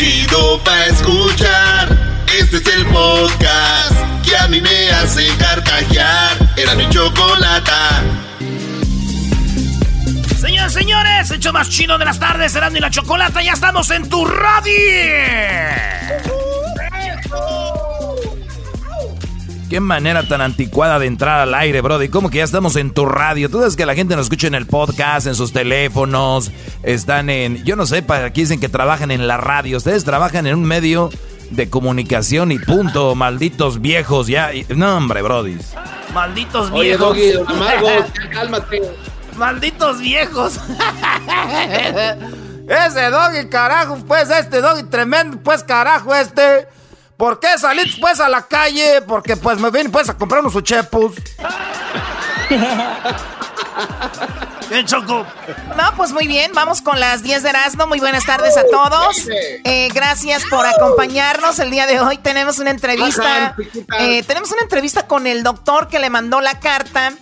Chido pa escuchar, este es el podcast que a mí me hace carcajear. Era mi chocolata. Señoras, señores, hecho más chido de las tardes, Serán y la Chocolata, ya estamos en tu radio. Qué manera tan anticuada de entrar al aire, Brody. ¿Cómo que ya estamos en tu radio? Tú sabes que la gente nos escucha en el podcast, en sus teléfonos, están en. Yo no sé, para aquí dicen que trabajan en la radio. Ustedes trabajan en un medio de comunicación y punto. Malditos viejos, ya. No, hombre, Brody. Malditos viejos. Oye, Doggy, amargo, cálmate. Malditos viejos. Ese doggy, carajo, pues este doggy tremendo, pues carajo, este. ¿Por qué salís pues a la calle? Porque pues me vine pues a comprar unos uchepos. Bien, Choco. No, pues muy bien, vamos con las 10 de Erasmo. Muy buenas tardes a todos. Eh, gracias por acompañarnos. El día de hoy tenemos una entrevista. eh, tenemos una entrevista con el doctor que le mandó la carta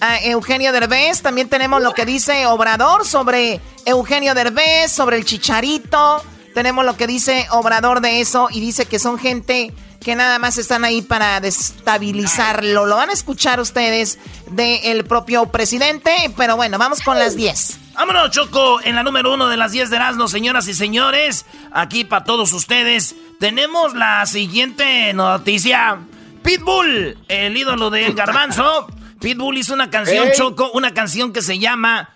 a Eugenio Derbez. También tenemos lo que dice Obrador sobre Eugenio Derbez, sobre el chicharito. Tenemos lo que dice Obrador de eso y dice que son gente que nada más están ahí para destabilizarlo. Lo van a escuchar ustedes del propio presidente, pero bueno, vamos con las 10. Vámonos, Choco, en la número uno de las 10 de Erasmo, señoras y señores. Aquí para todos ustedes tenemos la siguiente noticia. Pitbull, el ídolo del garbanzo. Pitbull hizo una canción. Choco, una canción que se llama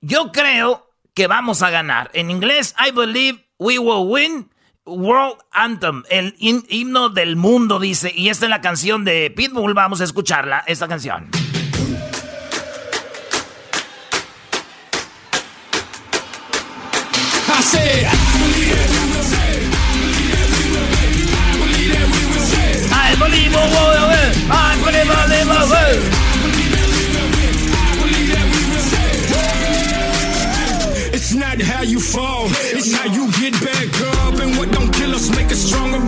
Yo creo que vamos a ganar. En inglés, I believe we will win. World Anthem, el himno del mundo, dice. Y esta es la canción de Pitbull. Vamos a escucharla, esta canción. It's not how you fall, it's how you get back up. And what don't kill us make us stronger.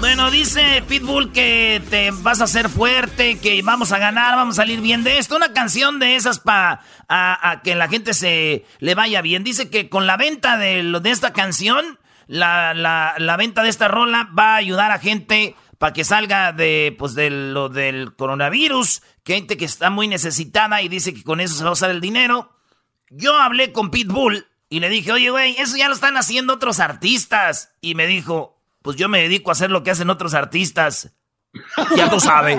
Bueno, dice Pitbull que te vas a hacer fuerte, que vamos a ganar, vamos a salir bien de esto. Una canción de esas para a, que la gente se le vaya bien. Dice que con la venta de, de esta canción, la, la- la venta de esta rola va a ayudar a gente para que salga de, pues, de lo del coronavirus. Gente que está muy necesitada y dice que con eso se va a usar el dinero. Yo hablé con Pitbull y le dije, oye, güey, eso ya lo están haciendo otros artistas. Y me dijo, pues yo me dedico a hacer lo que hacen otros artistas. Ya tú sabes.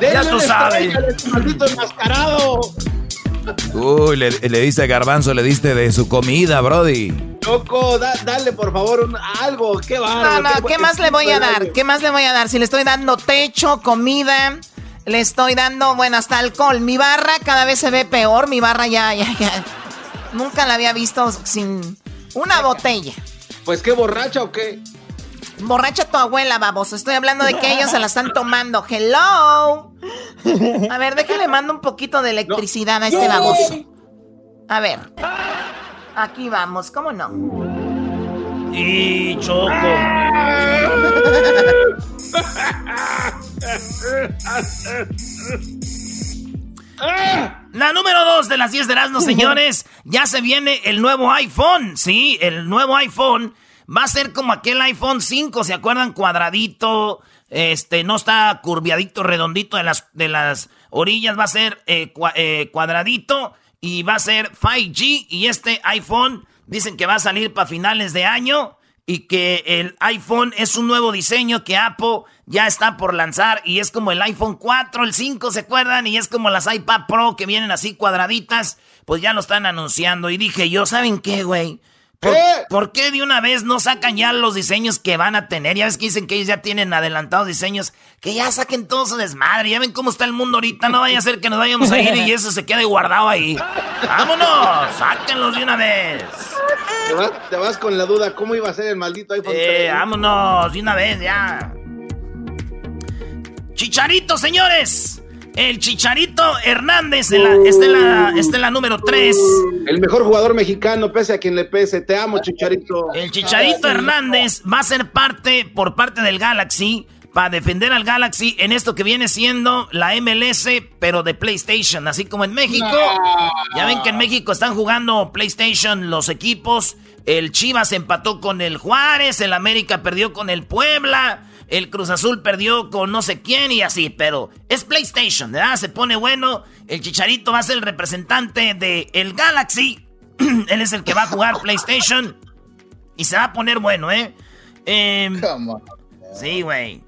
Ya tú sabes. maldito enmascarado. Uy, le, le diste garbanzo, le diste de su comida, Brody. Choco, da- dale por favor un- algo. Qué No, bárbaro. no, ¿qué más le voy a dar? ¿Qué más le voy a dar? Si le estoy dando techo, comida, le estoy dando, bueno, hasta alcohol. Mi barra cada vez se ve peor, mi barra ya, ya, ya. Nunca la había visto sin una botella. Pues qué borracha o qué. Borracha tu abuela, baboso. Estoy hablando de que ellos se la están tomando. Hello. A ver, déjale mando un poquito de electricidad a este baboso. A ver. Aquí vamos, ¿cómo no? Y Choco. La número dos de las 10 de Erasmo, señores. Ya se viene el nuevo iPhone. Sí, el nuevo iPhone va a ser como aquel iPhone 5, ¿se acuerdan? Cuadradito, este, no está curviadito, redondito de las, de las orillas, va a ser eh, eh, cuadradito. Y va a ser 5G y este iPhone dicen que va a salir para finales de año y que el iPhone es un nuevo diseño que Apple ya está por lanzar y es como el iPhone 4, el 5, ¿se acuerdan? Y es como las iPad Pro que vienen así cuadraditas, pues ya lo están anunciando y dije yo, ¿saben qué, güey? ¿Por qué? ¿Por qué de una vez no sacan ya los diseños que van a tener? Ya ves que dicen que ellos ya tienen adelantados diseños. Que ya saquen todo su desmadre. Ya ven cómo está el mundo ahorita. No vaya a ser que nos vayamos a ir y eso se quede guardado ahí. ¡Vámonos! ¡Sáquenlos de una vez! Te vas, te vas con la duda. ¿Cómo iba a ser el maldito iPhone Eh, 3? vámonos de una vez ya. Chicharito, señores. El Chicharito Hernández en la- está, en la, está en la número 3. El mejor jugador mexicano, pese a quien le pese. Te amo, Chicharito. El Chicharito Hernández va a ser parte por parte del Galaxy para defender al Galaxy en esto que viene siendo la MLS, pero de PlayStation, así como en México. Ya ven que en México están jugando PlayStation los equipos. El Chivas empató con el Juárez, el América perdió con el Puebla, el Cruz Azul perdió con no sé quién y así, pero es PlayStation, ¿verdad? Se pone bueno. El Chicharito va a ser el representante de el Galaxy. Él es el que va a jugar PlayStation. Y se va a poner bueno, ¿eh? Em, sí, güey.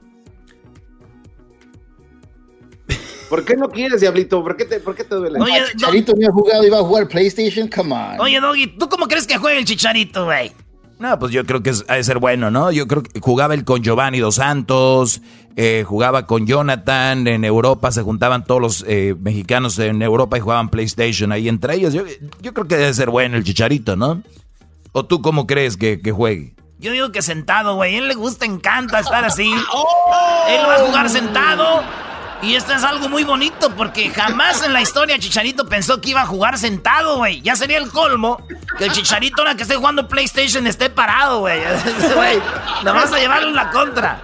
¿Por qué no quieres, Diablito? ¿Por qué te, por qué te duele? Oye, Chicharito ni ha jugado y va a jugar PlayStation, come on. Oye, Doggy, ¿tú cómo crees que juegue el Chicharito, güey? No, pues yo creo que es- ha de ser bueno, ¿no? Yo creo que jugaba él con Giovanni Dos Santos, eh, jugaba con Jonathan, en Europa se juntaban todos los eh, mexicanos en Europa y jugaban PlayStation ahí entre ellos. Yo, yo creo que debe ser bueno el Chicharito, ¿no? ¿O tú cómo crees que, que juegue? Yo digo que sentado, güey. A él le gusta, encanta estar así. Él va a jugar sentado. Y esto es algo muy bonito porque jamás en la historia Chicharito pensó que iba a jugar sentado, güey. Ya sería el colmo que el Chicharito ahora que esté jugando PlayStation esté parado, güey. Güey, vas a llevarle la contra.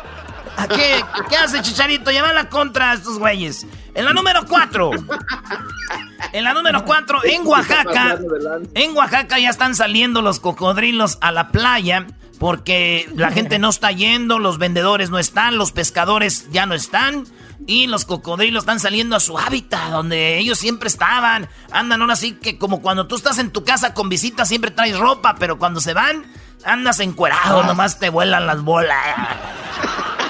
¿A ¿Qué, ¿Qué hace Chicharito? Lleva la contra a estos güeyes. En la número 4. En la número 4, en Oaxaca. En Oaxaca ya están saliendo los cocodrilos a la playa porque la gente no está yendo, los vendedores no están, los pescadores ya no están y los cocodrilos están saliendo a su hábitat donde ellos siempre estaban. Andan ahora sí que como cuando tú estás en tu casa con visitas siempre traes ropa, pero cuando se van andas encuerado, nomás te vuelan las bolas.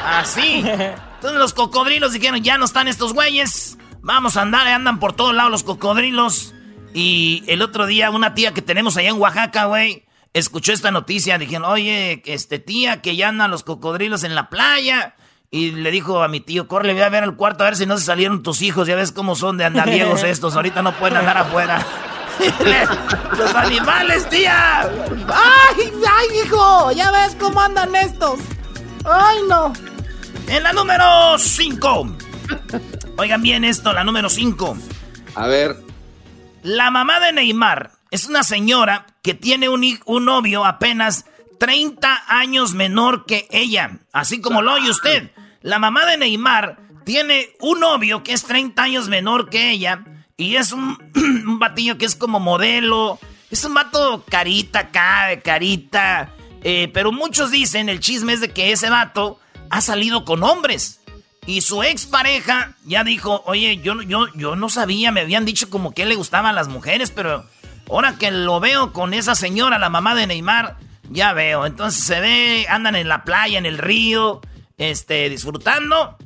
Así. Entonces los cocodrilos dijeron, ya no están estos güeyes. Vamos a andar, andan por todos lados los cocodrilos. Y el otro día una tía que tenemos allá en Oaxaca, güey, escuchó esta noticia. Dijeron, oye, este tía, que ya andan los cocodrilos en la playa. Y le dijo a mi tío, corre, voy a ver al cuarto a ver si no se salieron tus hijos. Ya ves cómo son de andariegos estos. Ahorita no pueden andar afuera. los animales, tía. ¡Ay, ay, hijo! Ya ves cómo andan estos. ¡Ay, no! En la número 5. Oigan bien esto, la número 5. A ver. La mamá de Neymar es una señora que tiene un, un novio apenas 30 años menor que ella. Así como lo oye usted. La mamá de Neymar tiene un novio que es 30 años menor que ella. Y es un, un batillo que es como modelo. Es un vato carita carita. Eh, pero muchos dicen, el chisme es de que ese vato ha salido con hombres. Y su expareja ya dijo, oye, yo, yo, yo no sabía, me habían dicho como que le gustaban las mujeres, pero ahora que lo veo con esa señora, la mamá de Neymar, ya veo. Entonces se ve, andan en la playa, en el río, este, disfrutando.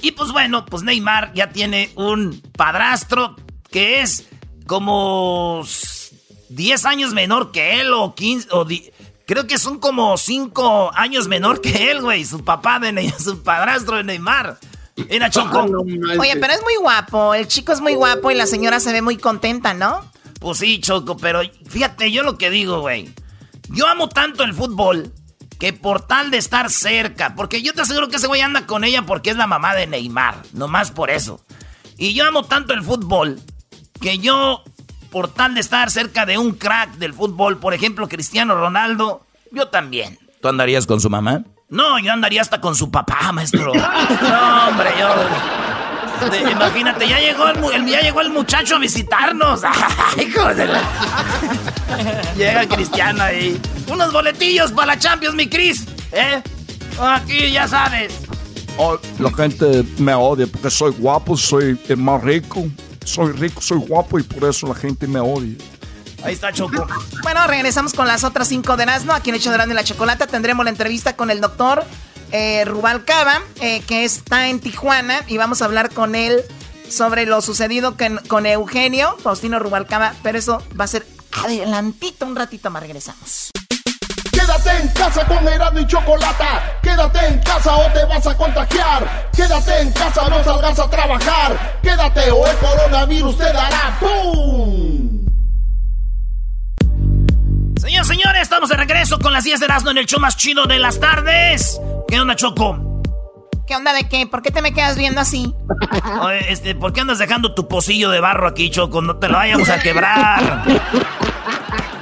Y pues bueno, pues Neymar ya tiene un padrastro que es como s- 10 años menor que él o 15 o di- creo que son como 5 años menor que él, güey, su papá de Neymar, su padrastro de Neymar. Era chico. Oye, pero es muy guapo. El chico es muy guapo y la señora se ve muy contenta, ¿no? Pues sí, Choco, pero fíjate yo lo que digo, güey. Yo amo tanto el fútbol que por tal de estar cerca, porque yo te aseguro que ese güey anda con ella porque es la mamá de Neymar, nomás por eso. Y yo amo tanto el fútbol que yo, por tal de estar cerca de un crack del fútbol, por ejemplo, Cristiano Ronaldo, yo también. ¿Tú andarías con su mamá? No, yo andaría hasta con su papá, maestro. No, hombre, yo. De- imagínate, ya llegó, el, ya llegó el muchacho a visitarnos. Hijo de la- Llega Cristiano ahí. Unos boletillos para la Champions, mi Cris. ¿Eh? Aquí, ya sabes. Oh, la gente me odia porque soy guapo, soy el más rico. soy rico, soy guapo y por eso la gente me odia. Ahí está Choco. Bueno, regresamos con las otras cinco de Nazno. Aquí en Hecho de y la Chocolata tendremos la entrevista con el doctor eh, Rubalcaba, eh, que está en Tijuana, y vamos a hablar con él sobre lo sucedido con, Eugenio, Faustino Rubalcaba, pero eso va a ser adelantito, un ratito más regresamos. Quédate en casa con Erasmo y Chocolata. Quédate en casa o te vas a contagiar. Quédate en casa, no salgas a trabajar. Quédate o el coronavirus te dará ¡pum! Señores, señores, estamos de regreso con las 10 de Erasmo en el show más chido de las tardes. ¿Qué onda, Choco? ¿Qué onda de qué? ¿Por qué te me quedas viendo así? este, ¿por qué andas dejando tu pocillo de barro aquí, Choco? No te lo vayamos a quebrar.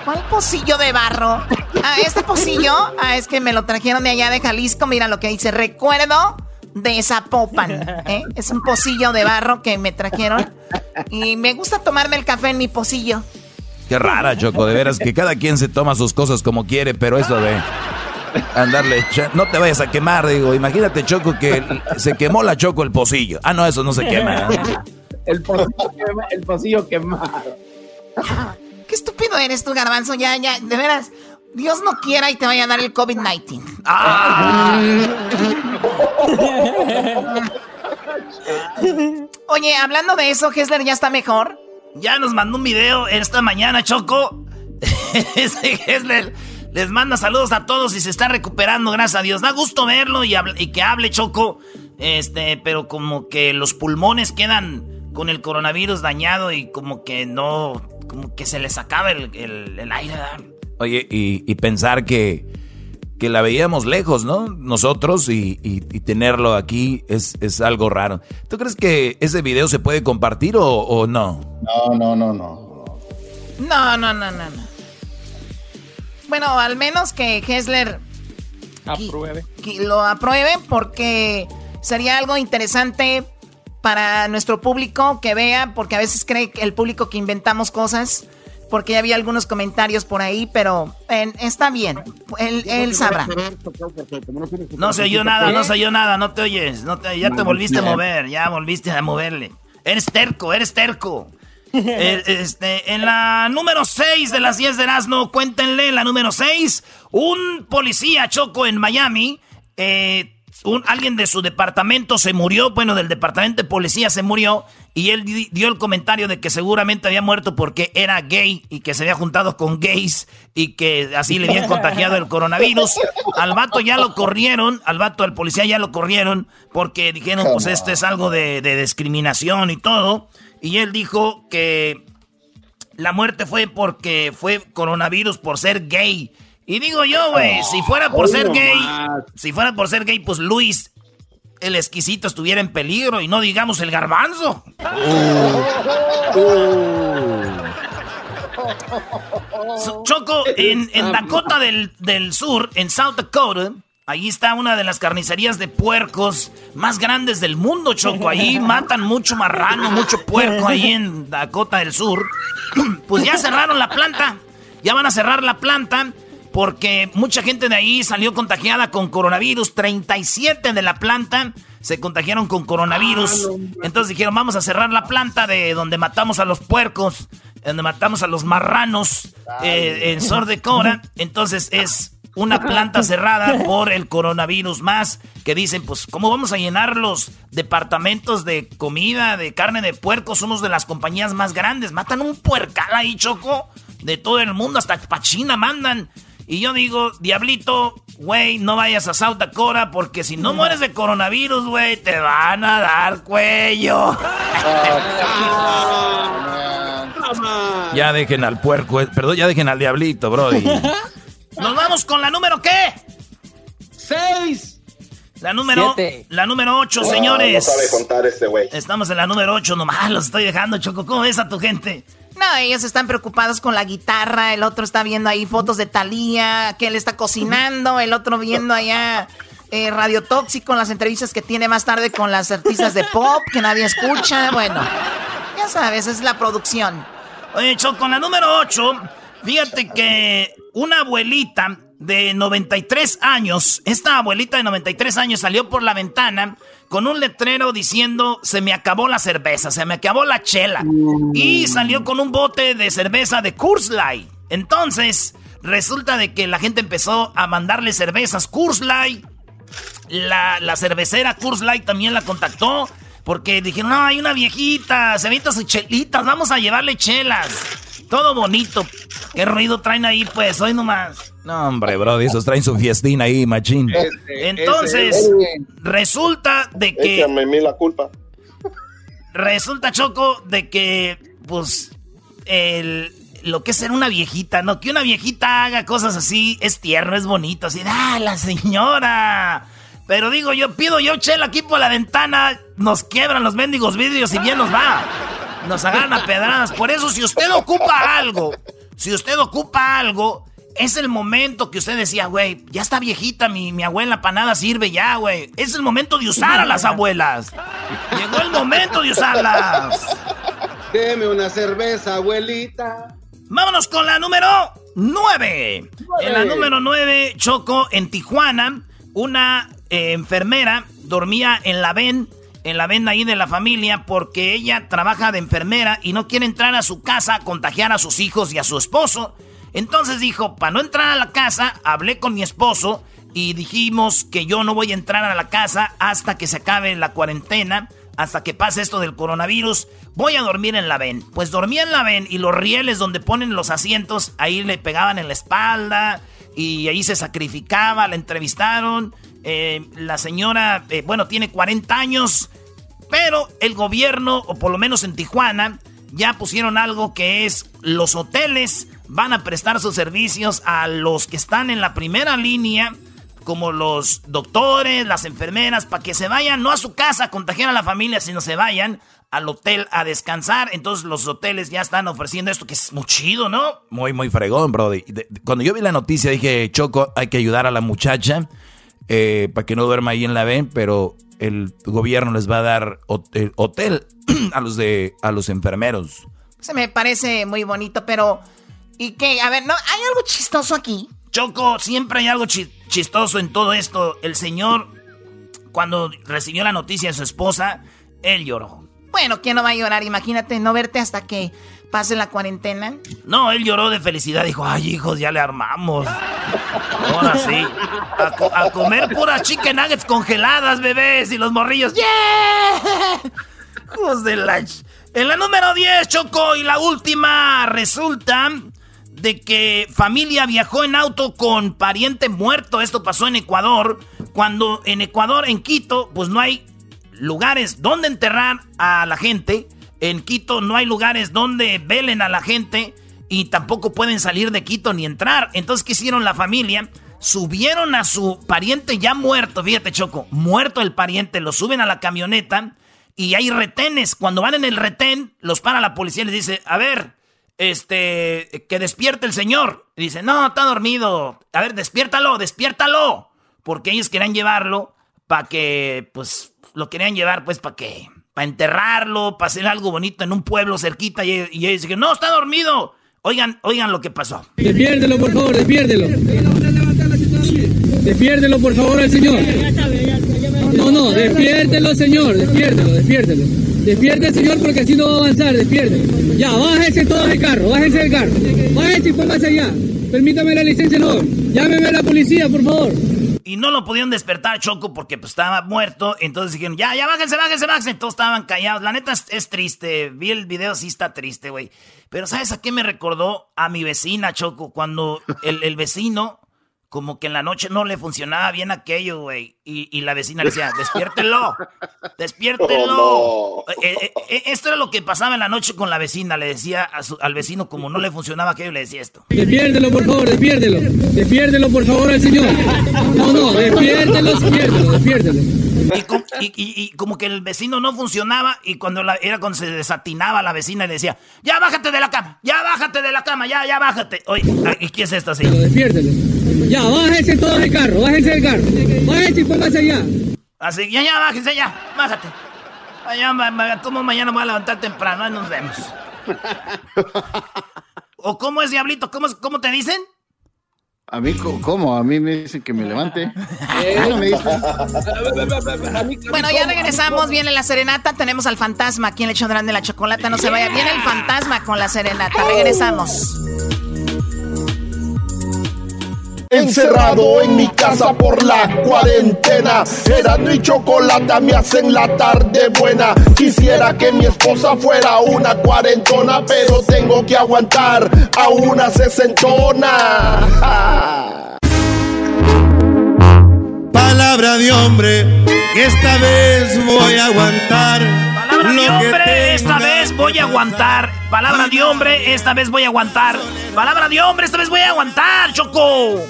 ¿Cuál pocillo de barro? Ah, este pocillo, ah, es que me lo trajeron de allá de Jalisco. Mira lo que dice, recuerdo de Zapopan. ¿eh? Es un pocillo de barro que me trajeron. Y me gusta tomarme el café en mi pocillo. Qué rara, Choco, de veras que cada quien se toma sus cosas como quiere, pero eso de andarle, no te vayas a quemar, digo, imagínate, Choco, que se quemó la Choco el pocillo. Ah, no, eso no se quema. el pocillo, el pocillo quemado. Qué estúpido eres tú, garbanzo, ya, ya, de veras. Dios no quiera y te vaya a dar el COVID-19. Ah. Oye, hablando de eso, Hessler ya está mejor. Ya nos mandó un video esta mañana, Choco. Ese Hessler les manda saludos a todos y se está recuperando, gracias a Dios. Da gusto verlo y, que hable Choco. Este, pero como que los pulmones quedan con el coronavirus dañado y como que no, como que se les acaba el, aire. Oye, y, pensar que, que, la veíamos lejos, ¿no? Nosotros y, tenerlo aquí es, es, algo raro. ¿Tú crees que ese video se puede compartir o, o no? No, no, no, no. No, no, no, no, no. Bueno, al menos que Hessler apruebe. lo apruebe porque sería algo interesante para nuestro público que vea, porque a veces cree el público que inventamos cosas, porque ya había algunos comentarios por ahí, pero está bien, él, sabrá. No se oyó nada, no se oyó nada, no te oyes, no ya te volviste a mover, ya volviste a moverle. Eres terco, eres terco. Eh, este, en la número 6 de las 10 de Erasmo, cuéntenle, la número 6, un policía choco en Miami, eh, un, alguien de su departamento se murió, bueno, del departamento de policía se murió, y él dio el comentario de que seguramente había muerto porque era gay y que se había juntado con gays y que así le habían contagiado el coronavirus. Al vato ya lo corrieron, al vato, al policía ya lo corrieron porque dijeron, pues esto es algo de, de discriminación y todo. Y él dijo que la muerte fue porque fue coronavirus por ser gay. Y digo yo, güey, si fuera por ser gay, si fuera por ser gay, pues Luis, el exquisito, estuviera en peligro y no digamos el garbanzo. Choco, en, en Dakota del, del Sur, en South Dakota, Ahí está una de las carnicerías de puercos más grandes del mundo, Choco. Ahí matan mucho marrano, mucho puerco ahí en Dakota del Sur. Pues ya cerraron la planta. Ya van a cerrar la planta porque mucha gente de ahí salió contagiada con coronavirus. 37 de la planta se contagiaron con coronavirus. Entonces dijeron, vamos a cerrar la planta de donde matamos a los puercos, donde matamos a los marranos eh, en Sor de Cora. Entonces es una planta cerrada por el coronavirus más que dicen, pues, ¿cómo vamos a llenar los departamentos de comida, de carne de puerco? Somos de las compañías más grandes. Matan un puercal ahí, Choco, de todo el mundo, hasta Pachina mandan. Y yo digo, diablito, güey, no vayas a South Dakota porque si no mueres de coronavirus, güey, te van a dar cuello. ya dejen al puerco, eh, perdón, ya dejen al diablito, brody. Nos vamos con la número qué? Seis. La número, la número 8, señores. No sabe contar este güey. Estamos en la número 8, nomás los estoy dejando, Choco. ¿Cómo ves a tu gente? No, ellos están preocupados con la guitarra, el otro está viendo ahí fotos de Talía, que él está cocinando, el otro viendo allá eh, Radio Tóxico, las entrevistas que tiene más tarde con las artistas de pop que nadie escucha. Bueno, ya sabes, es la producción. Oye, Choco, la número 8 Fíjate que una abuelita de 93 años, esta abuelita de 93 años salió por la ventana con un letrero diciendo se me acabó la cerveza, se me acabó la chela. Y salió con un bote de cerveza de Kurzlai. Entonces, resulta de que la gente empezó a mandarle cervezas Kurzlai. La, la cervecera Kurzlai también la contactó porque dijeron, no, hay una viejita, se avienta sus chelitas, vamos a llevarle chelas. Todo bonito. ¿Qué ruido traen ahí, pues? Hoy nomás. No, hombre, bro, esos traen su fiestina ahí, machín. Entonces, resulta de que... Échame a mí la culpa. Resulta, Choco, de que, pues, el, lo que es ser una viejita, ¿no? Que una viejita haga cosas así es tierno, es bonito. Así, ¡ah, la señora! Pero digo, yo pido yo chela aquí por la ventana, nos quiebran los mendigos vidrios y bien nos va nos agarran a pedradas. Por eso, si usted ocupa algo, si usted ocupa algo, es el momento que usted decía, güey, ya está viejita, mi, mi abuela para nada sirve ya, güey. Es el momento de usar a las abuelas. Llegó el momento de usarlas. Deme una cerveza, abuelita. Vámonos con la número 9. En la número 9, Choco, en Tijuana, una eh, enfermera dormía en la VEN en la venda ahí de la familia porque ella trabaja de enfermera y no quiere entrar a su casa a contagiar a sus hijos y a su esposo. Entonces dijo, para no entrar a la casa, hablé con mi esposo y dijimos que yo no voy a entrar a la casa hasta que se acabe la cuarentena, hasta que pase esto del coronavirus. Voy a dormir en la ven. Pues dormía en la ven y los rieles donde ponen los asientos, ahí le pegaban en la espalda y ahí se sacrificaba, la entrevistaron. Eh, la señora, eh, bueno, tiene 40 años, pero el gobierno, o por lo menos en Tijuana, ya pusieron algo que es los hoteles van a prestar sus servicios a los que están en la primera línea, como los doctores, las enfermeras, para que se vayan no a su casa a contagiar a la familia, sino se vayan al hotel a descansar. Entonces los hoteles ya están ofreciendo esto que es muy chido, ¿no? Muy, muy fregón, brody. Cuando yo vi la noticia dije, Choco, hay que ayudar a la muchacha eh, para que no duerma ahí en la ven, pero el gobierno les va a dar hotel, hotel a los de a los enfermeros. Se me parece muy bonito, pero ¿y qué? A ver, no, hay algo chistoso aquí. Choco, siempre hay algo chistoso en todo esto. El señor cuando recibió la noticia de su esposa, él lloró. Bueno, ¿quién no va a llorar? Imagínate no verte hasta que pase la cuarentena? No, él lloró de felicidad. Dijo, ay, hijos, ya le armamos. Ahora sí. A, comer puras chicken nuggets congeladas, bebés. Y los morrillos, ¡yeah! Hijos de la... En la número 10, Choco, y la última, resulta de que familia viajó en auto con pariente muerto. Esto pasó en Ecuador. Cuando en Ecuador, en Quito, pues no hay lugares donde enterrar a la gente. En Quito no hay lugares donde velen a la gente y tampoco pueden salir de Quito ni entrar. Entonces, ¿qué hicieron la familia? Subieron a su pariente ya muerto, fíjate Choco, muerto el pariente, lo suben a la camioneta y hay retenes. Cuando van en el retén, los para la policía y les dice, a ver, este, que despierte el señor. Y dice, no, está dormido. A ver, despiértalo, despiértalo. Porque ellos querían llevarlo para que, pues, lo querían llevar, pues, para que para enterrarlo, para hacer algo bonito en un pueblo cerquita. Y, y ellos dijeron, no, está dormido. Oigan, oigan lo que pasó. Despiérdelo, por favor, despiérdelo. Despiérdelo, por favor, al señor. No, no, despiértelo, señor, despiértelo, despiértelo. Despierte señor porque así no va a avanzar, despiértelo. Ya, bájese todo del carro, bájese del carro. Bájese y póngase allá. Permítame la licencia, no. Llámeme a la policía, por favor. Y no lo pudieron despertar Choco porque pues, estaba muerto. Entonces dijeron, ya, ya, bájense, bájense, bájense. Todos estaban callados. La neta es, triste. Vi el video, sí está triste, güey. Pero ¿sabes a qué me recordó? A mi vecina, Choco, cuando el, el vecino como que en la noche no le funcionaba bien aquello, güey. Y, la vecina le decía, despiértelo, despiértelo. Eh, eh, eh, esto era lo que pasaba en la noche con la vecina. Le decía al vecino, como no le funcionaba aquello, le decía esto. Despiértelo, por favor, despiértelo. Despiértelo, por favor, al señor. No, no, despiértelo, despiértelo, despiértelo. Y, como que el vecino no funcionaba y cuando era cuando se desatinaba la vecina le decía, ya bájate de la cama, ya bájate de la cama, ya, ya bájate. Oye, ¿y qué es esto así? Despiértelo. Ya, bájense todo del carro, bájense del carro. Bájense y pónganse allá. Así, ya, ya, bájense ya, bájate. Allá, como mañana me voy a levantar temprano, nos vemos. ¿O cómo es, Diablito? ¿Cómo, cómo te dicen? A mí, ¿cómo? A mí me dicen que me levante. bueno, ya regresamos. Viene la serenata. Tenemos al fantasma aquí en el Chodrán de la Chocolata. No se vaya. Viene el fantasma con la serenata. Regresamos. Encerrado en mi casa por la cuarentena. Era y chocolate me hacen la tarde buena. Quisiera que mi esposa fuera una cuarentona, pero tengo que aguantar a una sesentona. Palabra de hombre, esta vez voy a aguantar. Palabra de hombre, esta vez voy a aguantar. Palabra de hombre, esta vez voy a aguantar. Palabra de hombre, esta vez voy a aguantar, Choco.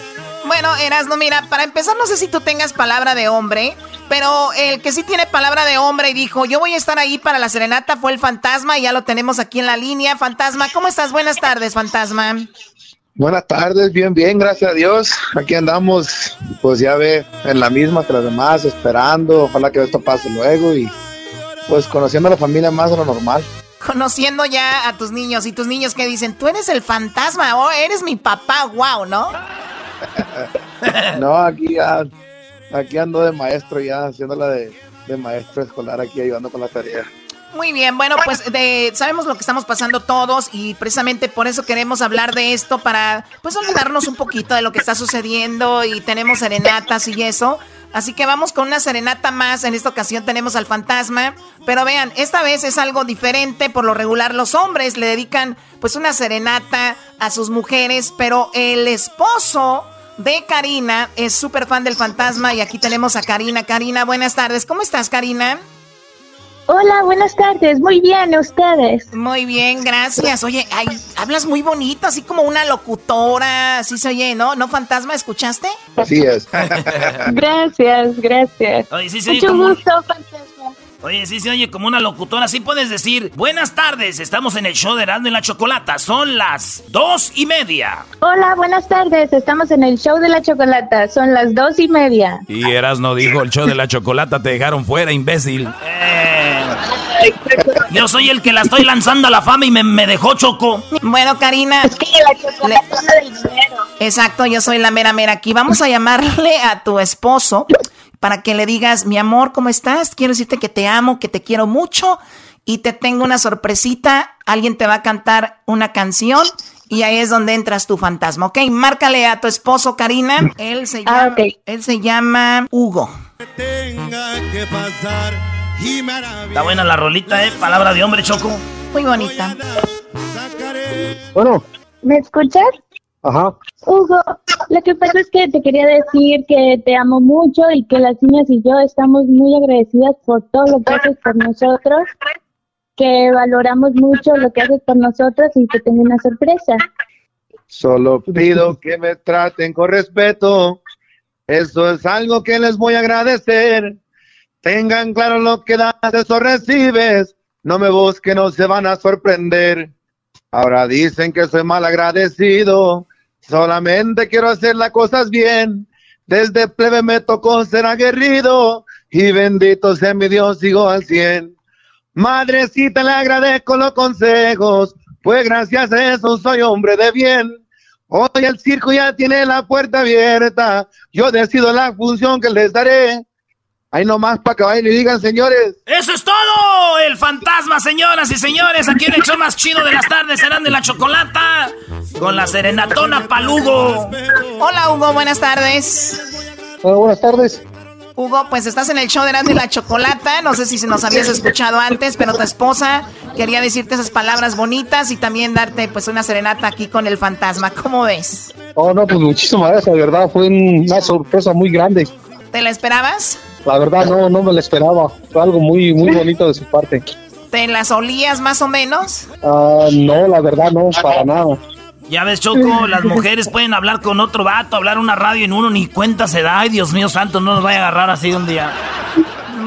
Bueno, Erasno, mira, para empezar, no sé si tú tengas palabra de hombre, pero el que sí tiene palabra de hombre y dijo, yo voy a estar ahí para la serenata fue el fantasma y ya lo tenemos aquí en la línea. Fantasma, ¿cómo estás? Buenas tardes, fantasma. Buenas tardes, bien, bien, gracias a Dios. Aquí andamos, pues ya ve, en la misma que las demás, esperando, ojalá que esto pase luego y pues conociendo a la familia más de lo normal. Conociendo ya a tus niños y tus niños que dicen, tú eres el fantasma o eres mi papá, wow, ¿no? no, aquí ya, aquí ando de maestro ya, haciéndola de, de maestro escolar aquí ayudando con la tarea. Muy bien, bueno, pues de, sabemos lo que estamos pasando todos y precisamente por eso queremos hablar de esto para pues olvidarnos un poquito de lo que está sucediendo y tenemos serenatas y eso. Así que vamos con una serenata más. En esta ocasión tenemos al fantasma. Pero vean, esta vez es algo diferente. Por lo regular, los hombres le dedican pues una serenata a sus mujeres. Pero el esposo de Karina es súper fan del fantasma. Y aquí tenemos a Karina. Karina, buenas tardes. ¿Cómo estás, Karina? Hola, buenas tardes. Muy bien, ¿ustedes? Muy bien, gracias. Oye, ay, hablas muy bonito, así como una locutora, así se oye, ¿no? ¿No, fantasma? ¿Escuchaste? Así es. gracias, gracias. Oye, sí se Mucho gusto, fantasma. Oye, sí se oye como una locutora, así puedes decir, buenas tardes, estamos en el show de Erasmo y la Chocolata, son las dos y media. Hola, buenas tardes, estamos en el show de la Chocolata, son las dos y media. Y Erasmo dijo, el show de la Chocolata te dejaron fuera, imbécil. Eh. Yo soy el que la estoy lanzando a la fama y me, dejó choco. Bueno, Karina. Es que la del dinero. Exacto, yo soy la mera mera aquí. Vamos a llamarle a tu esposo para que le digas, mi amor, ¿cómo estás? Quiero decirte que te amo, que te quiero mucho y te tengo una sorpresita. Alguien te va a cantar una canción y ahí es donde entras tu fantasma, ¿ok? Márcale a tu esposo, Karina. Él se ah, llama, él se llama Hugo. Tenga que pasar Está buena la rolita, ¿eh? Palabra de hombre, Choco. Muy bonita. Bueno. ¿Me escuchas? Ajá. Hugo, lo que pasa es que te quería decir que te amo mucho y que las niñas y yo estamos muy agradecidas por todo lo que haces por nosotros, que valoramos mucho lo que haces por nosotros y que tengo una sorpresa. Solo pido que me traten con respeto. Eso es algo que les voy a agradecer. Tengan claro lo que das, eso recibes. No me busquen, no se van a sorprender. Ahora dicen que soy mal agradecido. Solamente quiero hacer las cosas bien. Desde plebe me tocó ser aguerrido. Y bendito sea mi Dios, sigo al cien. Madrecita, le agradezco los consejos. Pues gracias a eso soy hombre de bien. Hoy el circo ya tiene la puerta abierta. Yo decido la función que les daré. Ahí nomás para que vayan y digan, señores. ¡Eso es todo! El fantasma, señoras y señores. Aquí en el show más chido de las tardes serán de la chocolata. Con la serenatona palugo. Hola, Hugo. Buenas tardes. Hola, buenas tardes. Hugo, pues estás en el show de de la Chocolata. No sé si se nos habías escuchado antes, pero tu esposa quería decirte esas palabras bonitas y también darte pues una serenata aquí con el fantasma. ¿Cómo ves? Oh, no, pues muchísimas gracias, de verdad. Fue una sorpresa muy grande. ¿Te la esperabas? La verdad no, no me la esperaba. Fue algo muy, muy bonito de su parte. ¿Te las olías más o menos? Ah, no, la verdad no, para nada. Ya ves, Choco, las mujeres pueden hablar con otro vato, hablar una radio en uno, ni cuenta se da. Ay, Dios mío santo, no nos vaya a agarrar así un día.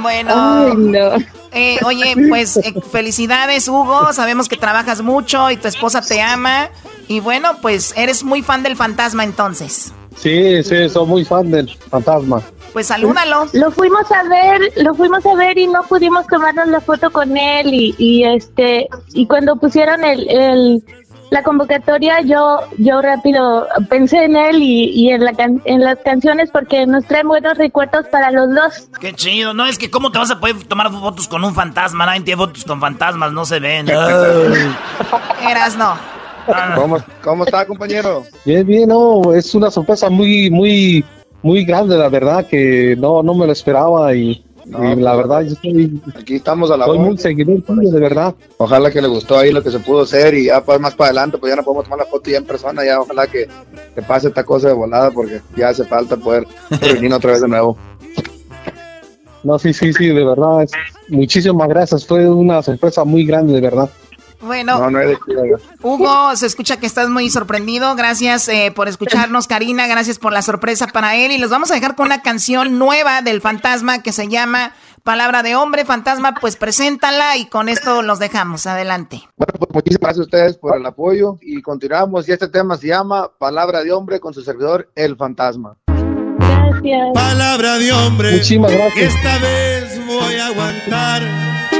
Bueno. Eh, oye, pues eh, felicidades, Hugo. Sabemos que trabajas mucho y tu esposa te ama. Y bueno, pues eres muy fan del fantasma entonces. Sí, sí, soy muy fan del fantasma. Pues salúdalo. Lo fuimos a ver, lo fuimos a ver y no pudimos tomarnos la foto con él y, y este y cuando pusieron el, el, la convocatoria, yo yo rápido pensé en él y, y en, la can- en las canciones porque nos traen buenos recuerdos para los dos. Qué chido. No, es que cómo te vas a poder tomar fotos con un fantasma. Nadie tiene fotos con fantasmas, no se ven. Eras no. ¿Cómo, ¿Cómo está, compañero? Bien, bien, no, es una sorpresa muy, muy, muy grande, la verdad, que no, no me lo esperaba y, y la verdad, yo estoy, Aquí estamos a la soy muy seguidor de verdad. Ojalá que le gustó ahí lo que se pudo hacer y ya pues más para adelante pues ya no podemos tomar la foto ya en persona, ya ojalá que, que pase esta cosa de volada porque ya hace falta poder reunirnos otra vez de nuevo. No, sí, sí, sí, de verdad, es- muchísimas gracias, fue una sorpresa muy grande, de verdad. Bueno, No, no. Hugo, se escucha que estás muy sorprendido. Gracias eh, por escucharnos, Karina. Gracias por la sorpresa para él. Y los vamos a dejar con una canción nueva del fantasma que se llama Palabra de Hombre. Fantasma, pues preséntala y con esto los dejamos. Adelante. Bueno, pues muchísimas gracias a ustedes por el apoyo y continuamos y este tema se llama Palabra de Hombre con su servidor El Fantasma. Gracias. Palabra de hombre. Muchísimas gracias. Esta vez voy a aguantar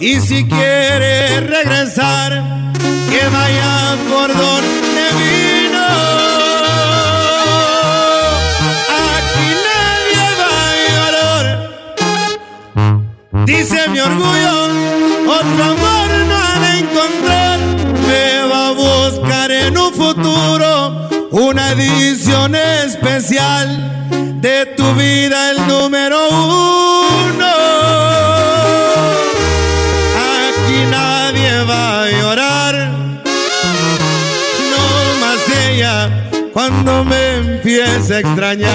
Y si quiere regresar, que vaya por donde vino. Aquí nadie va a llorar. Dice mi orgullo, otro amor no ha de encontrar. Me va a buscar en un futuro una edición especial de tu vida, el número uno. Cuando me empiece a extrañar.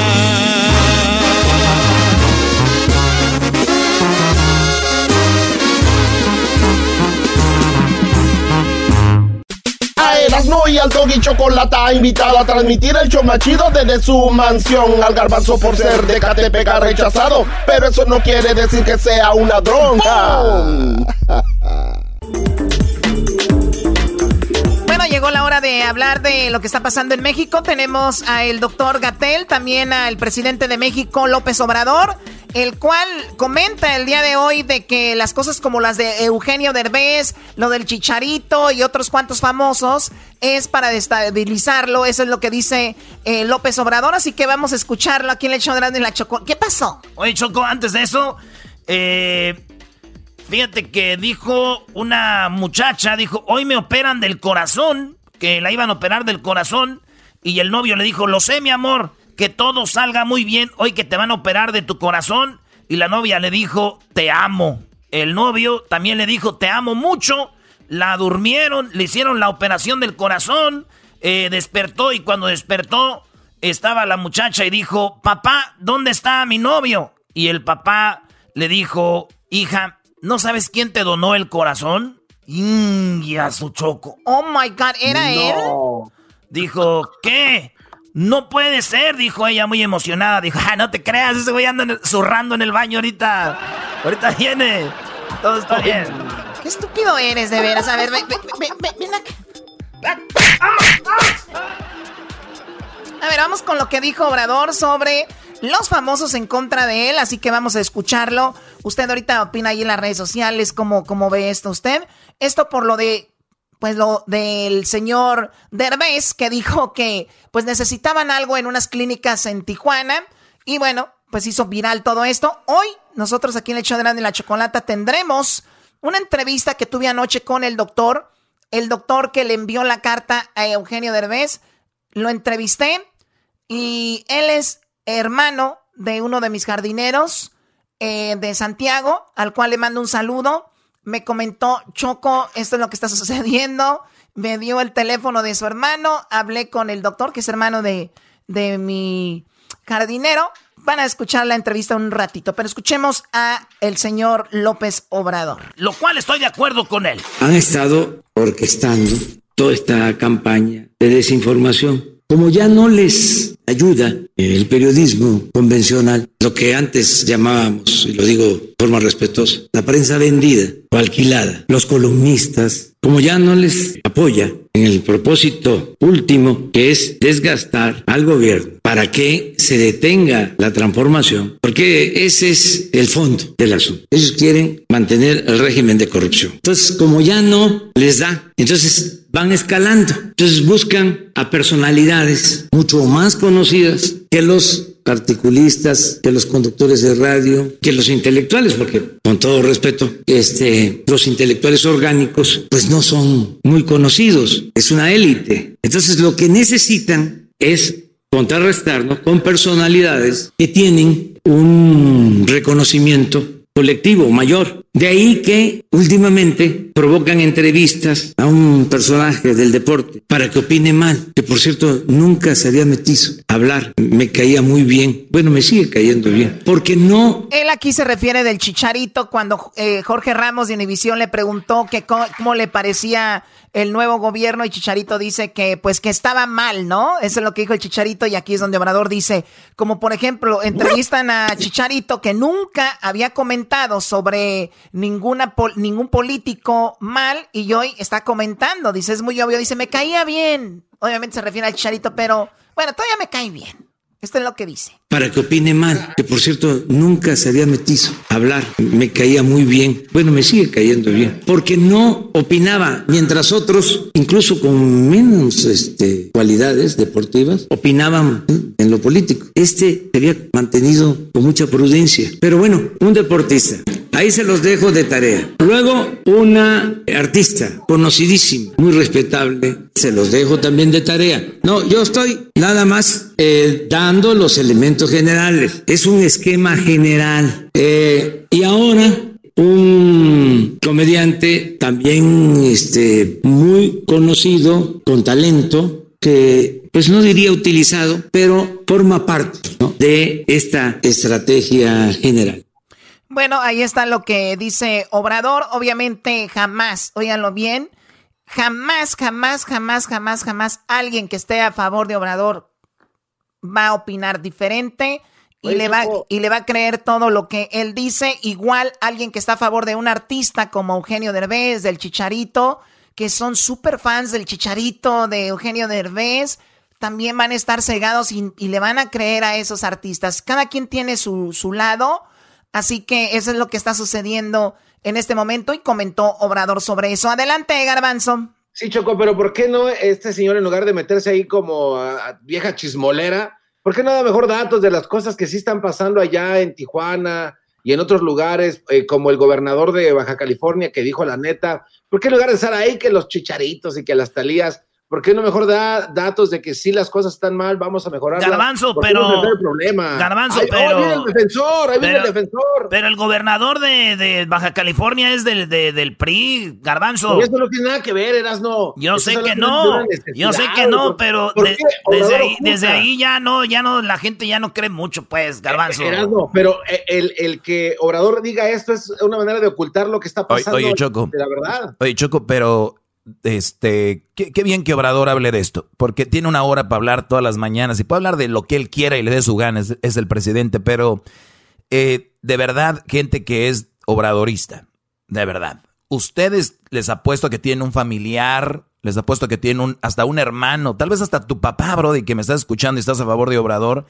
A Erasmo y al Doggy Chocolata invitado a transmitir el show más chido desde su mansión. Al garbanzo por ser de Catepec ha rechazado, pero eso no quiere decir que sea una dronca. llegó la hora de hablar de lo que está pasando en México. Tenemos al doctor Gatel, también al presidente de México, López Obrador, el cual comenta el día de hoy de que las cosas como las de Eugenio Derbez, lo del Chicharito y otros cuantos famosos es para destabilizarlo. Eso es lo que dice eh, López Obrador. Así que vamos a escucharlo aquí en el show de Erasmo y la Choco. ¿Qué pasó? Oye, Choco, antes de eso, eh, fíjate que dijo una muchacha, dijo, hoy me operan del corazón, que la iban a operar del corazón, y el novio le dijo, lo sé, mi amor, que todo salga muy bien, hoy que te van a operar de tu corazón, y la novia le dijo, te amo. El novio también le dijo, te amo mucho, la durmieron, le hicieron la operación del corazón, eh, despertó y cuando despertó estaba la muchacha y dijo, papá, ¿dónde está mi novio? Y el papá le dijo, hija, ¿no sabes quién te donó el corazón? Y a su choco. Oh my God, ¿era él? Dijo, ¿qué? No puede ser, dijo ella muy emocionada. Dijo, ah, no te creas, ese güey anda zurrando en el baño ahorita. Ahorita viene. Todo está bien. Qué estúpido eres, de veras. A ver, ven, ven, ven, A ver, vamos con lo que dijo Obrador sobre los famosos en contra de él, así que vamos a escucharlo. Usted ahorita opina ahí en las redes sociales, ¿cómo, cómo ve esto usted? Esto por lo de pues lo del señor Derbez que dijo que pues necesitaban algo en unas clínicas en Tijuana y bueno, pues hizo viral todo esto. Hoy nosotros aquí en el hecho de la chocolata tendremos una entrevista que tuve anoche con el doctor, el doctor que le envió la carta a Eugenio Derbez, lo entrevisté y él es hermano de uno de mis jardineros eh, de Santiago, al cual le mando un saludo me comentó, Choco, esto es lo que está sucediendo. Me dio el teléfono de su hermano, hablé con el doctor, que es hermano de, de mi jardinero. Van a escuchar la entrevista un ratito, pero escuchemos a el señor López Obrador. Lo cual estoy de acuerdo con él. Han estado orquestando toda esta campaña de desinformación. Como ya no les ayuda el periodismo convencional, lo que antes llamábamos, y lo digo de forma respetuosa, la prensa vendida o alquilada, los columnistas, como ya no les apoya en el propósito último que es desgastar al gobierno para que se detenga la transformación, porque ese es el fondo del asunto. Ellos quieren mantener el régimen de corrupción. Entonces, como ya no les da, entonces van escalando. Entonces buscan a personalidades mucho más conocidas que los articulistas, que los conductores de radio, que los intelectuales, porque con todo respeto, este, los intelectuales orgánicos, pues no son muy conocidos, es una élite. Entonces lo que necesitan es contrarrestarnos con personalidades que tienen un reconocimiento colectivo mayor. De ahí que últimamente provocan entrevistas a un personaje del deporte para que opine mal, que por cierto nunca se había metido a hablar, me caía muy bien, bueno, me sigue cayendo bien, porque no... Él aquí se refiere del chicharito cuando eh, Jorge Ramos de Univisión le preguntó que cómo le parecía el nuevo gobierno y Chicharito dice que pues que estaba mal, ¿no? Eso es lo que dijo el Chicharito y aquí es donde Obrador dice, como por ejemplo, entrevistan a Chicharito que nunca había comentado sobre ninguna ningún político mal y hoy está comentando, dice, es muy obvio, dice, me caía bien. Obviamente se refiere al Chicharito, pero bueno, todavía me cae bien. Esto es lo que dice. Para que opine mal, que por cierto nunca se había metido a hablar, me caía muy bien, bueno, me sigue cayendo bien, porque no opinaba, mientras otros, incluso con menos este, cualidades deportivas, opinaban en lo político. Este se había mantenido con mucha prudencia. Pero bueno, un deportista Ahí se los dejo de tarea. Luego, una artista conocidísima, muy respetable, se los dejo también de tarea. No, yo estoy nada más eh, dando los elementos generales. Es un esquema general. Eh, y ahora un comediante también este, muy conocido, con talento, que pues no diría utilizado, pero forma parte de esta estrategia general. Bueno, ahí está lo que dice Obrador. Obviamente jamás, óiganlo bien, jamás, jamás, jamás, jamás, jamás alguien que esté a favor de Obrador va a opinar diferente y le va y le va a creer todo lo que él dice. Igual alguien que está a favor de un artista como Eugenio Derbez, del Chicharito, que son súper fans del Chicharito, de Eugenio Derbez, también van a estar cegados y, y, le van a creer a esos artistas. Cada quien tiene su, su lado Así que eso es lo que está sucediendo en este momento y comentó Obrador sobre eso. Adelante, Garbanzo. Sí, Choco, pero ¿por qué no este señor, en lugar de meterse ahí como vieja chismolera, ¿por qué no da mejor datos de las cosas que sí están pasando allá en Tijuana y en otros lugares, eh, como el gobernador de Baja California que dijo la neta? ¿Por qué en lugar de estar ahí que los chicharitos y que las talías ¿Por qué no mejor da datos de que si las cosas están mal, vamos a mejorar? Garbanzo, pero. No el problema? Garbanzo, Ay, pero. Ahí viene el defensor, ahí viene el defensor. Pero el gobernador de, de Baja California es del, de, del PRI, Garbanzo. Y eso no tiene nada que ver, Erasno. Yo Eso sé que no. Yo sé que no, ¿por- pero de- desde, ahí, desde oculta? ahí ya no, ya no, la gente ya no cree mucho, pues, Garbanzo. Erasno, pero eh, el, el que Obrador diga esto es una manera de ocultar lo que está Oye, pasando. oye, Choco. De la verdad. Oye, Choco, pero este, qué, qué bien que Obrador hable de esto, porque tiene una hora para hablar todas las mañanas y puede hablar de lo que él quiera y le dé su gana, es, el presidente, pero eh, de verdad, gente que es obradorista, de verdad. Ustedes les apuesto que tienen un familiar, les apuesto que tienen un, hasta un hermano, tal vez hasta tu papá, Brody, que me estás escuchando y estás a favor de Obrador,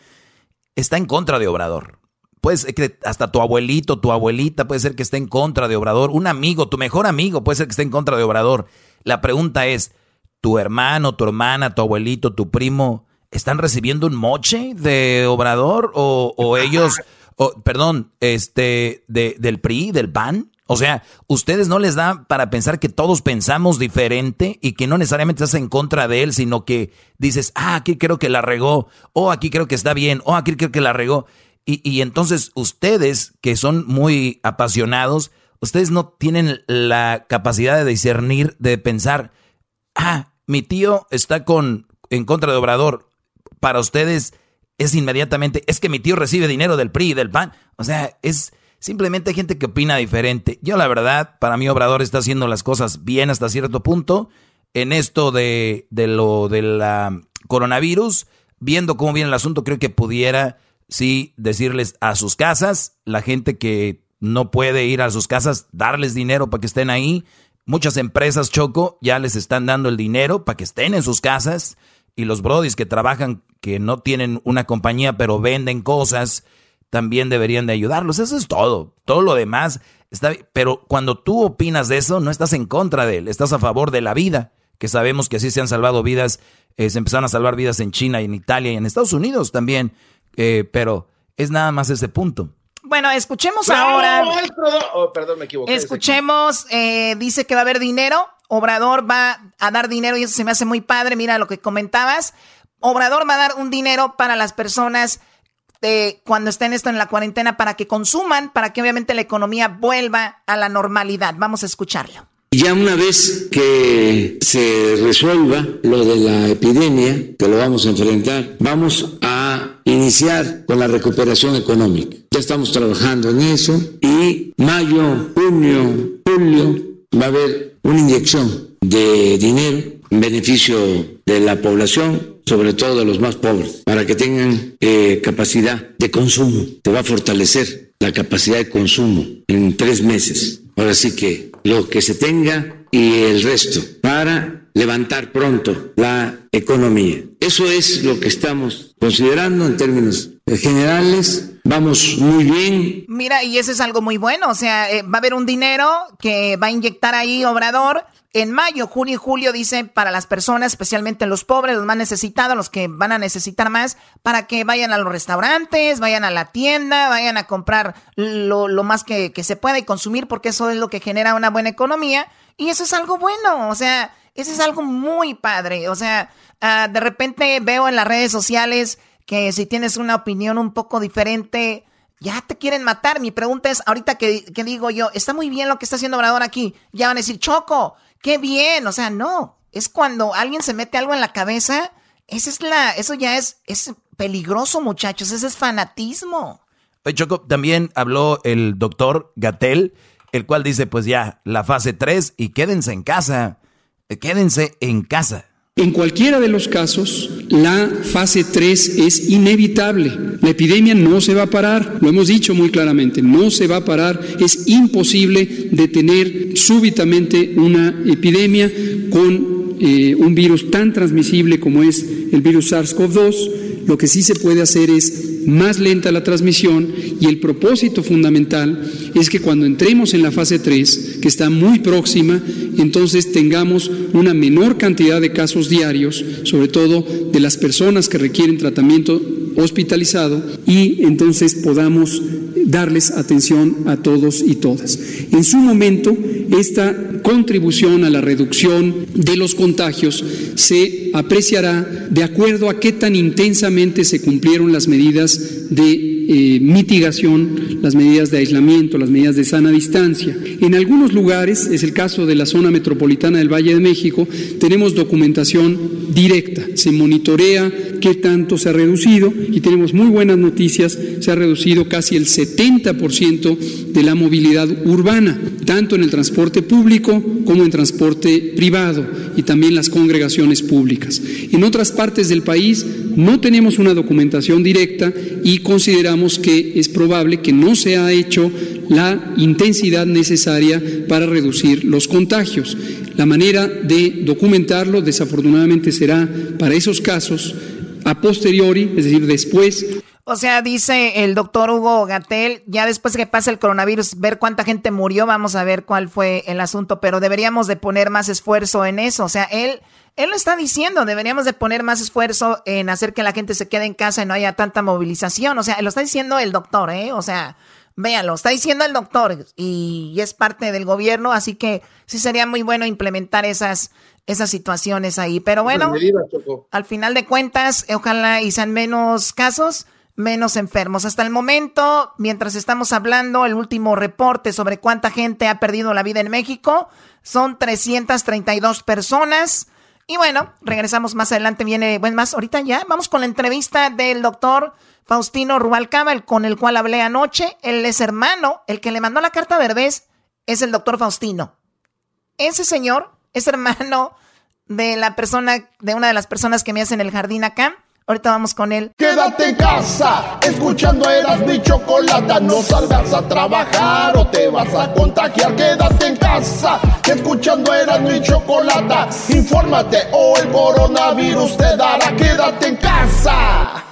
está en contra de Obrador. Puede ser que hasta tu abuelito, tu abuelita puede ser que esté en contra de Obrador. Un amigo, tu mejor amigo puede ser que esté en contra de Obrador. La pregunta es, ¿tu hermano, tu hermana, tu abuelito, tu primo están recibiendo un moche de Obrador? ¿O, o ellos, o, perdón, este, de, del PRI, del PAN? O sea, ustedes no les da para pensar que todos pensamos diferente y que no necesariamente estás en contra de él, sino que dices, ah, aquí creo que la regó, o aquí creo que está bien, o aquí creo que la regó. Y, y entonces ustedes, que son muy apasionados, ustedes no tienen la capacidad de discernir, de pensar, ah, mi tío está con, en contra de Obrador. Para ustedes es inmediatamente, es que mi tío recibe dinero del PRI y del PAN. O sea, es simplemente gente que opina diferente. Yo la verdad, para mí Obrador está haciendo las cosas bien hasta cierto punto. En esto de, de lo del coronavirus, viendo cómo viene el asunto, creo que pudiera sí decirles a sus casas, la gente que no puede ir a sus casas, darles dinero para que estén ahí. Muchas empresas, Choco, ya les están dando el dinero para que estén en sus casas. Y los brodis que trabajan, que no tienen una compañía, pero venden cosas, también deberían de ayudarlos. Eso es todo. Todo lo demás está. Pero cuando tú opinas de eso, no estás en contra de él, estás a favor de la vida. Que sabemos que así se han salvado vidas, eh, se empezaron a salvar vidas en China y en Italia y en Estados Unidos también. Eh, pero es nada más ese punto. Bueno, escuchemos ¡Bravo, ahora. maestro! Oh, perdón, me equivoqué. Escuchemos, eh, dice que va a haber dinero. Obrador va a dar dinero y eso se me hace muy padre. Mira lo que comentabas. Obrador va a dar un dinero para las personas eh, cuando estén esto en la cuarentena para que consuman, para que obviamente la economía vuelva a la normalidad. Vamos a escucharlo. Ya una vez que se resuelva lo de la epidemia, que lo vamos a enfrentar, vamos a iniciar con la recuperación económica. Ya estamos trabajando en eso y mayo, junio, julio va a haber una inyección de dinero en beneficio de la población, sobre todo de los más pobres, para que tengan eh, capacidad de consumo. Te va a fortalecer la capacidad de consumo en tres meses. Ahora sí que lo que se tenga y el resto para levantar pronto la economía. Eso es lo que estamos considerando en términos generales. Vamos muy bien. Mira, y eso es algo muy bueno. O sea, eh, va a haber un dinero que va a inyectar ahí Obrador. En mayo, junio y julio, dice, para las personas, especialmente los pobres, los más necesitados, los que van a necesitar más, para que vayan a los restaurantes, vayan a la tienda, vayan a comprar lo, lo más que, que se pueda y consumir, porque eso es lo que genera una buena economía. Y eso es algo bueno, o sea, eso es algo muy padre. O sea, ah, de repente veo en las redes sociales que si tienes una opinión un poco diferente, ya te quieren matar. Mi pregunta es, ahorita que, que digo yo, está muy bien lo que está haciendo Obrador aquí, ya van a decir, Choco, qué bien. O sea, no, es cuando alguien se mete algo en la cabeza, esa es la, eso ya es, es peligroso, muchachos, ese es fanatismo. Choco, también habló el doctor Gatel, el cual dice, pues ya, la fase 3 y quédense en casa, quédense en casa. En cualquiera de los casos, la fase 3 es inevitable. La epidemia no se va a parar, lo hemos dicho muy claramente, no se va a parar. Es imposible detener súbitamente una epidemia con eh, un virus tan transmisible como es el virus SARS-CoV-2. Lo que sí se puede hacer es más lenta la transmisión y el propósito fundamental es que cuando entremos en la fase 3, que está muy próxima, entonces tengamos una menor cantidad de casos diarios, sobre todo de las personas que requieren tratamiento hospitalizado y entonces podamos darles atención a todos y todas. En su momento, esta contribución a la reducción de los contagios se apreciará de acuerdo a qué tan intensamente se cumplieron las medidas de eh, mitigación, las medidas de aislamiento, las medidas de sana distancia. En algunos lugares, es el caso de la zona metropolitana del Valle de México, tenemos documentación directa, se monitorea qué tanto se ha reducido y tenemos muy buenas noticias, se ha reducido casi el 70% de la movilidad urbana, tanto en el transporte público como en transporte privado y también las congregaciones públicas. En otras partes del país no tenemos una documentación directa y consideramos que es probable que no se ha hecho la intensidad necesaria para reducir los contagios. La manera de documentarlo desafortunadamente será para esos casos a posteriori, es decir, después o sea, dice el doctor Hugo Gatel, ya después de que pase el coronavirus, ver cuánta gente murió, vamos a ver cuál fue el asunto, pero deberíamos de poner más esfuerzo en eso. O sea, él, él lo está diciendo, deberíamos de poner más esfuerzo en hacer que la gente se quede en casa y no haya tanta movilización. O sea, lo está diciendo el doctor, ¿eh? O sea, véanlo, está diciendo el doctor y, es parte del gobierno, así que sí sería muy bueno implementar esas, esas situaciones ahí. Pero bueno, al final de cuentas, ojalá y sean menos casos menos enfermos. Hasta el momento, mientras estamos hablando, el último reporte sobre cuánta gente ha perdido la vida en México son 332 personas. Y bueno, regresamos más adelante, viene, bueno, más ahorita ya, vamos con la entrevista del doctor Faustino Rubalcaba, con el cual hablé anoche. Él es hermano, el que le mandó la carta a es el doctor Faustino. Ese señor es hermano de la persona, de una de las personas que me hacen el jardín acá. Ahorita vamos con él. Quédate en casa, escuchando eras mi chocolata. No salgas a trabajar o te vas a contagiar. Quédate en casa, escuchando eras mi chocolata. Infórmate o el coronavirus te dará. Quédate en casa.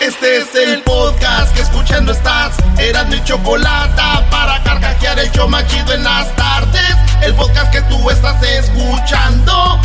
Este es el podcast que escuchando estás. Eras mi chocolata para carcajear el show machido en las tardes. El podcast que tú estás escuchando.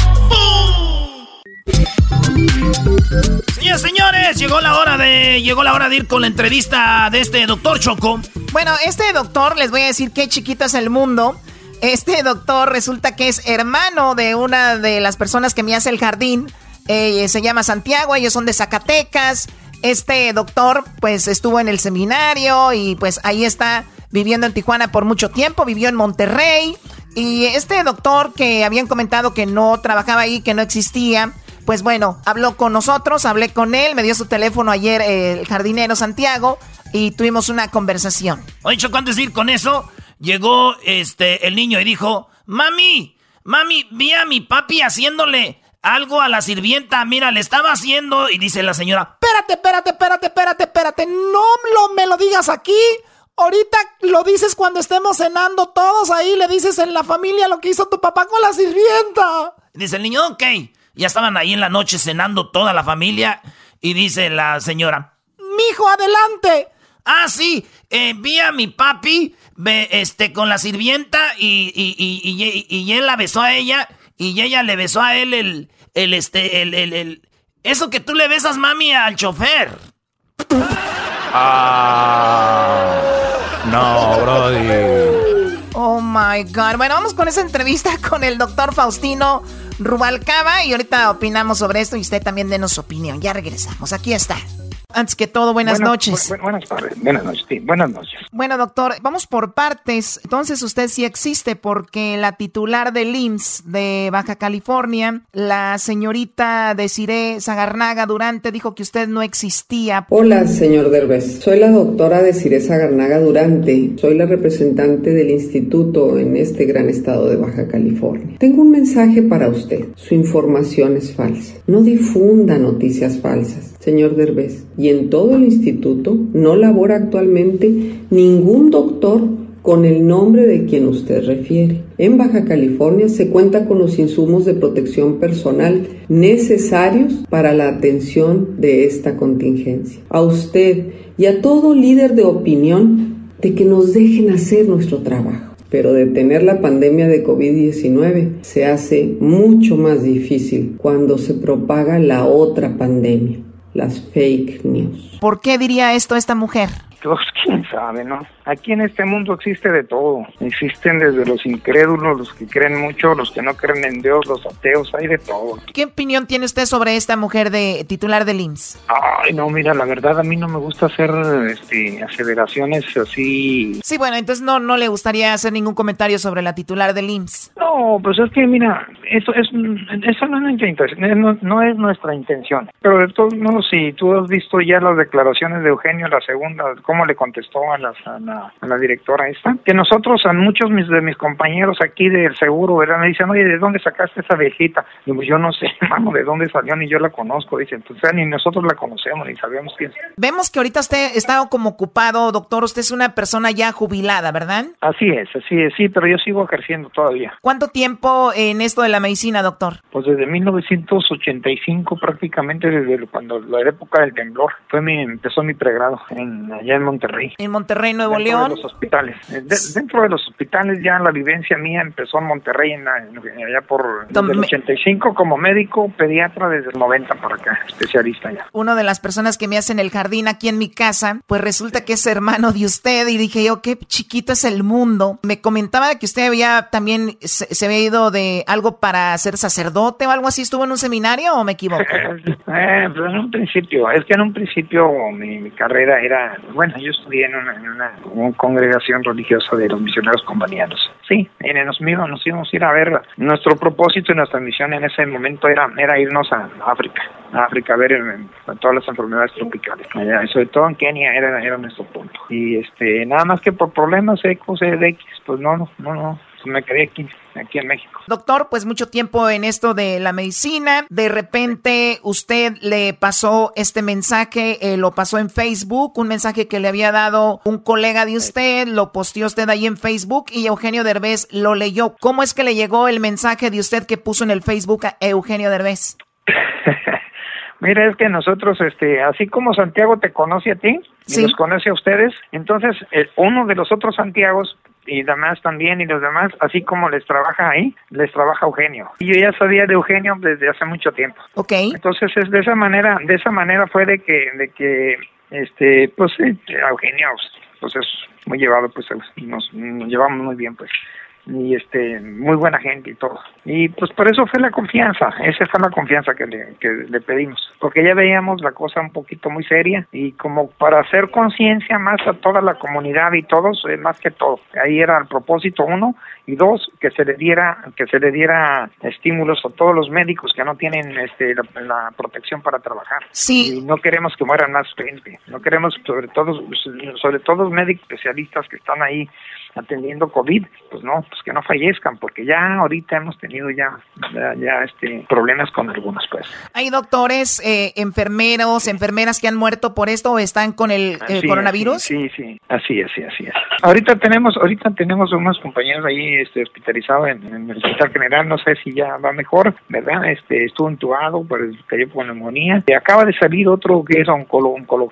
Señores, señores, llegó la hora de llegó la hora de ir con la entrevista de este doctor Choco. Bueno, este doctor les voy a decir qué chiquito es el mundo. Este doctor resulta que es hermano de una de las personas que me hace el jardín. Eh, se llama Santiago, ellos son de Zacatecas. Este doctor pues estuvo en el seminario y pues ahí está viviendo en Tijuana por mucho tiempo, vivió en Monterrey. Y este doctor que habían comentado que no trabajaba ahí, que no existía, pues bueno, habló con nosotros, hablé con él, me dio su teléfono ayer el jardinero Santiago y tuvimos una conversación. Oye, Choco, antes de ir con eso, llegó este el niño y dijo, mami, mami, vi a mi papi haciéndole algo a la sirvienta, mira, le estaba haciendo y dice la señora, espérate, espérate, espérate, espérate, espérate, no lo, me lo digas aquí. Ahorita lo dices cuando estemos cenando todos ahí, le dices en la familia lo que hizo tu papá con la sirvienta. Dice el niño, ok. Ya estaban ahí en la noche cenando toda la familia y dice la señora, Mijo, adelante. Ah, sí, eh, vi a mi papi este, con la sirvienta y, y, él la besó a ella y ella le besó a él el, el, este, el, el, eso que tú le besas, mami, al chofer. Ah, no, Brody. Oh my God. Bueno, vamos con esa entrevista con el doctor Faustino Rubalcaba y ahorita opinamos sobre esto y usted también denos su opinión. Ya regresamos, aquí está. Antes que todo, buenas noches. buenas tardes, buenas noches, sí, buenas noches. Bueno, doctor, vamos por partes. Entonces, usted sí existe porque la titular del IMSS de Baja California, la señorita Desiree Zagarnaga Durante, dijo que usted no existía. Hola, señor Derbez. Soy la doctora Desiree Zagarnaga Durante. Soy la representante del instituto en este gran estado de Baja California. Tengo un mensaje para usted. Su información es falsa. No difunda noticias falsas. Señor Derbez, y en todo el instituto no labora actualmente ningún doctor con el nombre de quien usted refiere. En Baja California se cuenta con los insumos de protección personal necesarios para la atención de esta contingencia. A usted y a todo líder de opinión de que nos dejen hacer nuestro trabajo. Pero detener la pandemia de COVID-19 se hace mucho más difícil cuando se propaga la otra pandemia las fake news. ¿Por qué diría esto esta mujer? Pues quién sabe, ¿no? Aquí en este mundo existe de todo. Existen desde los incrédulos, los que creen mucho, los que no creen en Dios, los ateos, hay de todo. ¿Qué opinión tiene usted sobre esta mujer de titular del IMSS? Ay, no, mira, la verdad a mí no me gusta hacer este, aceleraciones así. Sí, bueno, entonces no, no le gustaría hacer ningún comentario sobre la titular del IMSS. No, pues es que mira, eso, es, eso no, es nuestra intención, no, no es nuestra intención. Pero de todos modos, si tú has visto ya las declaraciones de Eugenio, la segunda, cómo le contestó a, las, a, la, directora esta, que nosotros, a muchos mis, de mis compañeros aquí del seguro, ¿verdad? Me dicen, oye, ¿de dónde sacaste esa viejita? Y pues yo no sé, hermano, de dónde salió, ni yo la conozco, dicen, pues ni nosotros la conocemos, ni sabemos quién es. Vemos que ahorita usted está como ocupado, doctor, usted es una persona ya jubilada, ¿verdad? Así es, así es, sí, pero yo sigo ejerciendo todavía. ¿Cuánto tiempo en esto de la medicina, doctor? Pues desde 1985, prácticamente desde cuando la época del temblor, fue mi, empezó mi pregrado en, allá en Monterrey. En Monterrey, Nuevo León. De los hospitales. dentro de los hospitales ya la vivencia mía empezó en Monterrey, en, allá por el 85 como médico, pediatra desde el 90 para acá, especialista ya. Una de las personas que me hacen el jardín aquí en mi casa, pues resulta que es hermano de usted y dije yo, qué chiquito es el mundo. Me comentaba que usted había también, se, se había ido de algo para ser sacerdote o algo así, ¿estuvo en un seminario o me equivoco? eh, pues en un principio, es que en un principio mi, carrera era, bueno, yo estudié en una, en una, congregación religiosa de los misioneros compañeros. Sí, en nos, nos íbamos a ir a ver, nuestro propósito y nuestra misión en ese momento era, era irnos a África, a África a ver todas las enfermedades tropicales, sobre todo en Kenia era, era nuestro punto. Y este, nada más que por problemas ecos de X, pues no, no, no me quedé aquí, aquí en México. Doctor, pues mucho tiempo en esto de la medicina. De repente usted le pasó este mensaje, eh, lo pasó en Facebook, un mensaje que le había dado un colega de usted, lo posteó usted ahí en Facebook y Eugenio Derbez lo leyó. ¿Cómo es que le llegó el mensaje de usted que puso en el Facebook a Eugenio Derbez? Mira, es que nosotros, este, así como Santiago te conoce a ti y los conoce a ustedes, entonces uno de los otros Santiagos y demás también y los demás, así como les trabaja ahí, les trabaja Eugenio. Y yo ya sabía de Eugenio desde hace mucho tiempo. Ok. Entonces es de esa manera, de esa manera fue de que, de que, este, pues Eugenio, pues es muy llevado, pues nos, nos llevamos muy bien, pues y este muy buena gente y todo. Y pues por eso fue la confianza esa fue la confianza que le, que le pedimos porque ya veíamos la cosa un poquito muy seria y como para hacer conciencia más a toda la comunidad y todos eh, más que todo ahí era el propósito uno y dos que se le diera que se le diera estímulos a todos los médicos que no tienen este la, protección para trabajar. Sí. Y no queremos que mueran más gente no queremos sobre todo sobre todo los médicos especialistas que están ahí atendiendo COVID, pues no, pues que no fallezcan, porque ya ahorita hemos tenido ya, ya, este, problemas con algunos, pues. ¿Hay doctores, eh, enfermeros, enfermeras que han muerto por esto o están con el coronavirus? Sí, sí, así es, así es. Ahorita tenemos, ahorita tenemos unos compañeros ahí este, hospitalizados en, el hospital general, no sé si ya va mejor, ¿verdad? Este, estuvo entubado, pero cayó con neumonía. Y acaba de salir otro que es oncólogo, oncólogo,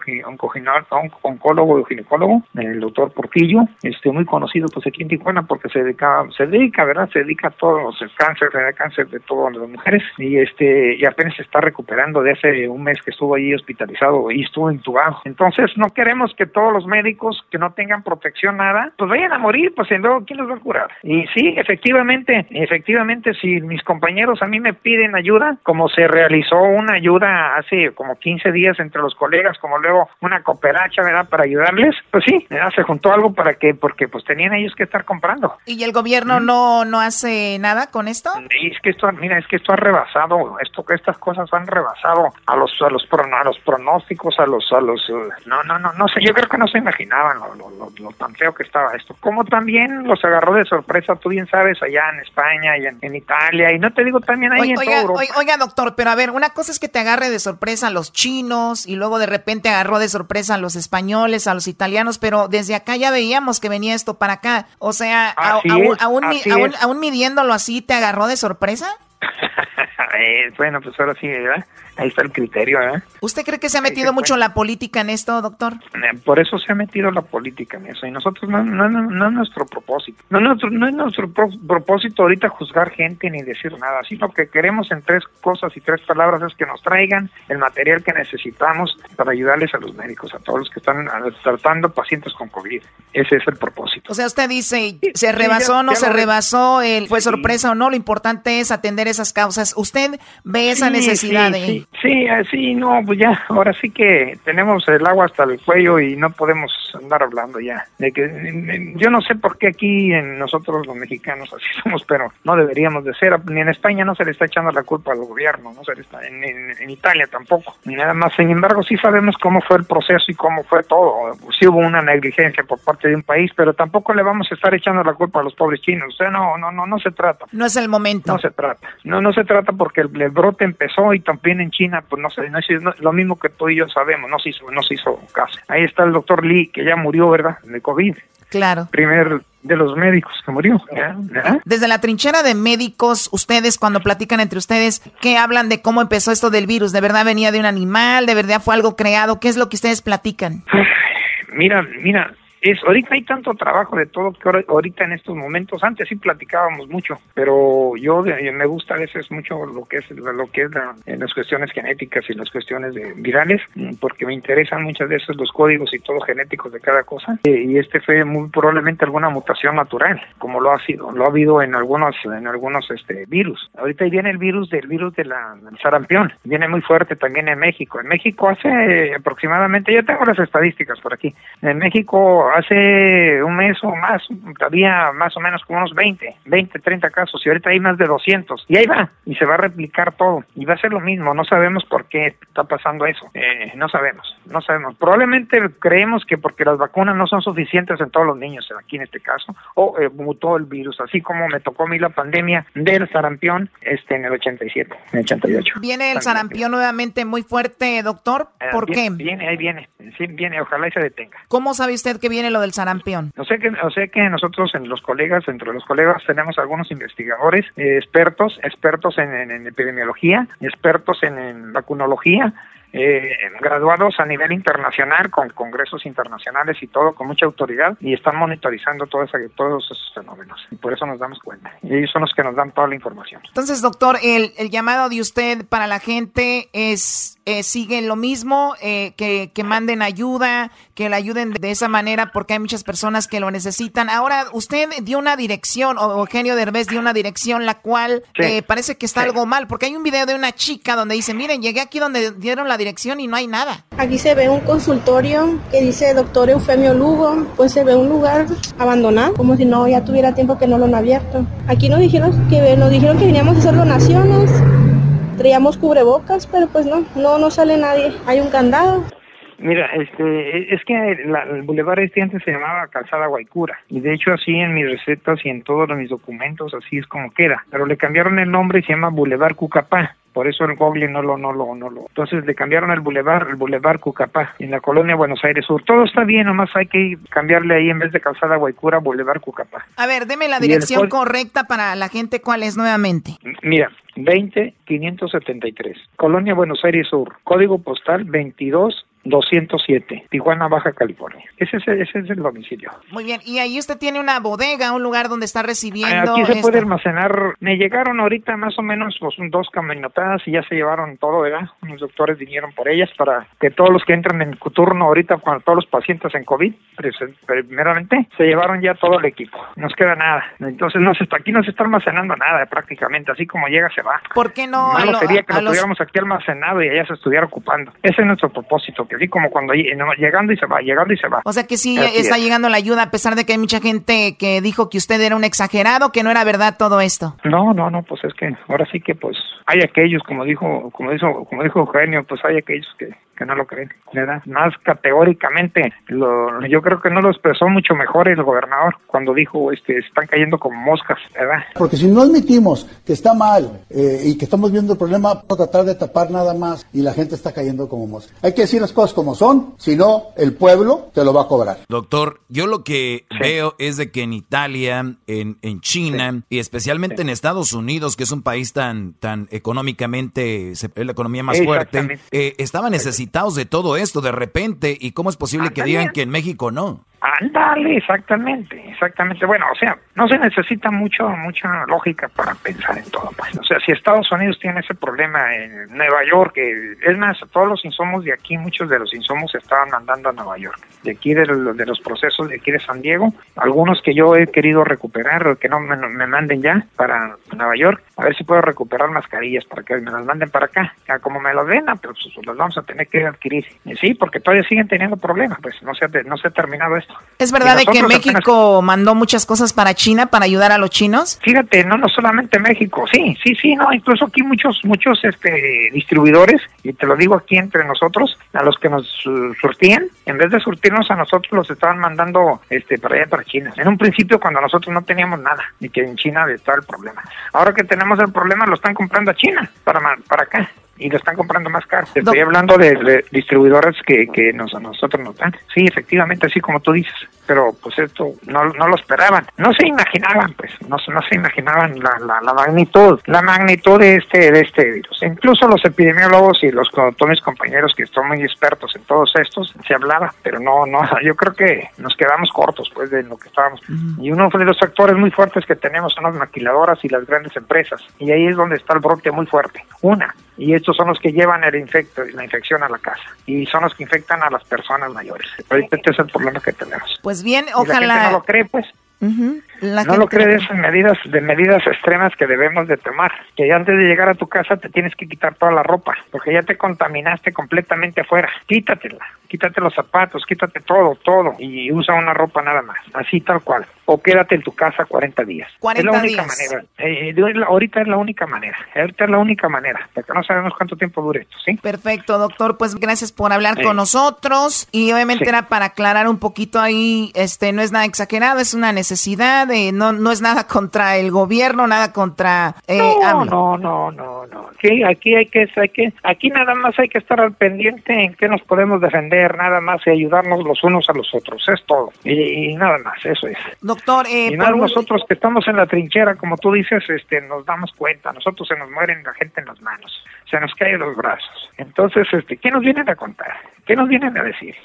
oncólogo, ginecólogo, el doctor Portillo, este, muy conocido pues aquí en Tijuana porque se dedica, se dedica, ¿verdad? Se dedica a todos los cáncer, se cáncer de todas las mujeres y este y apenas se está recuperando de hace un mes que estuvo ahí hospitalizado y estuvo intubado. Entonces no queremos que todos los médicos que no tengan protección nada, pues vayan a morir, pues y luego quién los va a curar. Y sí, efectivamente, efectivamente si mis compañeros a mí me piden ayuda, como se realizó una ayuda hace como 15 días entre los colegas, como luego una cooperacha, ¿verdad? Para ayudarles, pues sí, se juntó algo para que porque pues tenía ellos que estar comprando. ¿Y el gobierno no, no hace nada con esto? es que esto, mira, es que esto ha rebasado, esto que estas cosas han rebasado a los a los, a los pronósticos, a los a los eh, no, no, no, no sé, yo creo que no se imaginaban lo, tan feo que estaba esto. Como también los agarró de sorpresa, tú bien sabes, allá en España y en, Italia, y no te digo también ahí en oiga, Europa. Oiga, doctor, pero a ver, una cosa es que te agarre de sorpresa a los chinos y luego de repente agarró de sorpresa a los españoles, a los italianos, pero desde acá ya veíamos que venía esto para acá. O sea, aún, midiéndolo así, ¿te agarró de sorpresa? Eh, bueno, pues ahora sí, ¿verdad? Ahí está el criterio. ¿eh? ¿Usted cree que se ha metido mucho la política en esto, doctor? Eh, por eso se ha metido la política en eso y nosotros no, no, no, es nuestro propósito. No, no, no es nuestro propósito ahorita juzgar gente ni decir nada, sino que queremos en tres cosas y tres palabras es que nos traigan el material que necesitamos para ayudarles a los médicos, a todos los que están tratando pacientes con COVID. Ese es el propósito. O sea, usted dice, se rebasó, o no se rebasó, el, fue sorpresa o no, lo importante es atender esas causas. ¿Usted ve esa necesidad de...? Sí, sí, no, pues ya, ahora sí que tenemos el agua hasta el cuello y no podemos andar hablando ya. De que Yo no sé por qué aquí en nosotros los mexicanos así somos, pero no deberíamos de ser. Ni en España no se le está echando la culpa al gobierno, no se le está, en, en, Italia tampoco, ni nada más. Sin embargo, sí sabemos cómo fue el proceso y cómo fue todo. Sí hubo una negligencia por parte de un país, pero tampoco le vamos a estar echando la culpa a los pobres chinos. O sea, no, no, no, no se trata. No es el momento. No se trata. No, no se trata porque el, brote empezó y también en China, pues no sé, no es lo mismo que tú y yo sabemos, no se hizo, no se hizo caso. Ahí está el doctor Lee, que ya murió, ¿verdad? De COVID. Claro. Primer de los médicos que murió. Desde la trinchera de médicos, ustedes cuando platican entre ustedes, ¿qué hablan de cómo empezó esto del virus? ¿De verdad venía de un animal? ¿De verdad fue algo creado? ¿Qué es lo que ustedes platican? Mira, mira, es ahorita hay tanto trabajo de todo que ahorita en estos momentos antes sí platicábamos mucho pero yo me gusta a veces mucho lo que es lo que es las cuestiones genéticas y las cuestiones virales porque me interesan muchas veces los códigos y todo genéticos de cada cosa y este fue muy probablemente alguna mutación natural como lo ha sido lo ha habido en algunos en algunos este virus. Ahorita viene el virus del virus de la del sarampión viene muy fuerte también en México. En México hace aproximadamente yo tengo las estadísticas por aquí en México hace un mes o más, había más o menos como unos 20, 20, 30 casos y ahorita hay más de 200 y ahí va y se va a replicar todo y va a ser lo mismo, no sabemos por qué está pasando eso, eh, no sabemos, no sabemos, probablemente creemos que porque las vacunas no son suficientes en todos los niños, aquí en este caso, o eh, mutó el virus, así como me tocó a mí la pandemia del sarampión este en el 87, en el 88. ¿Viene el sarampión nuevamente muy fuerte, doctor? Eh, ¿Por qué? Viene, ahí viene, sí, viene, ojalá y se detenga. ¿Cómo sabe usted que viene lo del sarampión? O sea que, o sea que nosotros, en los colegas, entre los colegas, tenemos algunos investigadores, eh, expertos, expertos en, epidemiología, expertos en vacunología, eh, graduados a nivel internacional, con congresos internacionales y todo, con mucha autoridad, y están monitorizando todo todos esos fenómenos. Y por eso nos damos cuenta. Y ellos son los que nos dan toda la información. Entonces, doctor, el, el llamado de usted para la gente es, eh, sigue lo mismo, eh, que, que manden ayuda, que la ayuden de esa manera, porque hay muchas personas que lo necesitan. Ahora, usted dio una dirección, o Eugenio Derbez dio una dirección, la cual eh, parece que está algo mal, porque hay un video de una chica donde dice, miren, llegué aquí donde dieron la dirección y no hay nada. Aquí se ve un consultorio que dice doctor Eufemio Lugo, pues se ve un lugar abandonado, como si no ya tuviera tiempo que no lo han abierto. Aquí nos dijeron que nos dijeron que veníamos a hacer donaciones, traíamos cubrebocas, pero pues no, no, no sale nadie. Hay un candado. Mira, este, es que el bulevar este antes se llamaba Calzada Guaycura y de hecho así en mis recetas y en todos mis documentos así es como queda, pero le cambiaron el nombre y se llama Boulevard Cucapá por eso el Google no lo, no lo, no lo. Entonces le cambiaron el bulevar, el bulevar Cucapá, en la colonia Buenos Aires Sur. Todo está bien, nomás hay que cambiarle ahí en vez de calzada Guaycura, bulevar Cucapá. A ver, deme la dirección correcta para la gente, ¿cuál es nuevamente? Mira, 20573, Colonia Buenos Aires Sur, código postal 22 207, Tijuana, Baja California. Ese es, ese es el domicilio. Muy bien, y ahí usted tiene una bodega, un lugar donde está recibiendo. Aquí se puede almacenar. Me llegaron ahorita más o menos pues, dos camionetas y ya se llevaron todo, ¿verdad? Unos doctores vinieron por ellas para que todos los que entran en turno ahorita, cuando todos los pacientes en COVID, primeramente, se llevaron ya todo el equipo. No nos queda nada. Entonces, no se está, aquí no se está almacenando nada prácticamente. Así como llega, se va. ¿Por qué no? Malo sería que lo tuviéramos aquí almacenado y allá se estuviera ocupando. Ese es nuestro propósito, que así como cuando llegando y se va, llegando y se va. O sea que sí está llegando la ayuda a pesar de que hay mucha gente que dijo que usted era un exagerado, que no era verdad todo esto. No, no, no, pues es que ahora sí que pues hay aquellos, como dijo, como dijo, como dijo Eugenio, pues hay aquellos que que no lo creen, ¿verdad? Más categóricamente, lo, yo creo que no lo expresó mucho mejor el gobernador cuando dijo, este, están cayendo como moscas, ¿verdad? Porque si no admitimos que está mal eh, y que estamos viendo el problema, vamos a tratar de tapar nada más y la gente está cayendo como moscas. Hay que decir las cosas como son, si no, el pueblo te lo va a cobrar. Doctor, yo lo que veo es de que en Italia, en, en China y especialmente en Estados Unidos, que es un país tan, tan económicamente es la economía más fuerte, eh, estaban necesitados de todo esto de repente y cómo es posible que digan que en México no. Ándale, exactamente, exactamente. Bueno, o sea, no se necesita mucho, mucha lógica para pensar en todo. Pues. O sea, si Estados Unidos tiene ese problema en Nueva York, que es más, todos los insumos de aquí, muchos de los insumos se estaban mandando a Nueva York. De aquí de, de los procesos de aquí de San Diego, algunos que yo he querido recuperar, que no me, me, manden ya para Nueva York, a ver si puedo recuperar mascarillas para que me las manden para acá. Como me las den, pero pues las vamos a tener que adquirir. Y sí, porque todavía siguen teniendo problemas, pues no se, no se ha terminado esto. ¿Es verdad de que México mandó muchas cosas para China para ayudar a los chinos? Fíjate, no, no solamente México, sí, sí, sí, no, incluso aquí muchos, muchos este, distribuidores, y te lo digo aquí entre nosotros, a los que nos surtían, en vez de surtirnos a nosotros, los estaban mandando este, para allá, para China. En un principio, cuando nosotros no teníamos nada, y que en China estaba el problema. Ahora que tenemos el problema, lo están comprando a China, para, para acá y lo están comprando más caro. Estoy hablando de, distribuidores que, que nos, a nosotros nos dan. Sí, efectivamente, así como tú dices. Pero pues esto no, no lo esperaban. No se imaginaban, pues, no, no se imaginaban la, la, magnitud, la magnitud de este, de este virus. Incluso los epidemiólogos y los todos mis compañeros que son muy expertos en todos estos, se hablaba, pero no, no, yo creo que nos quedamos cortos, pues, de lo que estábamos. Y uno de los actores muy fuertes que tenemos son las maquiladoras y las grandes empresas. Y ahí es donde está el brote muy fuerte. Una, y estos son los que llevan el infecto, la infección a la casa y son los que infectan a las personas mayores. Este es el problema que tenemos. Pues bien, ojalá. no lo cree, pues no lo crees en medidas de medidas extremas que debemos de tomar. Que antes de llegar a tu casa te tienes que quitar toda la ropa, porque ya te contaminaste completamente afuera. Quítatela, quítate los zapatos, quítate todo, todo y usa una ropa nada más, así tal cual. O quédate en tu casa 40 días. 40 es la única días. manera. Eh, ahorita es la única manera. Ahorita es la única manera, porque no sabemos cuánto tiempo dure esto, ¿sí? Perfecto, doctor. Pues gracias por hablar con nosotros y obviamente era para aclarar un poquito ahí, este, no es nada exagerado, es una necesidad no, no es nada contra el gobierno, nada contra eh, no, no, no, no, no, Aquí, aquí hay que, hay que, aquí nada más hay que estar al pendiente en qué nos podemos defender, nada más y ayudarnos los unos a los otros, es todo. Y, nada más, eso es. Doctor, eh, y nosotros que estamos en la trinchera, como tú dices, este, nos damos cuenta, nosotros se nos mueren la gente en las manos, se nos caen los brazos. Entonces, este, ¿qué nos vienen a contar? ¿Qué nos vienen a decir?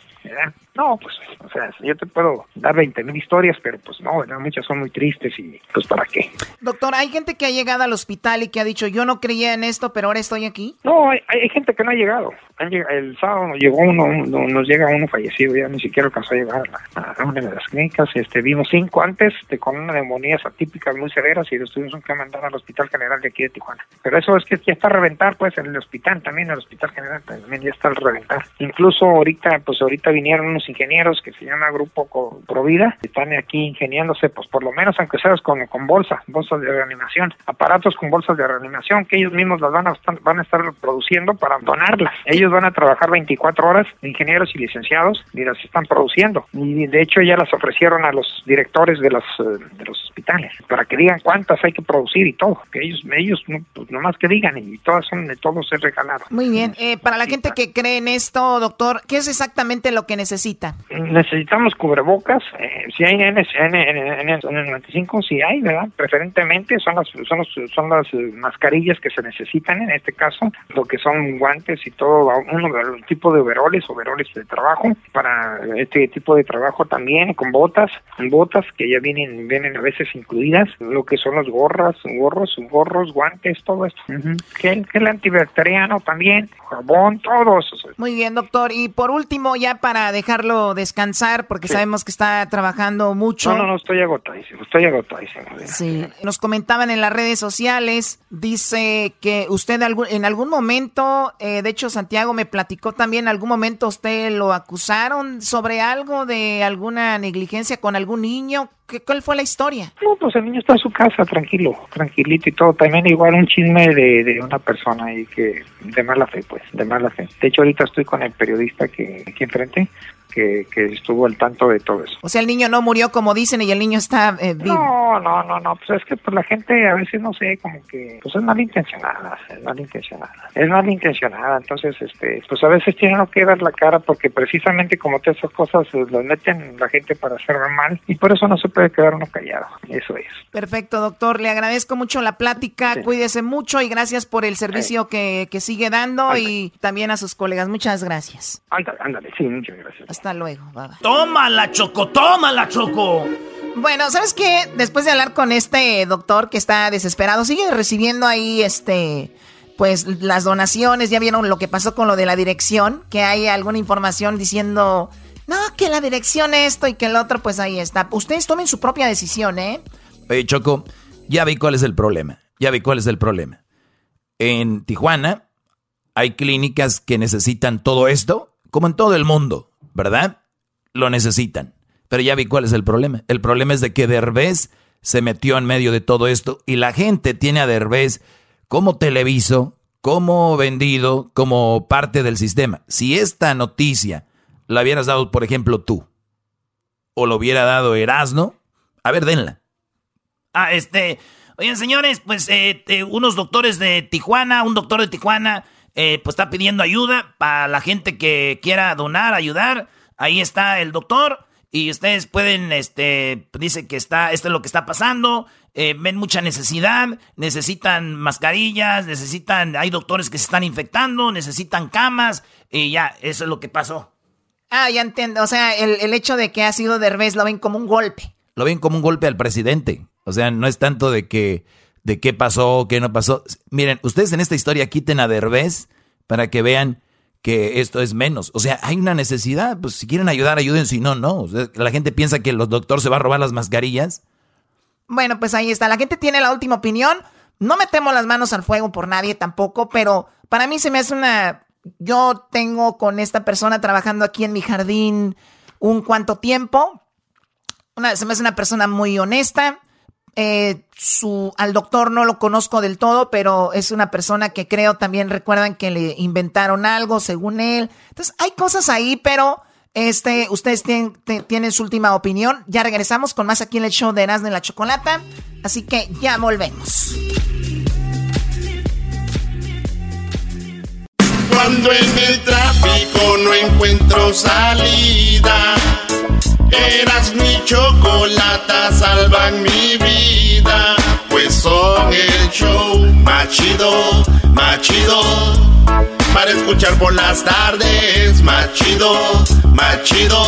No, pues, o sea, yo te puedo dar 20 mil historias, pero pues no, muchas son muy tristes y pues ¿para qué? Doctor, ¿hay gente que ha llegado al hospital y que ha dicho, yo no creía en esto, pero ahora estoy aquí? No, hay, hay gente que no ha llegado. El sábado nos llegó uno, nos llega uno fallecido, ya ni siquiera alcanzó a llegar a, una de las clínicas. Este, vimos cinco antes de, con una neumonías atípicas muy severas y los tuvimos que mandar al Hospital General de aquí de Tijuana. Pero eso es que ya está a reventar, pues, en el hospital también, el Hospital General también ya está a reventar. Incluso ahorita, pues ahorita vinieron unos ingenieros que se llama Grupo Provida, están aquí ingeniándose, pues por lo menos aunque sea con, con bolsas, bolsas de reanimación, aparatos con bolsas de reanimación que ellos mismos las van a, van a estar produciendo para donarlas. Ellos van a trabajar 24 horas, ingenieros y licenciados, y las están produciendo. Y de hecho ya las ofrecieron a los directores de los, eh, de los hospitales, para que digan cuántas hay que producir y todo, que ellos, ellos pues nomás que digan, y todas son de todos es regalado. Muy bien, eh, para la gente que cree en esto, doctor, ¿qué es exactamente lo que necesita? Necesitamos cubrebocas, eh, si hay en, en, en, el 95, si hay, ¿verdad? Preferentemente son las, son, los, son las mascarillas que se necesitan en este caso, lo que son guantes y todo, uno de los tipos de overoles, overoles de trabajo, para este tipo de trabajo también, con botas, botas que ya vienen, vienen a veces incluidas, lo que son los gorras, gorros, gorros, guantes, todo esto. que, el antibacteriano también, jabón, todo eso. Muy bien, doctor. Y por último, ya para dejarlo descansar, porque sabemos que está trabajando mucho. No, no, no, estoy agotadísimo, estoy agotadísimo. Sí, nos comentaban en las redes sociales, dice que usted en algún momento, eh, de hecho Santiago me platicó también, en algún momento usted lo acusaron sobre algo de alguna negligencia con algún niño. ¿Qué, ¿Cuál fue la historia? No, pues el niño está en su casa, tranquilo, tranquilito y todo. También igual un chisme de, de una persona ahí que, de mala fe, pues, de mala fe. De hecho, ahorita estoy con el periodista que aquí enfrente que, que, estuvo al tanto de todo eso. O sea, el niño no murió como dicen y el niño está eh, vivo. No, no, no, no, pues es que pues, la gente a veces, no sé, como que, pues es malintencionada, es malintencionada, es malintencionada, entonces, este, pues a veces tienen que dar la cara porque precisamente como todas esas cosas eh, las meten la gente para hacer mal y por eso no se puede quedar uno callado, eso es. Perfecto, doctor, le agradezco mucho la plática, cuídese mucho y gracias por el servicio que, que, sigue dando y también a sus colegas, muchas gracias. Ándale, ándale, sí, muchas gracias. Hasta luego, Toma la Choco, toma la Choco. Bueno, ¿sabes qué? Después de hablar con este doctor que está desesperado, sigue recibiendo ahí este pues las donaciones, ya vieron lo que pasó con lo de la dirección, que hay alguna información diciendo, no, que la dirección esto y que el otro, pues ahí está. Ustedes tomen su propia decisión, ¿eh? Oye, Choco, ya vi cuál es el problema, ya vi cuál es el problema. En Tijuana hay clínicas que necesitan todo esto, como en todo el mundo, ¿verdad? Lo necesitan. Pero ya vi cuál es el problema. El problema es de que Derbez se metió en medio de todo esto y la gente tiene a Derbez como televiso, como vendido, como parte del sistema. Si esta noticia la hubieras dado, por ejemplo, tú, o lo hubiera dado Erasno, a ver, denla. Ah, este, oigan señores, pues eh, eh, unos doctores de Tijuana, un doctor de Tijuana, eh, pues está pidiendo ayuda para la gente que quiera donar, ayudar. Ahí está el doctor. Y ustedes pueden, este, dice que está, esto es lo que está pasando, eh, ven mucha necesidad, necesitan mascarillas, necesitan, hay doctores que se están infectando, necesitan camas, y ya, eso es lo que pasó. Ah, ya entiendo, o sea, el, hecho de que ha sido Derbez lo ven como un golpe. Lo ven como un golpe al presidente, o sea, no es tanto de que, de qué pasó, qué no pasó. Miren, ustedes en esta historia quiten a Derbez para que vean que esto es menos. O sea, hay una necesidad, pues si quieren ayudar, ayuden, si no, no. la gente piensa que el doctor se va a robar las mascarillas. Bueno, pues ahí está. La gente tiene la última opinión. No metemos las manos al fuego por nadie tampoco, pero para mí se me hace una... Yo tengo con esta persona trabajando aquí en mi jardín un cuanto tiempo. Una, se me hace una persona muy honesta. Eh, su, al doctor no lo conozco del todo, pero es una persona que creo también recuerdan que le inventaron algo según él. Entonces hay cosas ahí, pero este, ustedes tienen, su última opinión. Ya regresamos con más aquí en el show de Erasmo en la Chocolata. Así que ya volvemos. Cuando en el tráfico no encuentro salida Eras mi chocolata, salvan mi vida. Pues son el show machido, machido. Para escuchar por las tardes, machido, machido.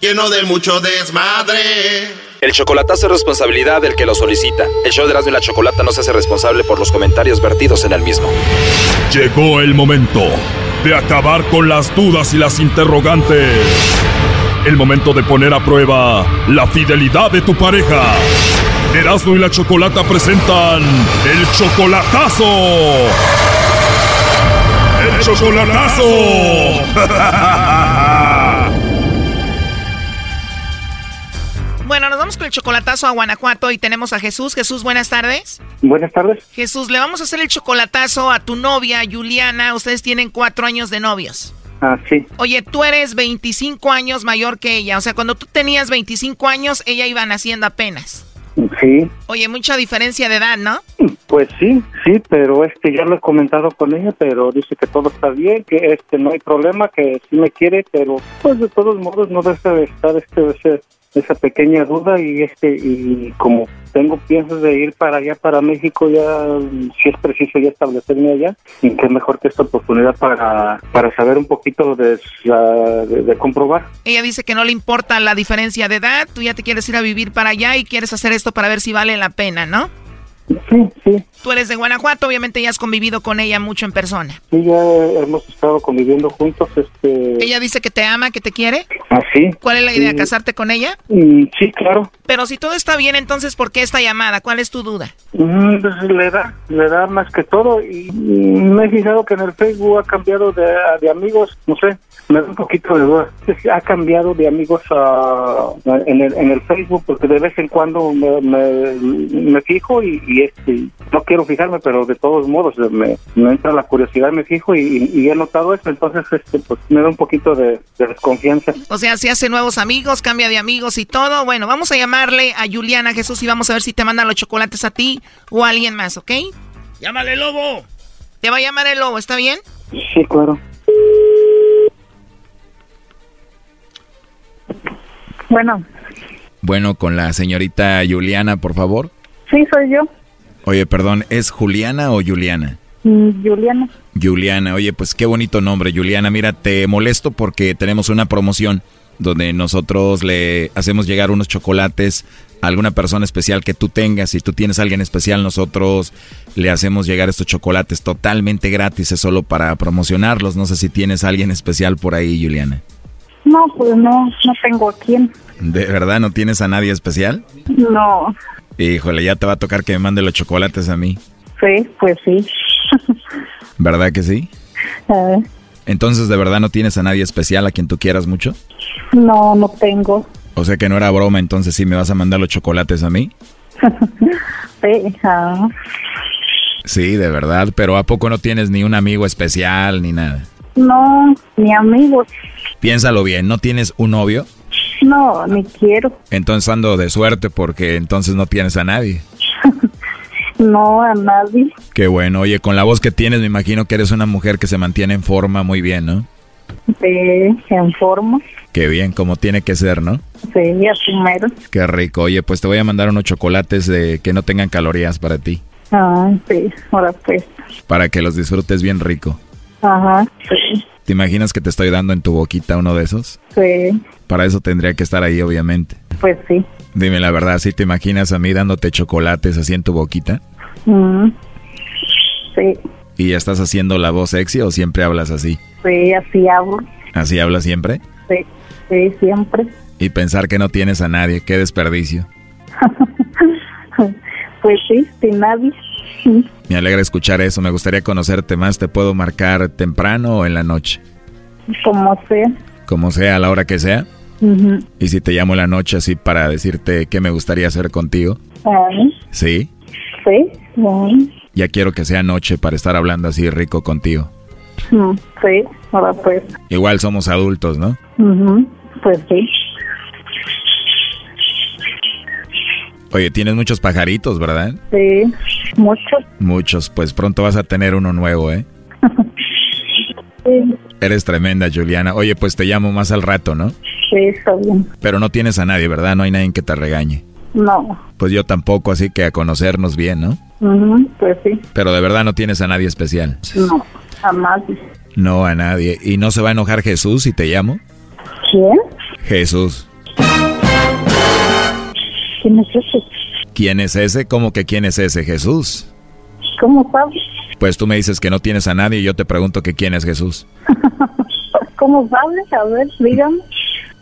Lleno de mucho desmadre. El chocolatazo es responsabilidad del que lo solicita. El show de Erasmo y la Chocolata no se hace responsable por los comentarios vertidos en el mismo. Llegó el momento de acabar con las dudas y las interrogantes el momento de poner a prueba la fidelidad de tu pareja. Erasmo y la Chocolata presentan el chocolatazo. El chocolatazo. Bueno, nos vamos con el chocolatazo a Guanajuato y tenemos a Jesús. Jesús, buenas tardes. Buenas tardes. Jesús, le vamos a hacer el chocolatazo a tu novia, Juliana. Ustedes tienen cuatro años de novios. Ah, sí. Oye, tú eres 25 años mayor que ella. O sea, cuando tú tenías 25 años, ella iba naciendo apenas. Sí. Oye, mucha diferencia de edad, ¿no? Pues sí, sí, pero este ya lo he comentado con ella, pero dice que todo está bien, que este no hay problema, que sí me quiere, pero pues de todos modos no deja de estar este ese esa pequeña duda y este y como tengo piensos de ir para allá para México ya si es preciso ya establecerme allá y qué mejor que esta oportunidad para, para saber un poquito de, de, comprobar ella dice que no le importa la diferencia de edad tú ya te quieres ir a vivir para allá y quieres hacer esto para ver si vale la pena ¿no? Sí, sí. Tú eres de Guanajuato, obviamente ya has convivido con ella mucho en persona. Sí, ya hemos estado conviviendo juntos. Este... ¿Ella dice que te ama, que te quiere? Ah, sí. ¿Cuál es la idea, casarte con ella? Mm, sí, claro. Pero si todo está bien, entonces, ¿por qué esta llamada? ¿Cuál es tu duda? Mm, pues, le da, le da más que todo. Y me he fijado que en el Facebook ha cambiado de, de amigos, no sé, me da un poquito de duda. Ha cambiado de amigos en, el, en el Facebook porque de vez en cuando me, me, fijo y y este, no quiero fijarme, pero de todos modos me, me entra la curiosidad, me fijo y, y, he notado eso, entonces este, pues me da un poquito de, de, desconfianza. O sea, si hace nuevos amigos, cambia de amigos y todo. Bueno, vamos a llamarle a Juliana Jesús y vamos a ver si te manda los chocolates a ti o a alguien más, ¿ok? Llámale lobo. Te va a llamar el lobo, ¿está bien? Sí, claro. Bueno. Bueno, con la señorita Juliana, por favor. Sí, soy yo. Oye, perdón, ¿es Juliana o Juliana? Mm, Juliana. Juliana, oye, pues qué bonito nombre, Juliana. Mira, te molesto porque tenemos una promoción donde nosotros le hacemos llegar unos chocolates a alguna persona especial que tú tengas. Si tú tienes a alguien especial, nosotros le hacemos llegar estos chocolates totalmente gratis, es solo para promocionarlos. No sé si tienes a alguien especial por ahí, Juliana. No, pues no, no tengo a quién. ¿De verdad no tienes a nadie especial? No. Híjole, ya te va a tocar que me mande los chocolates a mí. Sí, pues sí. ¿Verdad que sí? ver. Entonces, ¿de verdad no tienes a nadie especial a quien tú quieras mucho? No, no tengo. O sea que no era broma, entonces sí me vas a mandar los chocolates a mí. sí. Sí, de verdad, pero ¿a poco no tienes ni un amigo especial ni nada? No, ni amigos. Piénsalo bien, ¿no tienes un novio? No, ni quiero. Entonces ando de suerte porque entonces no tienes a nadie. no, a nadie. Qué bueno, oye, con la voz que tienes me imagino que eres una mujer que se mantiene en forma muy bien, ¿no? Sí, en forma. Qué bien, como tiene que ser, ¿no? Sí, así mero. Qué rico. Oye, pues te voy a mandar unos chocolates de que no tengan calorías para ti. Ah, sí, ahora pues. Para que los disfrutes bien rico. Ajá, sí. ¿Te imaginas que te estoy dando en tu boquita uno de esos? Sí. Para eso tendría que estar ahí, obviamente. Pues sí. Dime la verdad, ¿sí te imaginas a mí dándote chocolates así en tu boquita? Mm. Sí. ¿Y ya estás haciendo la voz sexy o siempre hablas así? Sí, así hablo. ¿Así hablas siempre? Sí, sí, siempre. Y pensar que no tienes a nadie, qué desperdicio. pues sí, sin nadie. Me alegra escuchar eso. Me gustaría conocerte más. ¿Te puedo marcar temprano o en la noche? Como sea. Como sea, a la hora que sea. ¿Y si te llamo la noche así para decirte qué me gustaría hacer contigo? ¿Sí? Sí. Ya quiero que sea noche para estar hablando así rico contigo. Sí, ahora pues. Igual somos adultos, ¿no? Pues sí. Oye, tienes muchos pajaritos, ¿verdad? Sí, muchos. Muchos, pues pronto vas a tener uno nuevo, ¿eh? sí. Eres tremenda, Juliana. Oye, pues te llamo más al rato, ¿no? Sí, está bien. Pero no tienes a nadie, ¿verdad? No hay nadie que te regañe. No. Pues yo tampoco, así que a conocernos bien, ¿no? pues sí. Pero de verdad no tienes a nadie especial. No, a nadie. No, a nadie. ¿Y no se va a enojar Jesús si te llamo? ¿Quién? Jesús. ¿Quién es ese? ¿Quién es ese? ¿Cómo que quién es ese? Jesús. ¿Cómo sabes? Pues tú me dices que no tienes a nadie y yo te pregunto que quién es Jesús. ¿Cómo sabes? A ver, dígame.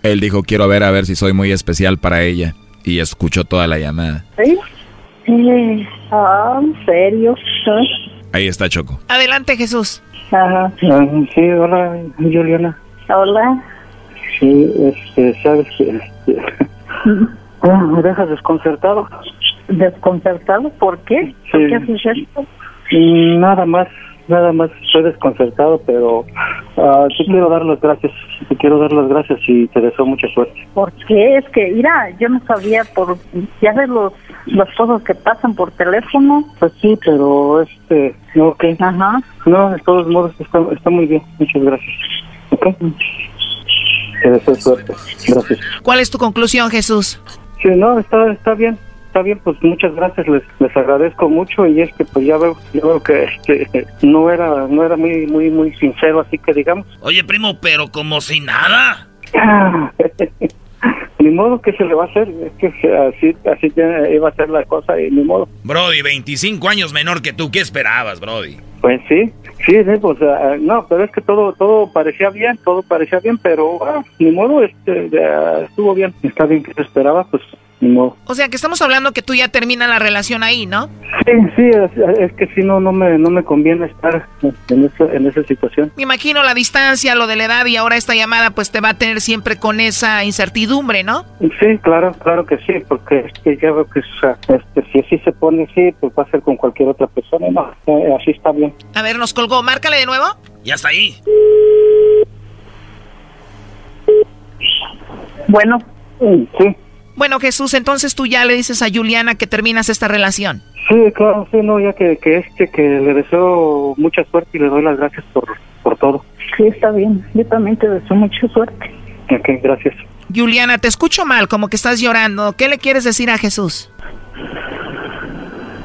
Él dijo, quiero ver a ver si soy muy especial para ella. Y escuchó toda la llamada. ¿Sí? Eh, ah, ¿en serio? Ahí está Choco. Adelante, Jesús. Ajá. sí, hola, Juliana. Hola. Sí, este, sabes que... Este, ah, ¿Me dejas desconcertado? ¿Desconcertado? ¿Por qué? ¿Por qué haces esto? Nada más, nada más estoy desconcertado, pero uh, te quiero dar las gracias, te quiero dar las gracias y te deseo mucha suerte. ¿Por qué? Es que, mira, yo no sabía por, ya ves los, las cosas que pasan por teléfono. Pues sí, pero este, no, ok. Ajá. No, de todos modos está, está muy bien, muchas gracias. Ok. Te deseo suerte, gracias. ¿Cuál es tu conclusión, Jesús? Sí, no, está, está bien está bien, pues muchas gracias, les, les agradezco mucho y es que pues ya veo, ya veo que este, no era no era muy muy muy sincero, así que digamos. Oye, primo, pero como si nada. ni modo que se le va a hacer, es que así así ya iba a ser la cosa y ni modo. Brody, 25 años menor que tú, ¿qué esperabas, Brody? Pues sí, sí, sí pues no, pero es que todo todo parecía bien, todo parecía bien, pero ah, ni modo, este estuvo bien, está bien que se esperaba, pues no. O sea, que estamos hablando que tú ya termina la relación ahí, ¿no? Sí, sí, es, es que si no, no me, no me conviene estar en esa, en esa situación. Me imagino la distancia, lo de la edad y ahora esta llamada pues te va a tener siempre con esa incertidumbre, ¿no? Sí, claro, claro que sí, porque es que ya veo que o sea, este, si así se pone así, pues va a ser con cualquier otra persona. No, eh, así está bien. A ver, nos colgó, márcale de nuevo. Ya está ahí. Bueno. Sí. Bueno, Jesús, entonces tú ya le dices a Juliana que terminas esta relación. Sí, claro, sí, no, ya que, que este, que le deseo mucha suerte y le doy las gracias por, por todo. Sí, está bien. Yo también te deseo mucha suerte. Ok, gracias. Juliana, te escucho mal, como que estás llorando. ¿Qué le quieres decir a Jesús?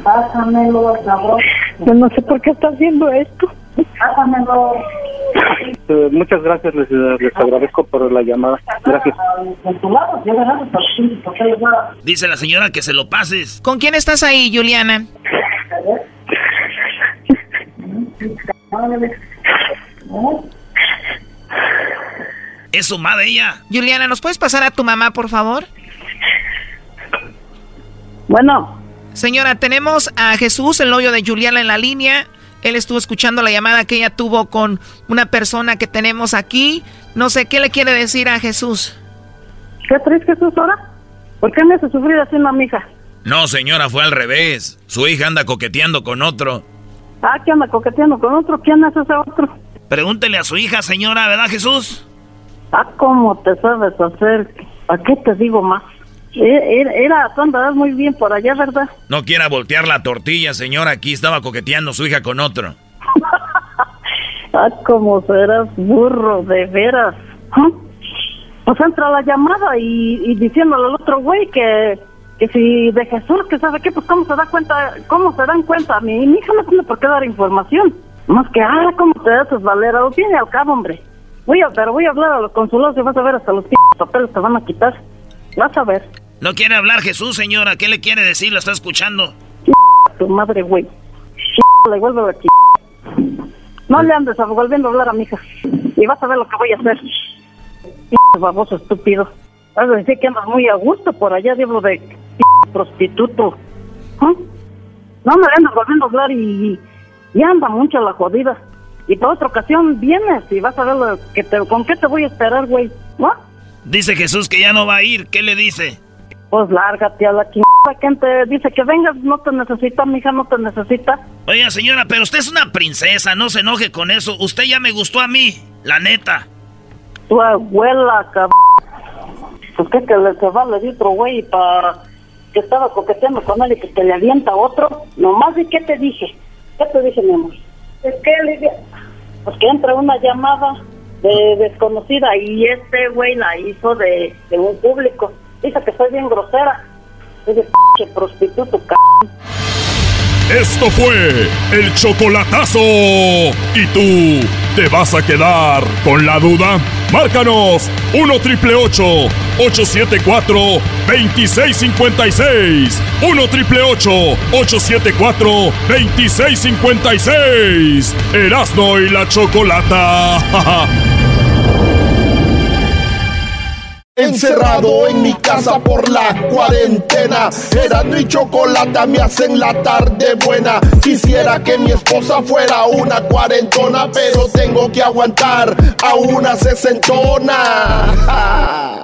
Pásamelo, cabrón. Yo no sé por qué está haciendo esto. Eh, muchas gracias, les, les agradezco por la llamada. Gracias. Dice la señora que se lo pases. ¿Con quién estás ahí, Juliana? Es su madre ella. Juliana, ¿nos puedes pasar a tu mamá, por favor? Bueno. Señora, tenemos a Jesús, el novio de Juliana, en la línea. Él estuvo escuchando la llamada que ella tuvo con una persona que tenemos aquí. No sé, ¿qué le quiere decir a Jesús? ¿Qué traes Jesús ahora? ¿Por qué me hace sufrir así una mija? No, señora, fue al revés. Su hija anda coqueteando con otro. Ah, ¿qué anda coqueteando con otro? ¿Quién es ese otro? Pregúntele a su hija, señora, ¿verdad, Jesús? Ah, ¿cómo te sabes hacer? ¿A qué te digo más? E, Era, era andabas muy bien por allá, ¿verdad? No quiera voltear la tortilla, señora. Aquí estaba coqueteando su hija con otro. Ah, como serás burro, de veras. ¿Ah? Pues entra la llamada y, y diciéndole al otro güey que, que si de Jesús, que sabe qué, pues cómo se da cuenta, cómo se dan cuenta. Mi, mi hija no tiene por qué dar información. Más que, ah, cómo te haces valer, lo tiene al cabo, hombre. Voy a, pero voy a hablar a los consulados y vas a ver hasta los p papeles te van a quitar. Vas a ver. No quiere hablar Jesús, señora. ¿Qué le quiere decir? Lo está escuchando. Tu madre, güey. Le vuelve a. No le andes volviendo a hablar a mi hija. Y vas a ver lo que voy a hacer. baboso estúpido. Vas a decir que andas muy a gusto por allá, diablo de prostituto. ¿Ah? No me le andas volviendo a hablar y, y anda mucho la jodida. Y para otra ocasión vienes y vas a ver lo que te, con qué te voy a esperar, güey. ¿No? Dice Jesús que ya no va a ir. ¿Qué le dice? Pues lárgate a la chingada. ¿Quién te dice que vengas? No te necesita, mi hija no te necesita. Oiga, señora, pero usted es una princesa. No se enoje con eso. Usted ya me gustó a mí. La neta. Tu abuela, cabrón. Pues qué que le se va le di otro güey para que estaba coqueteando con él y que te le avienta otro. Nomás de qué te dije. ¿Qué te dije, mi amor? Es que Lidia. Pues que entra una llamada de desconocida y este güey la hizo de, de un público. Dice que soy bien grosera. Dice, que prostituto, cabrón. Esto fue el chocolatazo. ¿Y tú te vas a quedar con la duda? Márcanos 1 triple 874 2656. 1 triple 874 2656. Erasno y la chocolata. Encerrado en mi casa por la cuarentena. Erasmo y chocolate me hacen la tarde buena. Quisiera que mi esposa fuera una cuarentona, pero tengo que aguantar a una sesentona.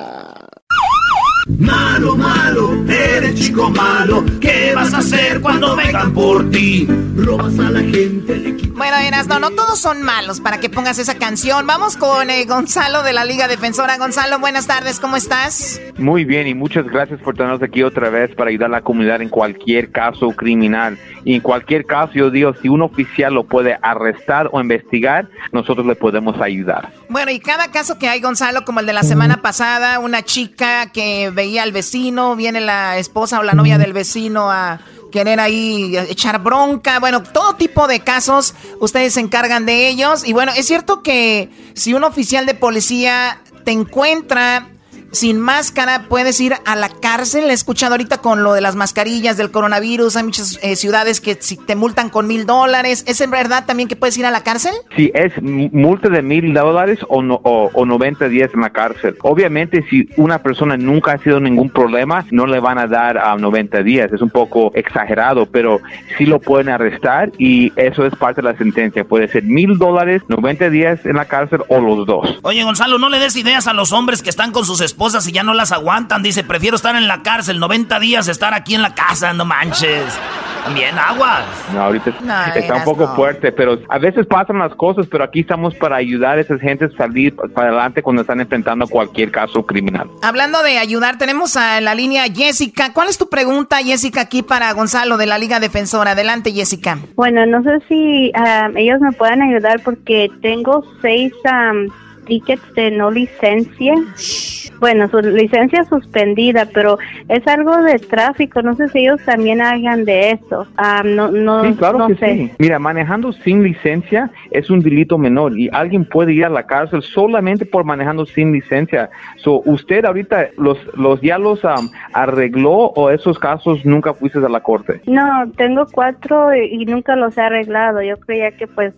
Malo, malo, eres chico malo. ¿Qué vas a hacer cuando vengan por ti? Robas a la gente, le quitas- Bueno, Eras, no, no todos son malos para que pongas esa canción. Vamos con eh, Gonzalo de la Liga Defensora. Gonzalo, buenas tardes, ¿cómo estás? Muy bien y muchas gracias por tenernos aquí otra vez para ayudar a la comunidad en cualquier caso criminal. Y en cualquier caso, yo digo, si un oficial lo puede arrestar o investigar, nosotros le podemos ayudar. Bueno, y cada caso que hay, Gonzalo, como el de la semana pasada, una chica que veía al vecino, viene la esposa o la novia del vecino a querer ahí echar bronca, bueno, todo tipo de casos, ustedes se encargan de ellos. Y bueno, es cierto que si un oficial de policía te encuentra sin máscara puedes ir a la cárcel. He escuchado ahorita con lo de las mascarillas del coronavirus. Hay muchas eh, ciudades que si te multan con mil dólares. ¿Es en verdad también que puedes ir a la cárcel? Sí, es multa de mil dólares o, no, o, 90 días en la cárcel. Obviamente, si una persona nunca ha sido ningún problema, no le van a dar a 90 días. Es un poco exagerado, pero sí lo pueden arrestar y eso es parte de la sentencia. Puede ser mil dólares, 90 días en la cárcel o los dos. Oye, Gonzalo, no le des ideas a los hombres que están con sus esposas y ya no las aguantan. Dice, prefiero estar en la cárcel 90 días, estar aquí en la casa, no manches. También aguas. No, ahorita está un poco fuerte, pero a veces pasan las cosas, pero aquí estamos para ayudar a esas gentes a salir para adelante cuando están enfrentando cualquier caso criminal. Hablando de ayudar, tenemos a la línea Jessica. ¿Cuál es tu pregunta, Jessica, aquí para Gonzalo de la Liga Defensora? Adelante, Jessica. Bueno, no sé si ah, ellos me pueden ayudar porque tengo seis tickets de no licencia. Bueno, su licencia suspendida, pero es algo de tráfico. No sé si ellos también hagan de eso. Ah, no, no, sí, claro que Sí. Mira, manejando sin licencia es un delito menor y alguien puede ir a la cárcel solamente por manejando sin licencia. So, ¿Usted ahorita los, los ya los arregló o esos casos nunca fuiste a la corte? No, tengo cuatro y, nunca los he arreglado. Yo creía que pues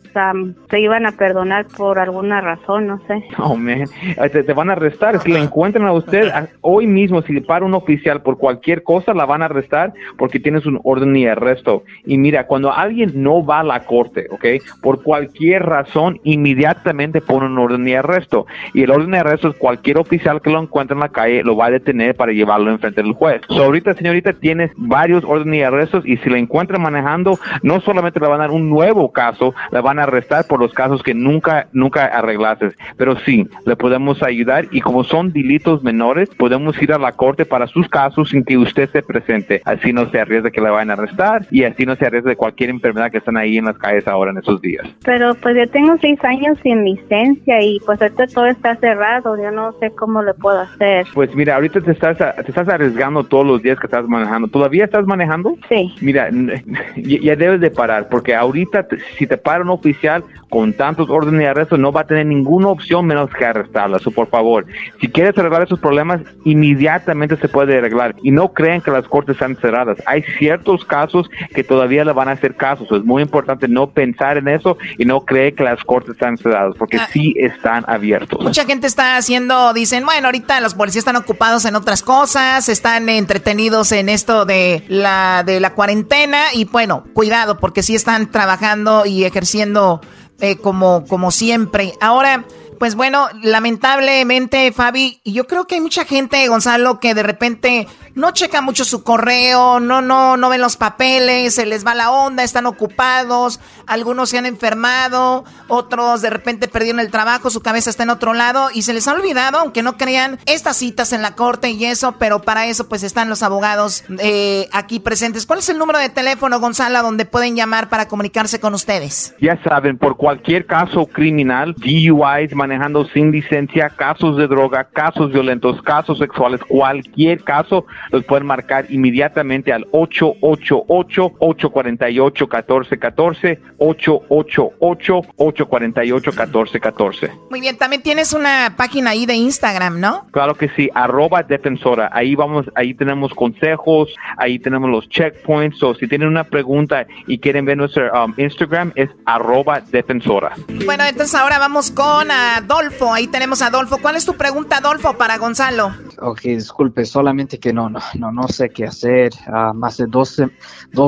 se iban a perdonar por alguna razón, no sé. Oh, man. Te, van a arrestar. Si la encuentran a usted hoy mismo, si le para un oficial por cualquier cosa, la van a arrestar porque tienes un orden de arresto. Y mira, cuando alguien no va a la corte, ¿ok? Por cualquier razón, inmediatamente pone un orden de arresto. Y el orden de arresto es cualquier oficial que lo encuentre en la calle lo va a detener para llevarlo enfrente del juez. So, ahorita, señorita, tienes varios órdenes de arrestos y si la encuentran manejando, no solamente le van a dar un nuevo caso, le van a arrestar por los casos que nunca, nunca arreglaste pero sí, le podemos ayudar y como son delitos menores, podemos ir a la corte para sus casos sin que usted se presente. Así no se arriesga que le vayan a arrestar y así no se arriesga de cualquier enfermedad que están ahí en las calles ahora en esos días. Pero pues yo tengo seis años sin licencia y pues ahorita todo está cerrado, yo no sé cómo le puedo hacer. Pues mira, ahorita te estás, te estás arriesgando todos los días que estás manejando. ¿Todavía estás manejando? Sí. Mira, ya debes de parar porque ahorita si te para un oficial con tantos órdenes de arresto no va a tener ninguna opción menos que arrestarla. So, por favor, si quieres arreglar esos problemas, inmediatamente se puede arreglar. Y no creen que las cortes están cerradas. Hay ciertos casos que todavía le van a hacer casos. es muy importante no pensar en eso y no creer que las cortes están cerradas, porque ah. sí están abiertos. Mucha gente está haciendo, dicen, bueno, ahorita los policías están ocupados en otras cosas, están entretenidos en esto de la, de la cuarentena y bueno, cuidado, porque sí están trabajando y ejerciendo eh, como, como siempre. Ahora, pues bueno, lamentablemente, Fabi, yo creo que hay mucha gente, Gonzalo, que de repente no checa mucho su correo, no, no, no ven los papeles, se les va la onda, están ocupados, algunos se han enfermado, otros de repente perdieron el trabajo, su cabeza está en otro lado y se les ha olvidado, aunque no crean, estas citas en la corte y eso, pero para eso pues están los abogados eh, aquí presentes. ¿Cuál es el número de teléfono, Gonzalo, donde pueden llamar para comunicarse con ustedes? Ya saben, por cualquier caso criminal, DUIs, manejando sin licencia, casos de droga, casos violentos, casos sexuales, cualquier caso, los pueden marcar inmediatamente al 888-848-1414, 888-848-1414. Muy bien, también tienes una página ahí de Instagram, ¿no? Claro que sí, arroba defensora. Ahí vamos, ahí tenemos consejos, ahí tenemos los checkpoints, o si tienen una pregunta y quieren ver nuestro um, Instagram, es arroba defensora. Bueno, entonces ahora vamos con... Adolfo. Ahí tenemos a Adolfo. ¿Cuál es tu pregunta, Adolfo, para Gonzalo? Ok, disculpe, solamente que no, no, no, sé qué hacer. Uh, más de dos,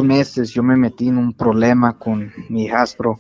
meses yo me metí en un problema con mi hijastro.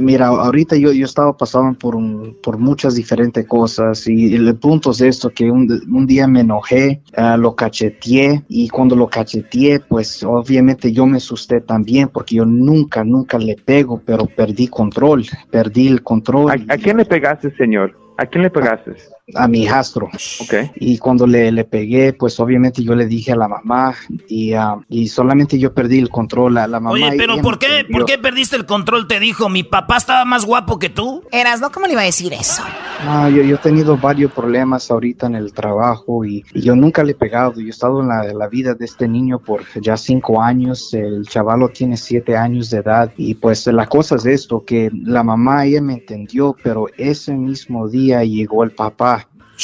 Mira, ahorita yo, yo estaba pasando por, por muchas diferentes cosas y el punto es esto, que un, día me enojé, uh, lo cacheteé y cuando lo cacheteé, pues obviamente yo me asusté también porque yo nunca, nunca le pego, pero perdí control, perdí el control. ¿A, quién le pegaste, señor? ¿A quién le pegaste? A mi hijastro. Okay. Y cuando le, le, pegué, pues obviamente yo le dije a la mamá y, uh, y solamente yo perdí el control. A la mamá Oye, pero ¿por qué, ¿por qué perdiste el control? Te dijo, mi papá estaba más guapo que tú. Eras, ¿no? ¿Cómo le iba a decir eso? No, yo, yo he tenido varios problemas ahorita en el trabajo y, yo nunca le he pegado. Yo he estado en la, la, vida de este niño por ya cinco años. El chavalo tiene siete años de edad y pues la cosa es esto, que la mamá ella me entendió, pero ese mismo día llegó el papá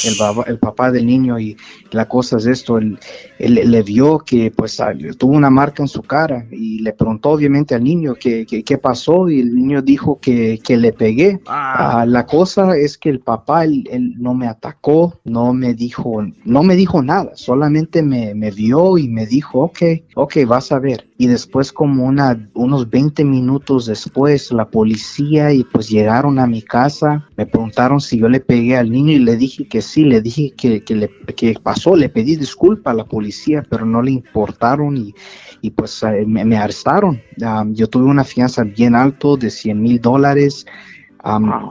el, el papá del niño y la cosa es esto, él, le vio que pues tuvo una marca en su cara y le preguntó obviamente al niño qué, qué, pasó y el niño dijo que, que le pegué. Ah. Ah, la cosa es que el papá él, no me atacó, no me dijo, no me dijo nada, solamente me, me vio y me dijo, ok, ok, vas a ver. Y después como una, unos 20 minutos después la policía y pues llegaron a mi casa, me preguntaron si yo le pegué al niño y le dije que sí, le dije que, que, le, que pasó, le pedí disculpa a la policía, pero no le importaron y, y pues eh, me, arrestaron. yo tuve una fianza bien alto de 100 mil dólares.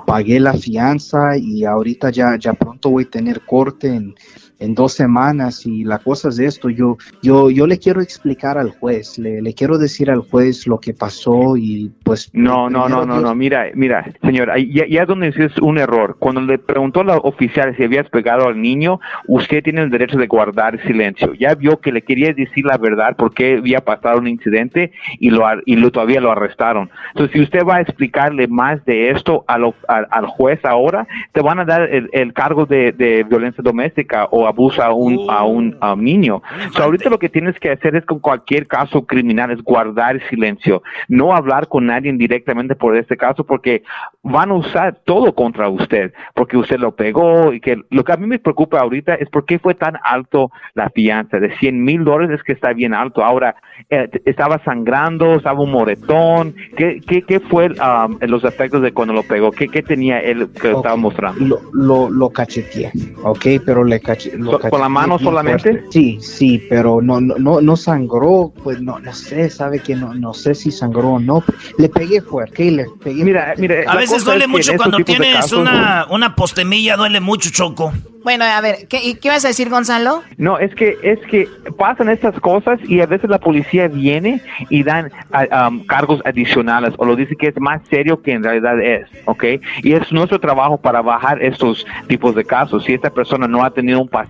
pagué la fianza y ahorita ya, ya pronto voy a tener corte en, en dos semanas y la cosa es esto, yo, yo, yo le quiero explicar al juez, le, le quiero decir al juez lo que pasó y pues... No, no, no, no, no, mira, mira, señor, ya, ya donde es un error, cuando le preguntó a la oficial si habías pegado al niño, usted tiene el derecho de guardar silencio, ya vio que le quería decir la verdad porque había pasado un incidente y lo, y lo todavía lo arrestaron. Entonces, si usted va a explicarle más de esto al, al, juez ahora, te van a dar el, el cargo de, de violencia doméstica o abusa a un, a un, a niño. ahorita lo que tienes que hacer es con cualquier caso criminal es guardar silencio, no hablar con nadie directamente por este caso porque van a usar todo contra usted, porque usted lo pegó y que lo que a mí me preocupa ahorita es por qué fue tan alto la fianza de 100 mil dólares es que está bien alto. Ahora, eh, estaba sangrando, estaba un moretón, ¿qué, qué, qué fue um, los efectos de cuando lo pegó? ¿Qué, qué tenía él que estaba mostrando? Lo, lo, lo cacheteé, ok, pero le cacheteé ¿Con la mano solamente? Sí, sí, pero no, no, no sangró, pues no, no sé, sabe que no, no sé si sangró o no. Le pegué fuerte, le pegué. Mira, mira. A veces duele mucho cuando tienes una, una postemilla, duele mucho, Choco. Bueno, a ver, ¿qué, ¿qué vas a decir, Gonzalo? No, es que es que pasan estas cosas y a veces la policía viene y dan um, cargos adicionales o lo dice que es más serio que en realidad es, ¿ok? Y es nuestro trabajo para bajar estos tipos de casos. Si esta persona no ha tenido un pasado,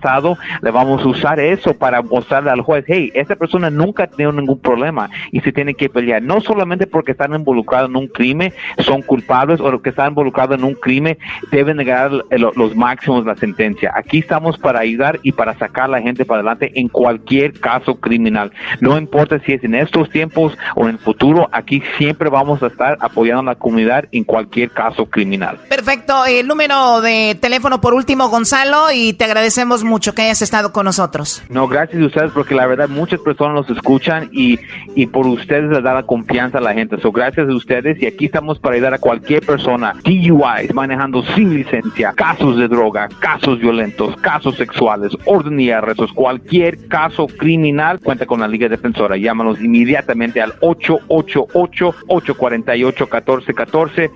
le vamos a usar eso para mostrarle al juez, hey, esta persona nunca ha tenido ningún problema y se tiene que pelear, no solamente porque están involucrados en un crimen, son culpables o que están involucrados en un crimen, deben negar los máximos de la sentencia. Aquí estamos para ayudar y para sacar a la gente para adelante en cualquier caso criminal. No importa si es en estos tiempos o en el futuro, aquí siempre vamos a estar apoyando a la comunidad en cualquier caso criminal. Perfecto. El número de teléfono por último, Gonzalo, y te agradecemos mucho que hayas estado con nosotros. No, gracias a ustedes porque la verdad muchas personas nos escuchan y, y por ustedes les da la confianza a la gente. So, gracias a ustedes y aquí estamos para ayudar a cualquier persona. DUIs, manejando sin licencia, casos de droga, casos violentos casos sexuales, orden y arrestos, cualquier caso criminal, cuenta con la Liga Defensora. Llámanos inmediatamente al 888-848-1414,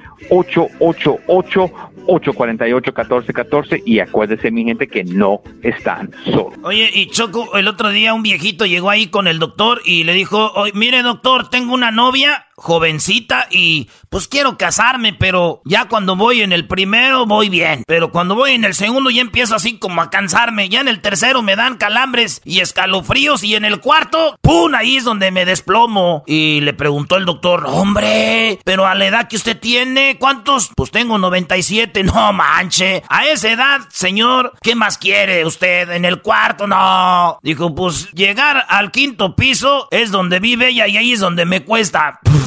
888-848-1414 y acuérdese mi gente que no están solos. Oye, y Choco, el otro día un viejito llegó ahí con el doctor y le dijo, mire doctor, tengo una novia jovencita y pues quiero casarme, pero ya cuando voy en el primero voy bien, pero cuando voy en el segundo ya empiezo así como a cansarme, ya en el tercero me dan calambres y escalofríos y en el cuarto, ¡pum! Ahí es donde me desplomo. Y le preguntó el doctor, hombre, pero a la edad que usted tiene, ¿cuántos? Pues tengo 97, no manche. A esa edad, señor, ¿qué más quiere usted? En el cuarto, no. Dijo, pues llegar al quinto piso es donde vive ella y ahí es donde me cuesta.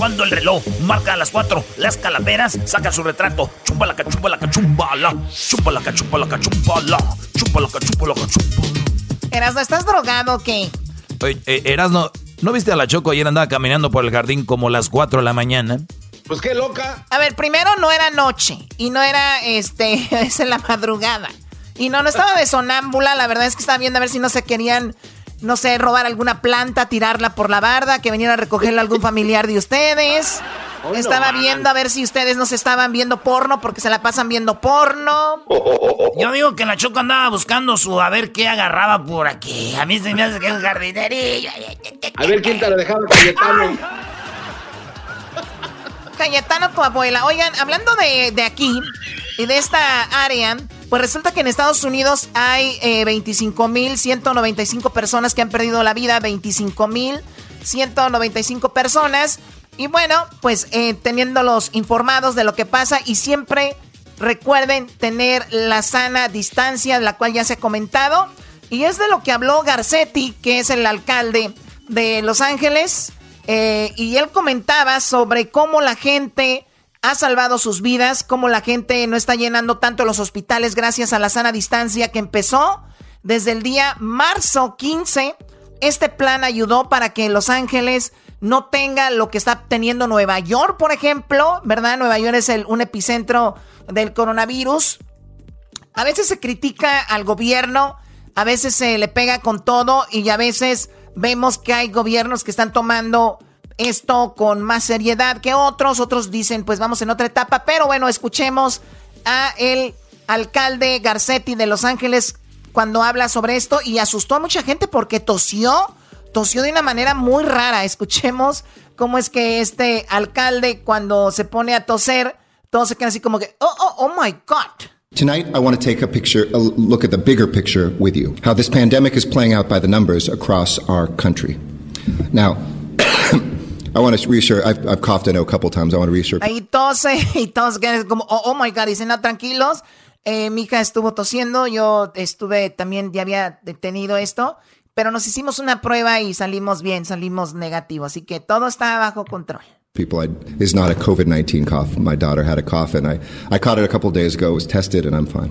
Cuando el reloj marca a las 4, las calaveras sacan su retrato. Chupa la cachupa la cachumbala. Chupa la cachupa la cachumbala. Chupa la cachupa la cachumbala. Erasno, ¿estás drogado o qué? Oye, eh, Erasno, ¿no viste a la Choco ayer andaba caminando por el jardín como las 4 de la mañana? Pues qué loca. A ver, primero no era noche y no era, este, es en la madrugada. Y no, no estaba de sonámbula, la verdad es que estaba viendo a ver si no se querían, no sé, robar alguna planta, tirarla por la barda, que viniera a recogerla algún familiar de ustedes. Estaba viendo a ver si ustedes no se estaban viendo porno porque se la pasan viendo porno. Yo digo que la Choco andaba buscando su a ver qué agarraba por aquí. A mí se me hace que es jardinería. A ver quién te lo dejaba Cayetano. Cayetano, tu abuela. Oigan, hablando de, de aquí y de esta área, pues resulta que en Estados Unidos hay eh, 25.195 personas que han perdido la vida, 25.195 personas. Y bueno, pues eh, teniéndolos informados de lo que pasa y siempre recuerden tener la sana distancia, la cual ya se ha comentado. Y es de lo que habló Garcetti, que es el alcalde de Los Ángeles. Eh, y él comentaba sobre cómo la gente ha salvado sus vidas, cómo la gente no está llenando tanto los hospitales gracias a la sana distancia que empezó desde el día marzo 15. Este plan ayudó para que Los Ángeles no tenga lo que está teniendo Nueva York, por ejemplo, ¿verdad? Nueva York es el, un epicentro del coronavirus. A veces se critica al gobierno, a veces se le pega con todo y a veces vemos que hay gobiernos que están tomando esto con más seriedad que otros. Otros dicen, pues vamos en otra etapa. Pero bueno, escuchemos a el alcalde Garcetti de Los Ángeles cuando habla sobre esto y asustó a mucha gente porque tosió, tosió de una manera muy rara. Escuchemos cómo es que este alcalde cuando se pone a toser, todos se así como que, oh, oh, oh my God. Tonight, I want to take a picture, a look at the bigger picture with you. How this pandemic is playing out by the numbers across our country. Now, I want to reassure, I've, I've coughed I know a couple times. I want to reassure. Ahí tose y todos quedan como, oh, oh, my God, dicen, no, tranquilos. Eh, mi hija estuvo tosiendo, yo estuve también, ya había tenido esto, pero nos hicimos una prueba y salimos bien, salimos negativo, así que todo está bajo control. People, I, it's not a COVID 19 cough. My daughter had a cough, and I, I caught it a couple days ago, was tested, and I'm fine.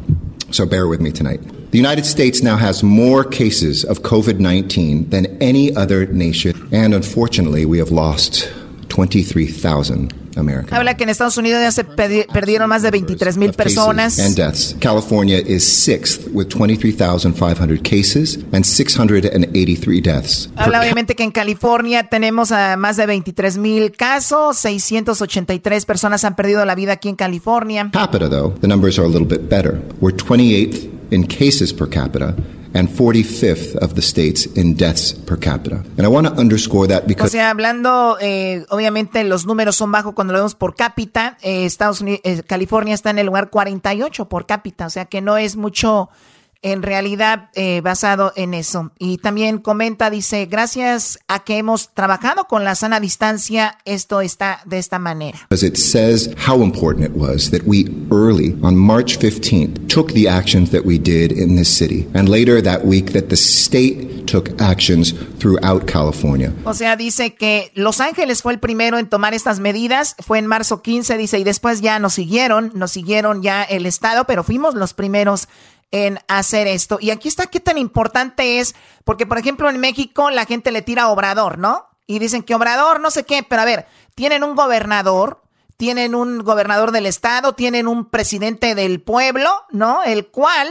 So bear with me tonight. The United States now has more cases of COVID 19 than any other nation, and unfortunately, we have lost 23,000 Americans. Habla que en Estados Unidos ya se perdieron más de 23 mil personas. And deaths. California is sixth with 23,500 cases and 683 deaths. Habla obviamente que en California tenemos a más de 23 mil casos, 683 personas han perdido la vida aquí en California. Capita, though, the numbers are a little bit better. We're 28th in cases per capita and 45th of the states in deaths per capita. And I want to underscore that because... O sea, hablando, eh, obviamente los números son bajos cuando lo vemos por cápita. Eh, Estados Unidos, eh, California está en el lugar 48 por cápita, o sea que no es mucho en realidad eh, basado en eso. Y también comenta, dice, gracias a que hemos trabajado con la sana distancia, esto está de esta manera. Because it says how important it was that we early, on March 15th, took the actions that we did in this city. And later that week that the state took actions throughout California. O sea, dice que Los Ángeles fue el primero en tomar estas medidas, fue en marzo 15, dice, y después ya nos siguieron, nos siguieron ya el estado, pero fuimos los primeros en hacer esto. Y aquí está qué tan importante es, porque por ejemplo en México la gente le tira a Obrador, ¿no? Y dicen que Obrador no sé qué, pero a ver, tienen un gobernador, tienen un gobernador del estado, tienen un presidente del pueblo, ¿no? El cual,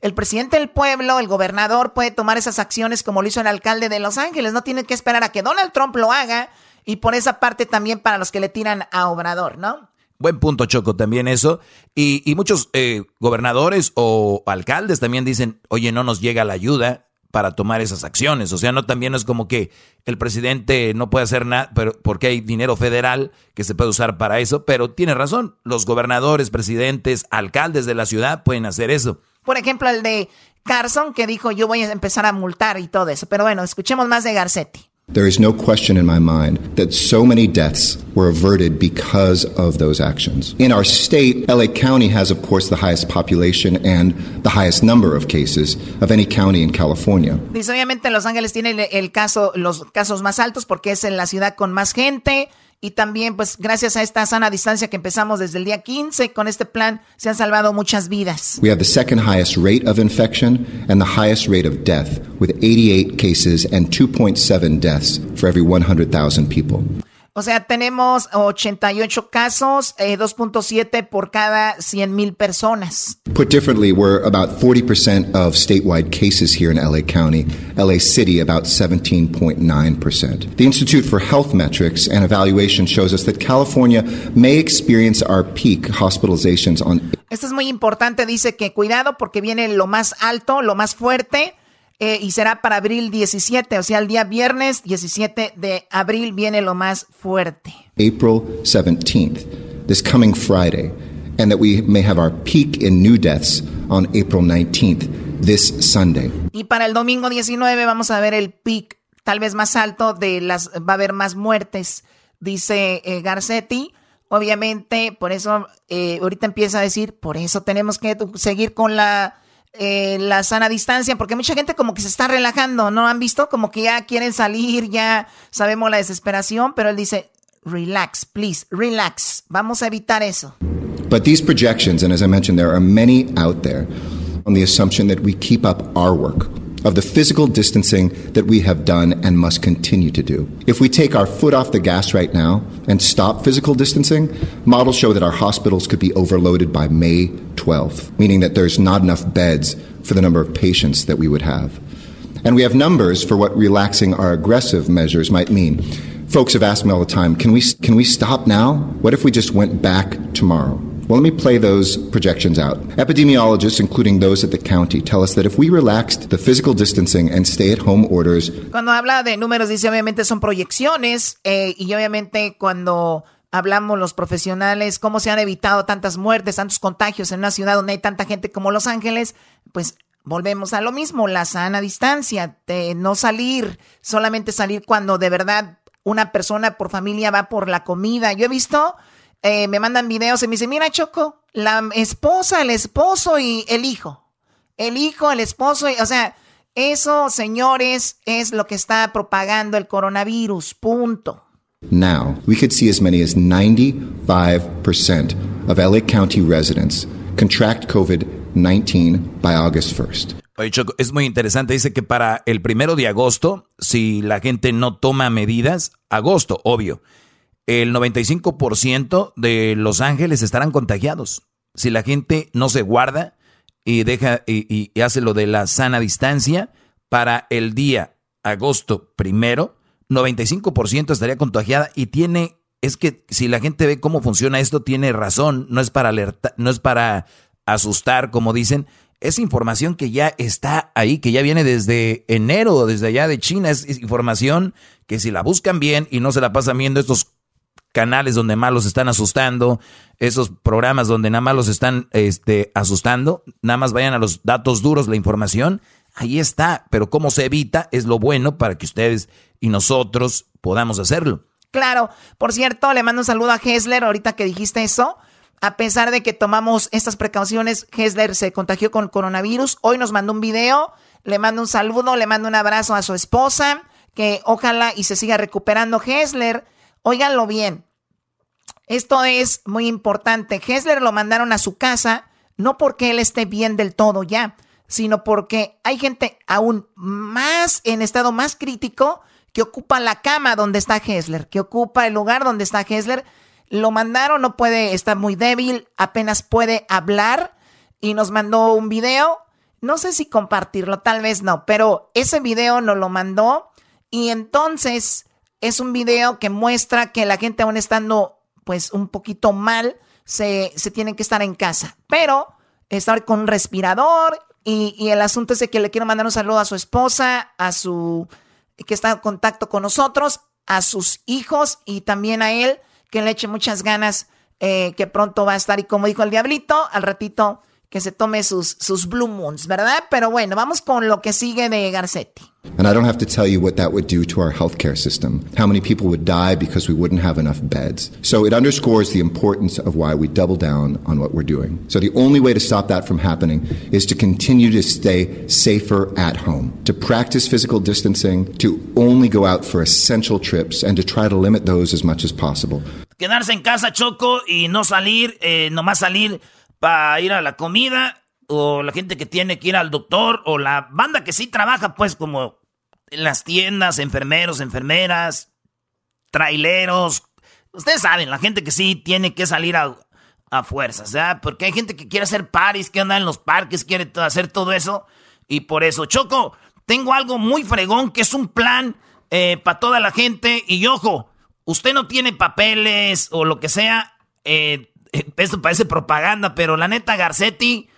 el presidente del pueblo, el gobernador puede tomar esas acciones como lo hizo el alcalde de Los Ángeles, no tiene que esperar a que Donald Trump lo haga. Y por esa parte también para los que le tiran a Obrador, ¿no? Buen punto, Choco, también eso. Y, y muchos eh, gobernadores o alcaldes también dicen, oye, no nos llega la ayuda para tomar esas acciones. O sea, no también es como que el presidente no puede hacer nada, pero porque hay dinero federal que se puede usar para eso. Pero tiene razón, los gobernadores, presidentes, alcaldes de la ciudad pueden hacer eso. Por ejemplo, el de Carson que dijo yo voy a empezar a multar y todo eso. Pero bueno, escuchemos más de Garcetti. There is no question in my mind that so many deaths were averted because of those actions. In our state, LA County has, of course, the highest population and the highest number of cases of any county in California. Dice, obviamente Los Ángeles tiene el, el caso, los casos más altos porque es en la ciudad con más gente. Y también, pues, gracias a esta sana distancia que empezamos desde el día 15, con este plan se han salvado muchas vidas. We have the second highest rate of infection and the highest rate of death, with 88 cases and 2.7 deaths for every 100,000 people. O sea, tenemos 88 casos, eh, 2.7 por cada 100 mil personas. Put differently, we're about 40% of statewide cases here in LA County, LA City about 17.9%. The Institute for Health Metrics and Evaluation shows us that California may experience our peak hospitalizations on Esto es muy importante, dice que cuidado porque viene lo más alto, lo más fuerte. Eh, y será para abril 17, o sea, el día viernes 17 de abril viene lo más fuerte. April 17th, this coming Friday, and that we may have our peak in new deaths on April 19th, this Sunday. Y para el domingo 19 vamos a ver el peak tal vez más alto de las va a haber más muertes, dice eh, Garcetti. Obviamente, por eso eh, ahorita empieza a decir, por eso tenemos que seguir con la eh, la sana distancia, porque mucha gente como que se está relajando, ¿no? Han visto como que ya quieren salir, ya sabemos la desesperación, pero él dice, relax, please, relax, vamos a evitar eso. But these projections, and as I mentioned, there are many out there on the assumption that we keep up our work of the physical distancing that we have done and must continue to do. If we take our foot off the gas right now and stop physical distancing, models show that our hospitals could be overloaded by May 12th, meaning that there's not enough beds for the number of patients that we would have. And we have numbers for what relaxing our aggressive measures might mean. Folks have asked me all the time, can we, can we stop now? What if we just went back tomorrow? Well, let me play those projections out. Epidemiologists, including those at the county, tell us that if we relaxed the physical distancing and stay-at-home orders. Cuando habla de números, dice obviamente son proyecciones eh, y obviamente cuando hablamos los profesionales cómo se han evitado tantas muertes, tantos contagios en una ciudad donde hay tanta gente como Los Ángeles, pues volvemos a lo mismo, la sana distancia, de no salir, solamente salir cuando de verdad una persona por familia va por la comida. Yo he visto eh, me mandan videos y me dicen, mira Choco, la esposa, el esposo y el hijo. El hijo, el esposo, y, o sea, eso, señores, es lo que está propagando el coronavirus, punto. Now, we could see as many as 95% of LA County residents contract COVID-19 by August 1st. Oye, Choco, es muy interesante. Dice que para el primero de agosto, si la gente no toma medidas, agosto, obvio, el 95% de Los Ángeles estarán contagiados. Si la gente no se guarda y deja y, hace lo de la sana distancia, para el día agosto primero, 95% estaría contagiada y tiene, es que si la gente ve cómo funciona esto, tiene razón, no es para alertar, no es para asustar, como dicen, es información que ya está ahí, que ya viene desde enero, desde allá de China, es información que si la buscan bien y no se la pasan viendo estos canales donde más los están asustando, esos programas donde nada más los están este, asustando, nada más vayan a los datos duros, la información, ahí está, pero cómo se evita es lo bueno para que ustedes y nosotros podamos hacerlo. Claro, por cierto, le mando un saludo a Hessler ahorita que dijiste eso. A pesar de que tomamos estas precauciones, Hessler se contagió con coronavirus. Hoy nos mandó un video, le mando un saludo, le mando un abrazo a su esposa, que ojalá y se siga recuperando Hessler Óiganlo bien. Esto es muy importante. Hessler lo mandaron a su casa, no porque él esté bien del todo ya, sino porque hay gente aún más en estado más crítico que ocupa la cama donde está Hessler, que ocupa el lugar donde está Hessler. Lo mandaron, no puede, está muy débil, apenas puede hablar y nos mandó un video. No sé si compartirlo, tal vez no, pero ese video nos lo mandó y entonces es un video que muestra que la gente aún estando pues un poquito mal, se, se tienen que estar en casa. Pero estar con un respirador y, y, el asunto es de que le quiero mandar un saludo a su esposa, a su que está en contacto con nosotros, a sus hijos y también a él, que le eche muchas ganas, eh, que pronto va a estar. Y como dijo el diablito, al ratito que se tome sus, sus Blue Moons, ¿verdad? Pero bueno, vamos con lo que sigue de Garcetti. And I don't have to tell you what that would do to our healthcare system, how many people would die because we wouldn't have enough beds. So it underscores the importance of why we double down on what we're doing. So the only way to stop that from happening is to continue to stay safer at home, to practice physical distancing, to only go out for essential trips, and to try to limit those as much as possible. Quedarse en casa, Choco, y no salir, eh, nomás salir para ir a la comida, o la gente que tiene que ir al doctor, o la banda que sí trabaja, pues, como en las tiendas, enfermeros, enfermeras, traileros. Ustedes saben, la gente que sí tiene que salir a, a fuerzas, ¿ya? Porque hay gente que quiere hacer paris, que anda en los parques, quiere hacer todo eso. Y por eso, Choco, tengo algo muy fregón que es un plan eh, para toda la gente. Y ojo, usted no tiene papeles o lo que sea, eh, esto parece propaganda, pero la neta, Garcetti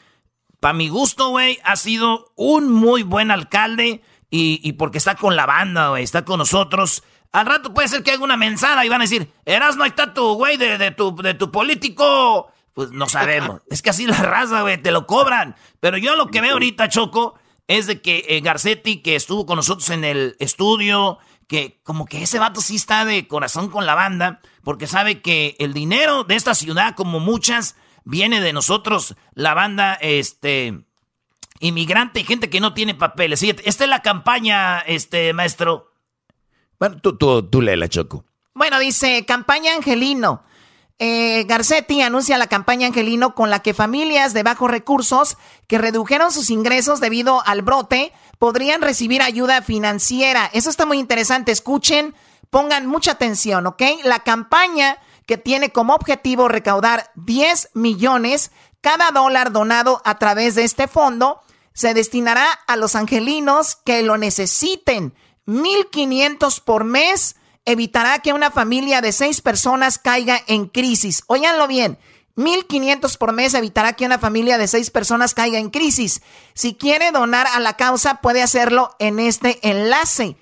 para mi gusto, güey, ha sido un muy buen alcalde y, porque está con la banda, güey, está con nosotros. Al rato puede ser que haga una mensada y van a decir, Eras, no está tu güey de, de, tu, de tu político. Pues no sabemos. es que así la raza, güey, te lo cobran. Pero yo lo que veo ahorita, Choco, es de que eh, Garcetti, que estuvo con nosotros en el estudio, que como que ese vato sí está de corazón con la banda, porque sabe que el dinero de esta ciudad, como muchas, viene de nosotros, la banda, este, inmigrante y gente que no tiene papeles. esta es la campaña, este, maestro. Bueno, tú, tú, tú la Choco. Bueno, dice, campaña Angelino. Eh, Garcetti anuncia la campaña Angelino con la que familias de bajos recursos que redujeron sus ingresos debido al brote podrían recibir ayuda financiera. Eso está muy interesante. Escuchen, pongan mucha atención, ¿ok? La campaña que tiene como objetivo recaudar 10 millones, cada dólar donado a través de este fondo se destinará a los angelinos que lo necesiten. 1.500 por mes evitará que una familia de seis personas caiga en crisis. Óiganlo bien. 1.500 por mes evitará que una familia de seis personas caiga en crisis. Si quiere donar a la causa, puede hacerlo en este enlace.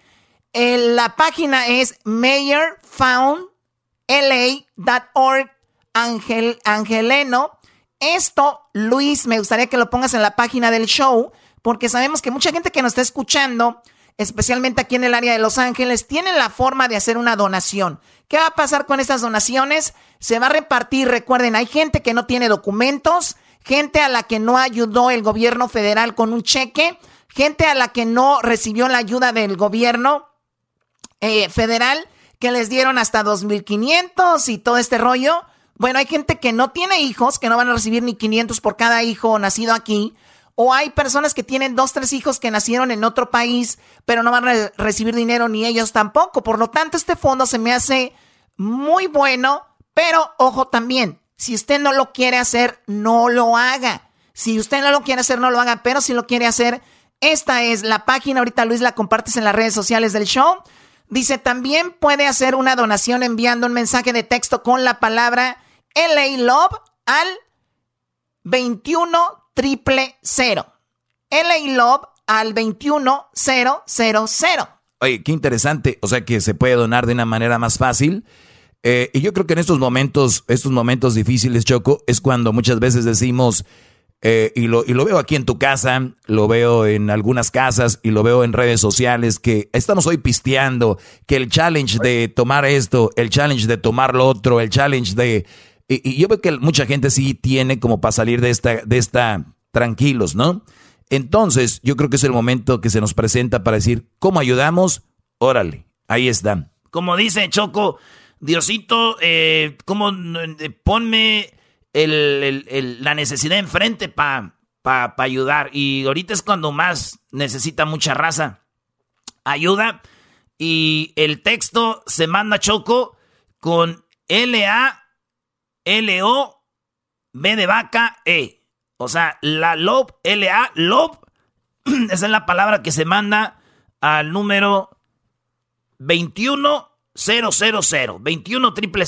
La página es mayorfoundla.org Angel, Angeleno. Esto, Luis, me gustaría que lo pongas en la página del show, porque sabemos que mucha gente que nos está escuchando especialmente aquí en el área de Los Ángeles, tienen la forma de hacer una donación. ¿Qué va a pasar con estas donaciones? Se va a repartir, recuerden, hay gente que no tiene documentos, gente a la que no ayudó el gobierno federal con un cheque, gente a la que no recibió la ayuda del gobierno eh, federal, que les dieron hasta 2.500 y todo este rollo. Bueno, hay gente que no tiene hijos, que no van a recibir ni 500 por cada hijo nacido aquí. O hay personas que tienen dos, tres hijos que nacieron en otro país, pero no van a recibir dinero ni ellos tampoco. Por lo tanto, este fondo se me hace muy bueno, pero ojo también, si usted no lo quiere hacer, no lo haga. Si usted no lo quiere hacer, no lo haga, pero si lo quiere hacer, esta es la página. Ahorita Luis la compartes en las redes sociales del show. Dice, también puede hacer una donación enviando un mensaje de texto con la palabra LA Love al 21 triple. LA Love al 21000. Oye, qué interesante. O sea que se puede donar de una manera más fácil. Eh, y yo creo que en estos momentos, estos momentos difíciles, Choco, es cuando muchas veces decimos, eh, y, lo, y lo veo aquí en tu casa, lo veo en algunas casas y lo veo en redes sociales, que estamos hoy pisteando, que el challenge de tomar esto, el challenge de tomar lo otro, el challenge de y, yo veo que mucha gente sí tiene como para salir de esta, de esta tranquilos, ¿no? Entonces, yo creo que es el momento que se nos presenta para decir, ¿cómo ayudamos? Órale, ahí están. Como dice Choco, Diosito, eh, ¿cómo, eh, ponme la necesidad enfrente para pa, ayudar? Y ahorita es cuando más necesita mucha raza. Ayuda. Y el texto se manda Choco con L-A L-O, B de vaca, E. O sea, la LOB, L-A, LOB, esa es la palabra que se manda al número 21000, 21 triple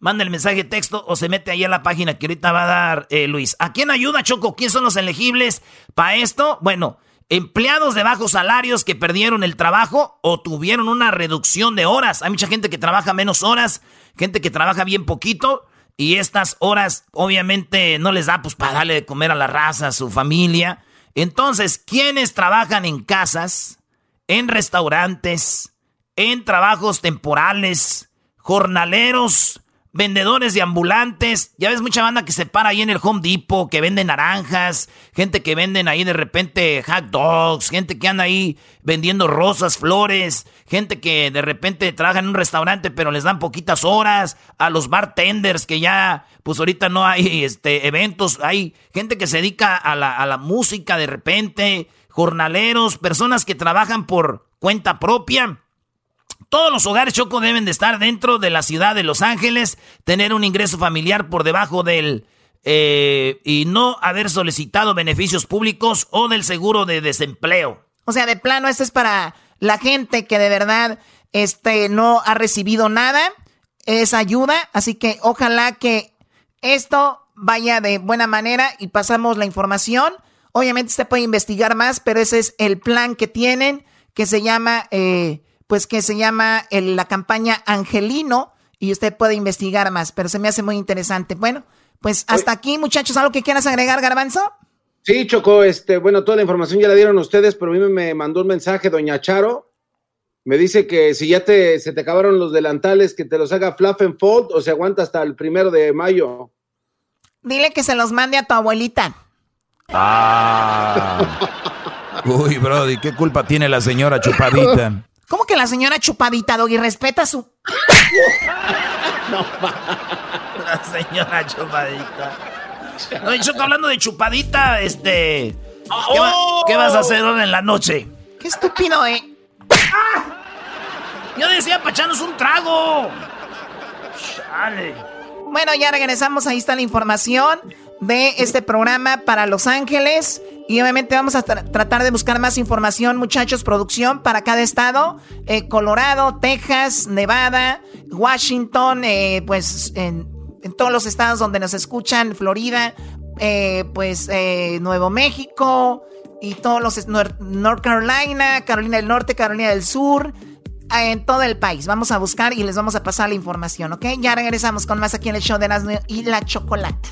manda el mensaje texto o se mete ahí a la página que ahorita va a dar eh, Luis. ¿A quién ayuda, Choco? ¿Quién son los elegibles para esto? Bueno, empleados de bajos salarios que perdieron el trabajo o tuvieron una reducción de horas. Hay mucha gente que trabaja menos horas, gente que trabaja bien poquito y estas horas obviamente no les da pues para darle de comer a la raza, a su familia. Entonces, ¿quiénes trabajan en casas, en restaurantes, en trabajos temporales, jornaleros, vendedores de ambulantes. Ya ves mucha banda que se para ahí en el Home Depot, que vende naranjas, gente que venden ahí de repente hot dogs, gente que anda ahí vendiendo rosas, flores, gente que de repente trabaja en un restaurante pero les dan poquitas horas, a los bartenders que ya, pues ahorita no hay este, eventos, hay gente que se dedica a la, a la música de repente, jornaleros, personas que trabajan por cuenta propia. Todos los hogares Choco deben de estar dentro de la ciudad de Los Ángeles, tener un ingreso familiar por debajo del eh, y no haber solicitado beneficios públicos o del seguro de desempleo. O sea, de plano, esto es para la gente que de verdad este, no ha recibido nada, es ayuda, así que ojalá que esto vaya de buena manera y pasamos la información. Obviamente usted puede investigar más, pero ese es el plan que tienen, que se llama, eh, pues que se llama la campaña Angelino, y usted puede investigar más, pero se me hace muy interesante. Bueno, pues hasta aquí, muchachos, ¿algo que quieras agregar, Garbanzo? Sí, Choco, este, bueno, toda la información ya la dieron ustedes, pero a mí me mandó un mensaje, doña Charo, me dice que si ya te, se te acabaron los delantales, que te los haga fluff and fold o se aguanta hasta el primero de mayo. Dile que se los mande a tu abuelita. Ah. Uy, Brody, ¿qué culpa tiene la señora chupadita? ¿Cómo que la señora chupadita, Doggy? Respeta su. no, la señora chupadita. No, yo hablando de chupadita, este. ¿qué, vas a hacer ahora en la noche? Qué estúpido, eh. Yo decía pacharnos un trago. Chale. Bueno, ya regresamos. Ahí está la información de este programa para Los Ángeles. Y obviamente vamos a tratar de buscar más información, muchachos, producción para cada estado. Eh, Colorado, Texas, Nevada, Washington, eh, pues en, todos los estados donde nos escuchan, Florida, eh, pues Nuevo México y todos los North Carolina, Carolina del Norte, Carolina del Sur, en todo el país. Vamos a buscar y les vamos a pasar la información, ¿ok? Ya regresamos con más aquí en el show de Erasmo y la Chocolata.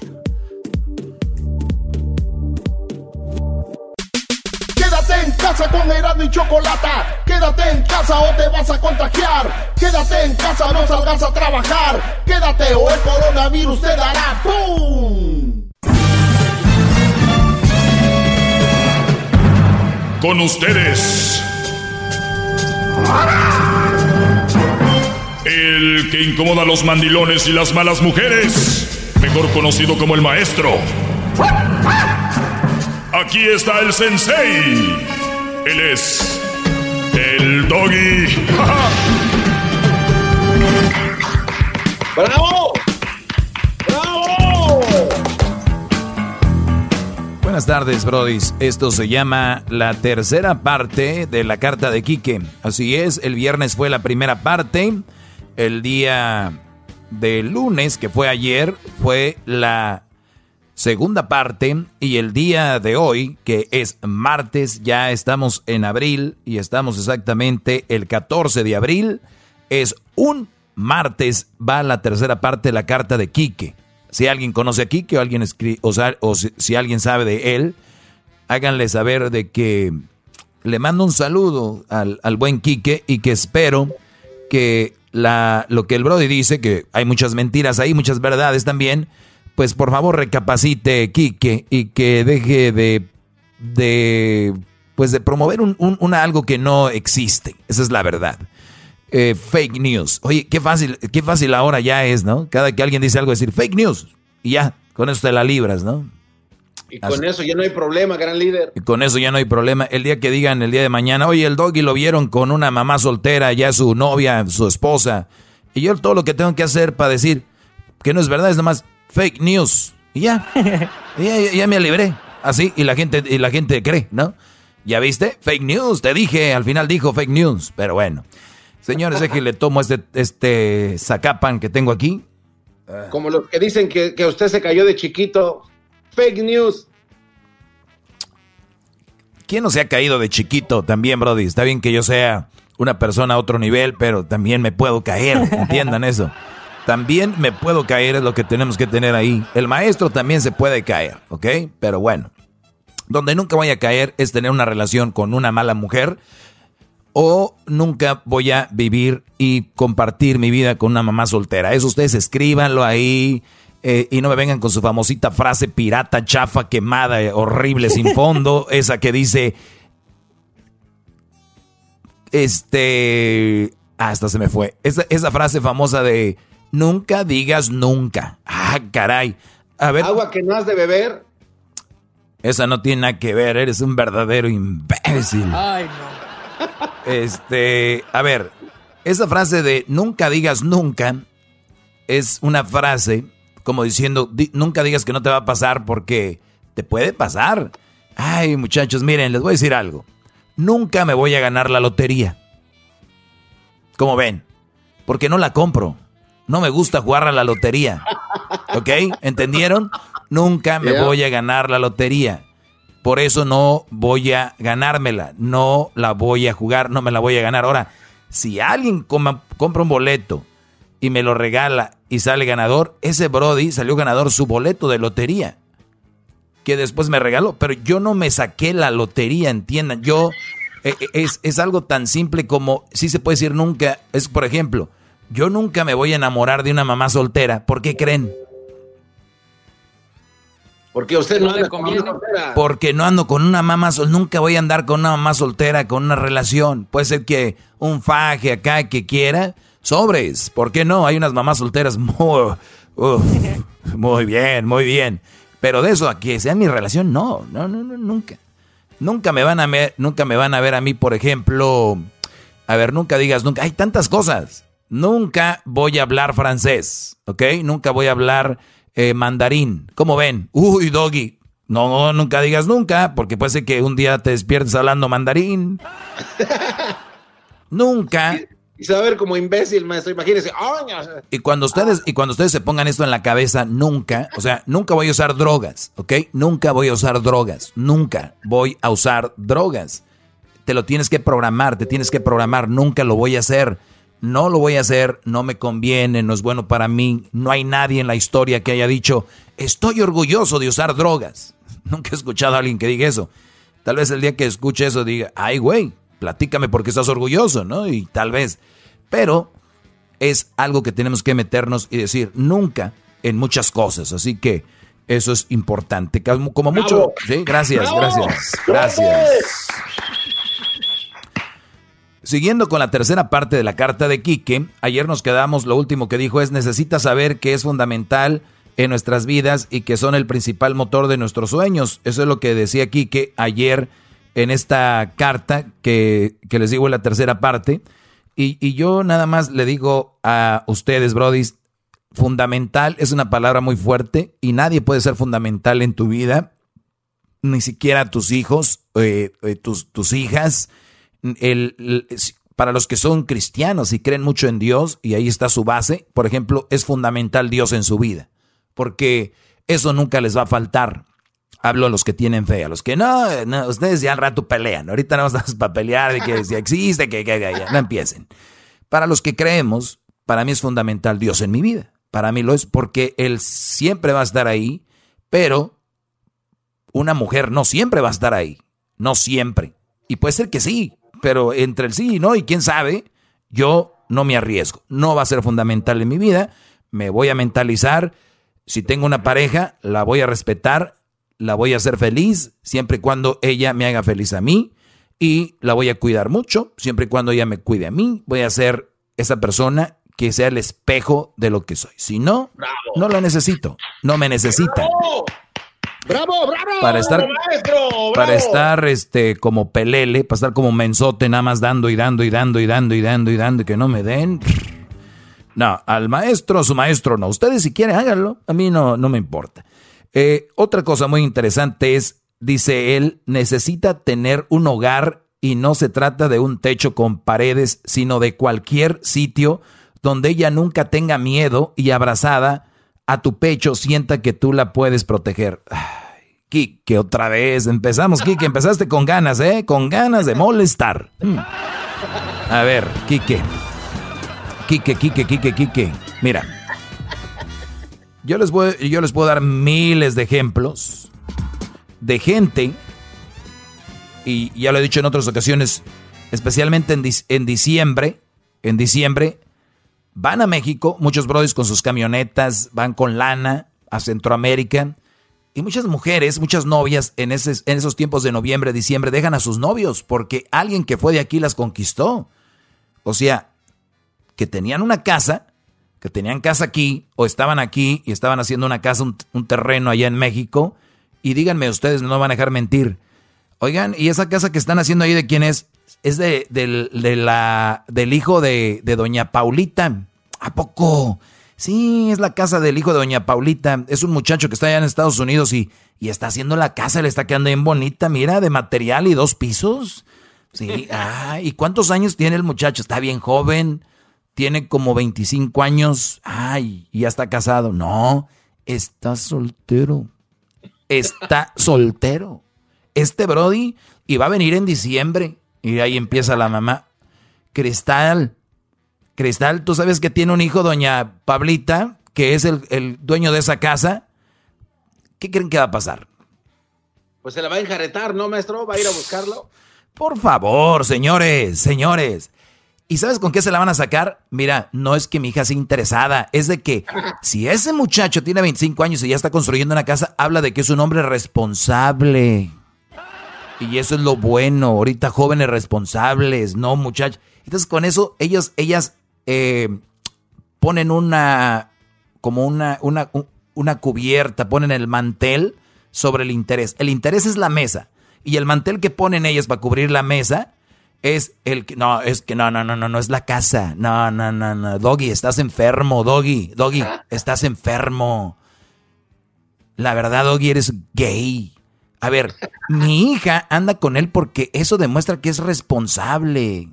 En casa con Erasmo y Chocolata. Quédate en casa o te vas a contagiar. Quédate en casa, no salgas a trabajar. Quédate o el coronavirus te dará ¡pum! Con ustedes. El que incomoda a los mandilones y las malas mujeres. Mejor conocido como el maestro. Aquí está el sensei. Él es el doggy. ¡Bravo! ¡Bravo! Buenas tardes, brodis. Esto se llama la tercera parte de la carta de Quique. Así es, el viernes fue la primera parte. El día de lunes, que fue ayer, fue la segunda parte. Y el día de hoy, que es martes, ya estamos en abril y estamos exactamente el 14 de abril. Es un martes, va la tercera parte de la carta de Quique. Si alguien conoce a Quique o, alguien escribe, o, si, alguien sabe de él, háganle saber de que le mando un saludo al, al buen Quique y que espero que la, lo que el Brody dice, que hay muchas mentiras ahí, muchas verdades también, pues por favor recapacite Quique y que deje de, de pues de promover un, un, algo que no existe. Esa es la verdad. Eh, fake news. Oye, qué fácil, qué fácil ahora ya es, ¿no? Cada que alguien dice algo, decir fake news. Y ya, con eso te la libras, ¿no? Y con eso ya no hay problema, gran líder. Y con eso ya no hay problema. El día que digan el día de mañana, oye, el doggy lo vieron con una mamá soltera, ya su novia, su esposa. Y yo todo lo que tengo que hacer para decir que no es verdad es nomás fake news. Y ya, ya, ya, me libré. Así, y la gente, y la gente cree, ¿no? ¿Ya viste? Fake news, te dije, al final dijo fake news. Pero bueno. Señores, es que le tomo este, este zacapan que tengo aquí. Como los que dicen que, que usted se cayó de chiquito. Fake news. ¿Quién no se ha caído de chiquito también, Brody? Está bien que yo sea una persona a otro nivel, pero también me puedo caer, entiendan eso. También me puedo caer, es lo que tenemos que tener ahí. El maestro también se puede caer, ¿ok? Pero bueno, donde nunca voy a caer es tener una relación con una mala mujer o nunca voy a vivir y compartir mi vida con una mamá soltera. Eso ustedes escríbanlo ahí eh, y no me vengan con su famosita frase pirata, chafa, quemada, horrible, sin fondo, esa que dice, este, hasta se me fue, esa, esa frase famosa de, nunca digas nunca. Ah, caray. A ver. Agua que no has de beber. Esa no tiene nada que ver, eres un verdadero imbécil. Ay, no. Este, a ver, esa frase de nunca digas nunca es una frase como diciendo, nunca digas que no te va a pasar porque te puede pasar. Ay, muchachos, miren, les voy a decir algo. Nunca me voy a ganar la lotería. Como ven, porque no la compro. No me gusta jugar a la lotería. ¿Ok? ¿Entendieron? Nunca me voy a ganar la lotería. por eso no voy a ganármela, no la voy a jugar, no me la voy a ganar. Ahora, si alguien compra un boleto y me lo regala y sale ganador, ese Brody salió ganador su boleto de lotería que después me regaló, pero yo no me saqué la lotería, entiendan. Yo eh, eh, es, es algo tan simple como, sí se puede decir nunca, es por ejemplo, yo nunca me voy a enamorar de una mamá soltera. ¿Por qué creen? Porque usted no anda con una soltera. Porque no ando con una mamá soltera. Nunca voy a andar con una mamá soltera, con una relación. Puede ser que un faje acá que quiera. Sobres. ¿Por qué no? Hay unas mamás solteras muy, muy bien, muy bien. Pero de eso a que sea mi relación, no, no, no, no, nunca. Nunca me van a ver, nunca me van a ver a mí, por ejemplo, a ver, nunca digas nunca, hay tantas cosas. Nunca voy a hablar francés, ¿ok? Nunca voy a hablar eh, mandarín. ¿Cómo ven? Uy, doggy. No, nunca digas nunca, porque puede ser que un día te despiertes hablando mandarín. nunca. Y saber como imbécil, maestro, imagínese. Y cuando ustedes, y cuando ustedes se pongan esto en la cabeza, nunca, o sea, nunca voy a usar drogas, ¿ok? Nunca voy a usar drogas. Nunca voy a usar drogas. Te lo tienes que programar, te tienes que programar. Nunca lo voy a hacer no lo voy a hacer, no me conviene, no es bueno para mí. No hay nadie en la historia que haya dicho, estoy orgulloso de usar drogas. Nunca he escuchado a alguien que diga eso. Tal vez el día que escuche eso diga, ay güey, platícame porque estás orgulloso, ¿no? Y tal vez. Pero es algo que tenemos que meternos y decir, nunca en muchas cosas. Así que eso es importante. Como, mucho. Sí, gracias, gracias. Gracias. Siguiendo con la tercera parte de la carta de Quique, ayer nos quedamos, lo último que dijo es, necesita saber que es fundamental en nuestras vidas y que son el principal motor de nuestros sueños. Eso es lo que decía Quique ayer en esta carta que, les digo en la tercera parte. Y, y, yo nada más le digo a ustedes, brodis, fundamental es una palabra muy fuerte y nadie puede ser fundamental en tu vida, ni siquiera tus hijos, eh, eh, tus, tus hijas, el, para los que son cristianos y creen mucho en Dios, y ahí está su base, por ejemplo, es fundamental Dios en su vida, porque eso nunca les va a faltar. Hablo a los que tienen fe, a los que no, ustedes ya al rato pelean, ahorita no estamos para pelear de que si existe, que, que, que, no empiecen. Para los que creemos, para mí es fundamental Dios en mi vida, para mí lo es porque Él siempre va a estar ahí, pero una mujer no siempre va a estar ahí, no siempre. Y puede ser que sí, pero entre el sí y no, y quién sabe, yo no me arriesgo. No va a ser fundamental en mi vida. Me voy a mentalizar. Si tengo una pareja, la voy a respetar, la voy a hacer feliz, siempre y cuando ella me haga feliz a mí. Y la voy a cuidar mucho, siempre y cuando ella me cuide a mí. Voy a ser esa persona que sea el espejo de lo que soy. Si no, no la necesito. No me necesita. ¡Bravo, bravo! Para estar, para estar este, como pelele, para estar como mensote, nada más dando y dando y dando y dando y dando y dando y que no me den. No, al maestro, su maestro no. Ustedes si quieren háganlo, a mí no, no me importa. Eh, otra cosa muy interesante es, dice él, necesita tener un hogar y no se trata de un techo con paredes, sino de cualquier sitio donde ella nunca tenga miedo y abrazada a tu pecho sienta que tú la puedes proteger. Kike, otra vez. Empezamos, Kike. Empezaste con ganas, ¿eh? Con ganas de molestar. Hmm. A ver, Kike. Kike, Kike, Kike, Kike. Mira. Yo les, voy, yo les puedo dar miles de ejemplos de gente, y ya lo he dicho en otras ocasiones, especialmente en, en diciembre, en diciembre, Van a México, muchos brothers con sus camionetas, van con lana a Centroamérica. Y muchas mujeres, muchas novias en, en esos tiempos de noviembre, diciembre, dejan a sus novios porque alguien que fue de aquí las conquistó. O sea, que tenían una casa, que tenían casa aquí, o estaban aquí y estaban haciendo una casa, un, terreno allá en México. Y díganme, ustedes no van a dejar mentir. Oigan, ¿y esa casa que están haciendo ahí de quién es? Es de, la, del hijo de, doña Paulita. ¿A poco? Sí, es la casa del hijo de doña Paulita. Es un muchacho que está allá en Estados Unidos y, y está haciendo la casa, le está quedando bien bonita, mira, de material y dos pisos. Sí, ah, ¿y cuántos años tiene el muchacho? Está bien joven, tiene como 25 años. Ay, y ya está casado. No, está soltero. Está soltero. este Brody y va a venir en diciembre. Y ahí empieza la mamá. Cristal, Cristal, ¿tú sabes que tiene un hijo, doña Pablita, que es el, el dueño de esa casa? ¿Qué creen que va a pasar? Pues se la va a enjaretar, ¿no, maestro? ¿Va a ir a buscarlo? Por favor, señores, señores. ¿Y sabes con qué se la van a sacar? Mira, no es que mi hija sea interesada, es de que si ese muchacho tiene 25 años y ya está construyendo una casa, habla de que es un hombre responsable. Y eso es lo bueno, ahorita jóvenes responsables, no muchachos. Entonces con eso ellos, ellas eh, ponen una, como una, una, una cubierta, ponen el mantel sobre el interés. El interés es la mesa. Y el mantel que ponen ellas para cubrir la mesa es el que, no, es que no, no, no, no, no es la casa. No, no, no, no. Doggy, estás enfermo, Doggy. Doggy, estás enfermo. La verdad, Doggy, eres gay. A ver, mi hija anda con él porque eso demuestra que es responsable.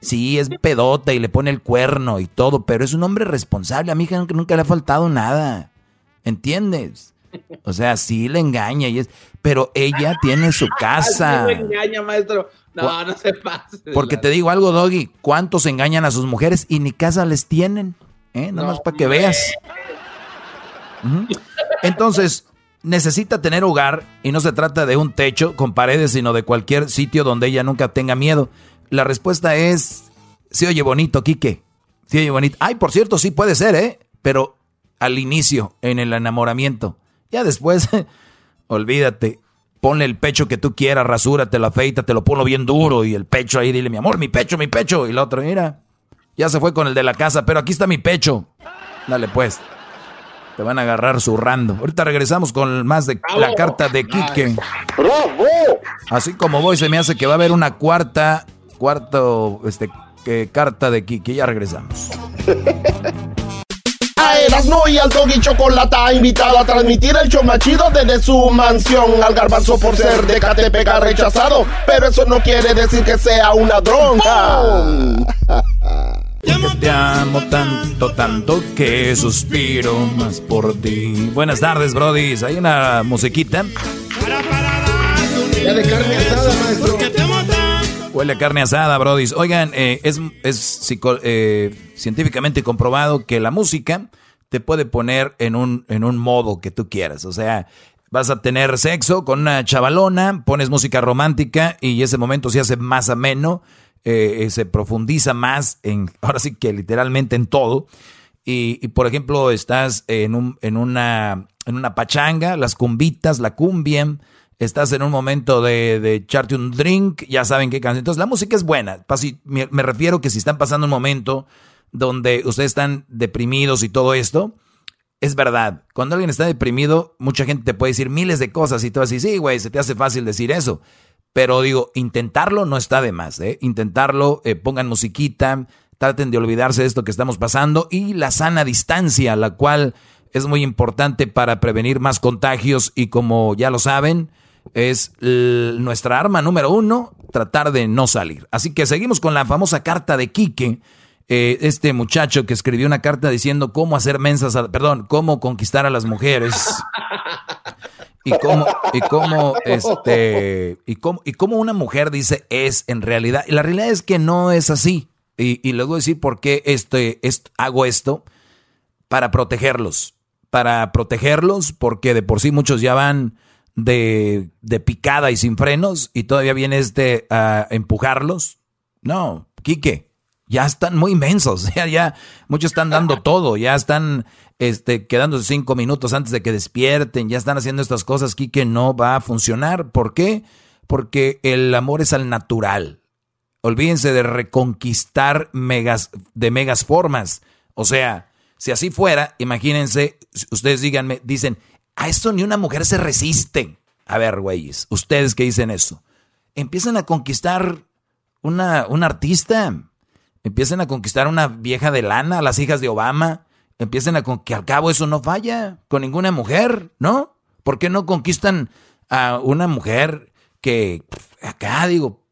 Sí, es pedota y le pone el cuerno y todo, pero es un hombre responsable. A mi hija nunca, le ha faltado nada. ¿Entiendes? O sea, sí le engaña, y es, pero ella tiene su casa. Sí engaña, maestro. No, no se pase. Porque te digo algo, Doggy, ¿cuántos engañan a sus mujeres y ni casa les tienen? ¿Eh? Nada más para que veas. Entonces, necesita tener hogar y no se trata de un techo con paredes, sino de cualquier sitio donde ella nunca tenga miedo. La respuesta es, sí oye bonito, Quique. Sí oye bonito. Ay, por cierto, sí puede ser, ¿eh? Pero al inicio, en el enamoramiento. Ya después, olvídate. Ponle el pecho que tú quieras, rasúrate, lo afeita, te lo pongo bien duro y el pecho ahí, dile, mi amor, mi pecho, mi pecho. Y la otra, mira, ya se fue con el de la casa, pero aquí está mi pecho. Dale pues. Te van a agarrar zurrando. Ahorita regresamos con más de la carta de Quique. Así como voy, se me hace que va a haber una cuarta, cuarto, este, que, carta de Quique. Ya regresamos. A Erasmo y al Doggy Chocolata invitado a transmitir el show machido desde su mansión. Al garbanzo por ser de Catepec ha rechazado, pero eso no quiere decir que sea una dronca. Te amo tanto, tanto que suspiro más por ti. Buenas tardes, brodis. Hay una musiquita. Ya de carne asada, maestro. Huele a carne asada, brodis. Oigan, eh, es, es eh, científicamente comprobado que la música te puede poner en un, en un modo que tú quieras. O sea, vas a tener sexo con una chavalona, pones música romántica y ese momento se hace más ameno eh, eh, se profundiza más en, ahora sí que literalmente en todo. Y, por ejemplo, estás en, un, en, una, en una pachanga, las cumbitas, la cumbia, estás en un momento de, de echarte un drink, ya saben qué canción. Entonces, la música es buena. Me, me refiero que si están pasando un momento donde ustedes están deprimidos y todo esto, es verdad. Cuando alguien está deprimido, mucha gente te puede decir miles de cosas y tú así, sí, güey, se te hace fácil decir eso. Pero digo, intentarlo no está de más, ¿eh? Intentarlo, eh, pongan musiquita, traten de olvidarse de esto que estamos pasando y la sana distancia, la cual es muy importante para prevenir más contagios y como ya lo saben, es nuestra arma número uno, tratar de no salir. Así que seguimos con la famosa carta de Quique, eh, este muchacho que escribió una carta diciendo cómo hacer mensas, perdón, cómo conquistar a las mujeres. y cómo, y cómo, este, y cómo, y cómo una mujer dice es en realidad. Y la realidad es que no es así. Y, y a decir por qué este, hago esto. Para protegerlos. Para protegerlos, porque de por sí muchos ya van de, de picada y sin frenos, y todavía viene este a empujarlos. No, Quique, ya están muy inmensos, ya, ya, muchos están dando todo, ya están este, quedándose cinco minutos antes de que despierten, ya están haciendo estas cosas aquí que no va a funcionar. ¿Por qué? Porque el amor es al natural. Olvídense de reconquistar megas, de megas formas. O sea, si así fuera, imagínense, ustedes díganme, dicen, a esto ni una mujer se resiste. A ver, güeyes, ustedes que dicen eso, empiezan a conquistar una, una artista, empiezan a conquistar una vieja de lana, las hijas de Obama, empiecen a que al cabo eso no falla con ninguna mujer, ¿no? ¿Por qué no conquistan a una mujer que acá digo,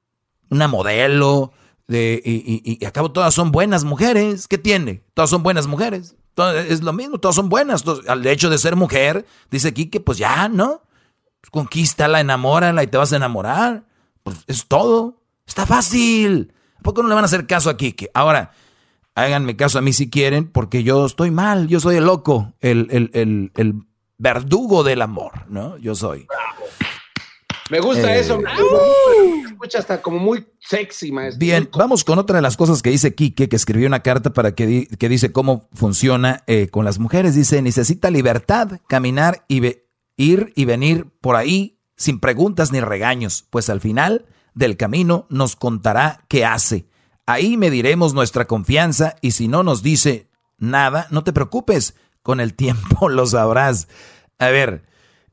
una modelo de y, y, a todas son buenas mujeres, ¿qué tiene? Todas son buenas mujeres. es lo mismo, todas son buenas. al hecho de ser mujer, dice aquí que pues ya, ¿no? Conquístala, enamórala y te vas a enamorar. Pues es todo. Está fácil. ¿Por qué no le van a hacer caso a Kike? Ahora, háganme caso a mí si quieren, porque yo estoy mal. Yo soy el loco, el, el, el, el verdugo del amor, ¿no? Yo soy. Me gusta Eh, eso. Me escucha hasta como muy sexy, maestro. Bien, vamos con otra de las cosas que dice Quique, que escribió una carta para que, di- que dice cómo funciona eh, con las mujeres. Dice, necesita libertad, caminar y ir y venir por ahí sin preguntas ni regaños, pues al final del camino nos contará qué hace. Ahí mediremos nuestra confianza y si no nos dice nada, no te preocupes, con el tiempo lo sabrás. A ver,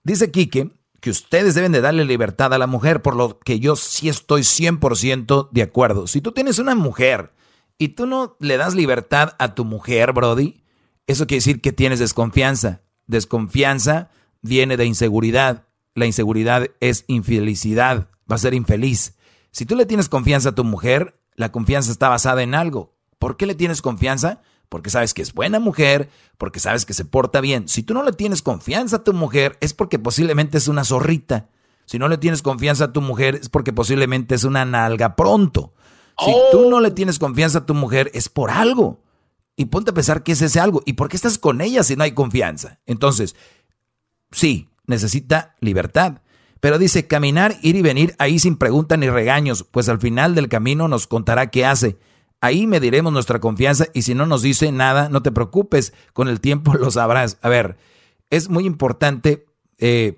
dice Quique que ustedes deben de darle libertad a la mujer, por lo que yo sí estoy 100% de acuerdo. Si tú tienes una mujer y tú no le das libertad a tu mujer, Brody, eso quiere decir que tienes desconfianza. Desconfianza viene de inseguridad. La inseguridad es infelicidad, va a ser infeliz. Si tú le tienes confianza a tu mujer, la confianza está basada en algo. ¿Por qué le tienes confianza? Porque sabes que es buena mujer, porque sabes que se porta bien. Si tú no le tienes confianza a tu mujer, es porque posiblemente es una zorrita. Si no le tienes confianza a tu mujer, es porque posiblemente es una nalga pronto. Si tú no le tienes confianza a tu mujer, es por algo. Y ponte a pensar qué es ese algo. ¿Y por qué estás con ella si no hay confianza? Entonces, sí, necesita libertad. Pero dice, caminar, ir y venir ahí sin pregunta ni regaños, pues al final del camino nos contará qué hace. Ahí mediremos nuestra confianza y si no nos dice nada, no te preocupes, con el tiempo lo sabrás. A ver, es muy importante, eh,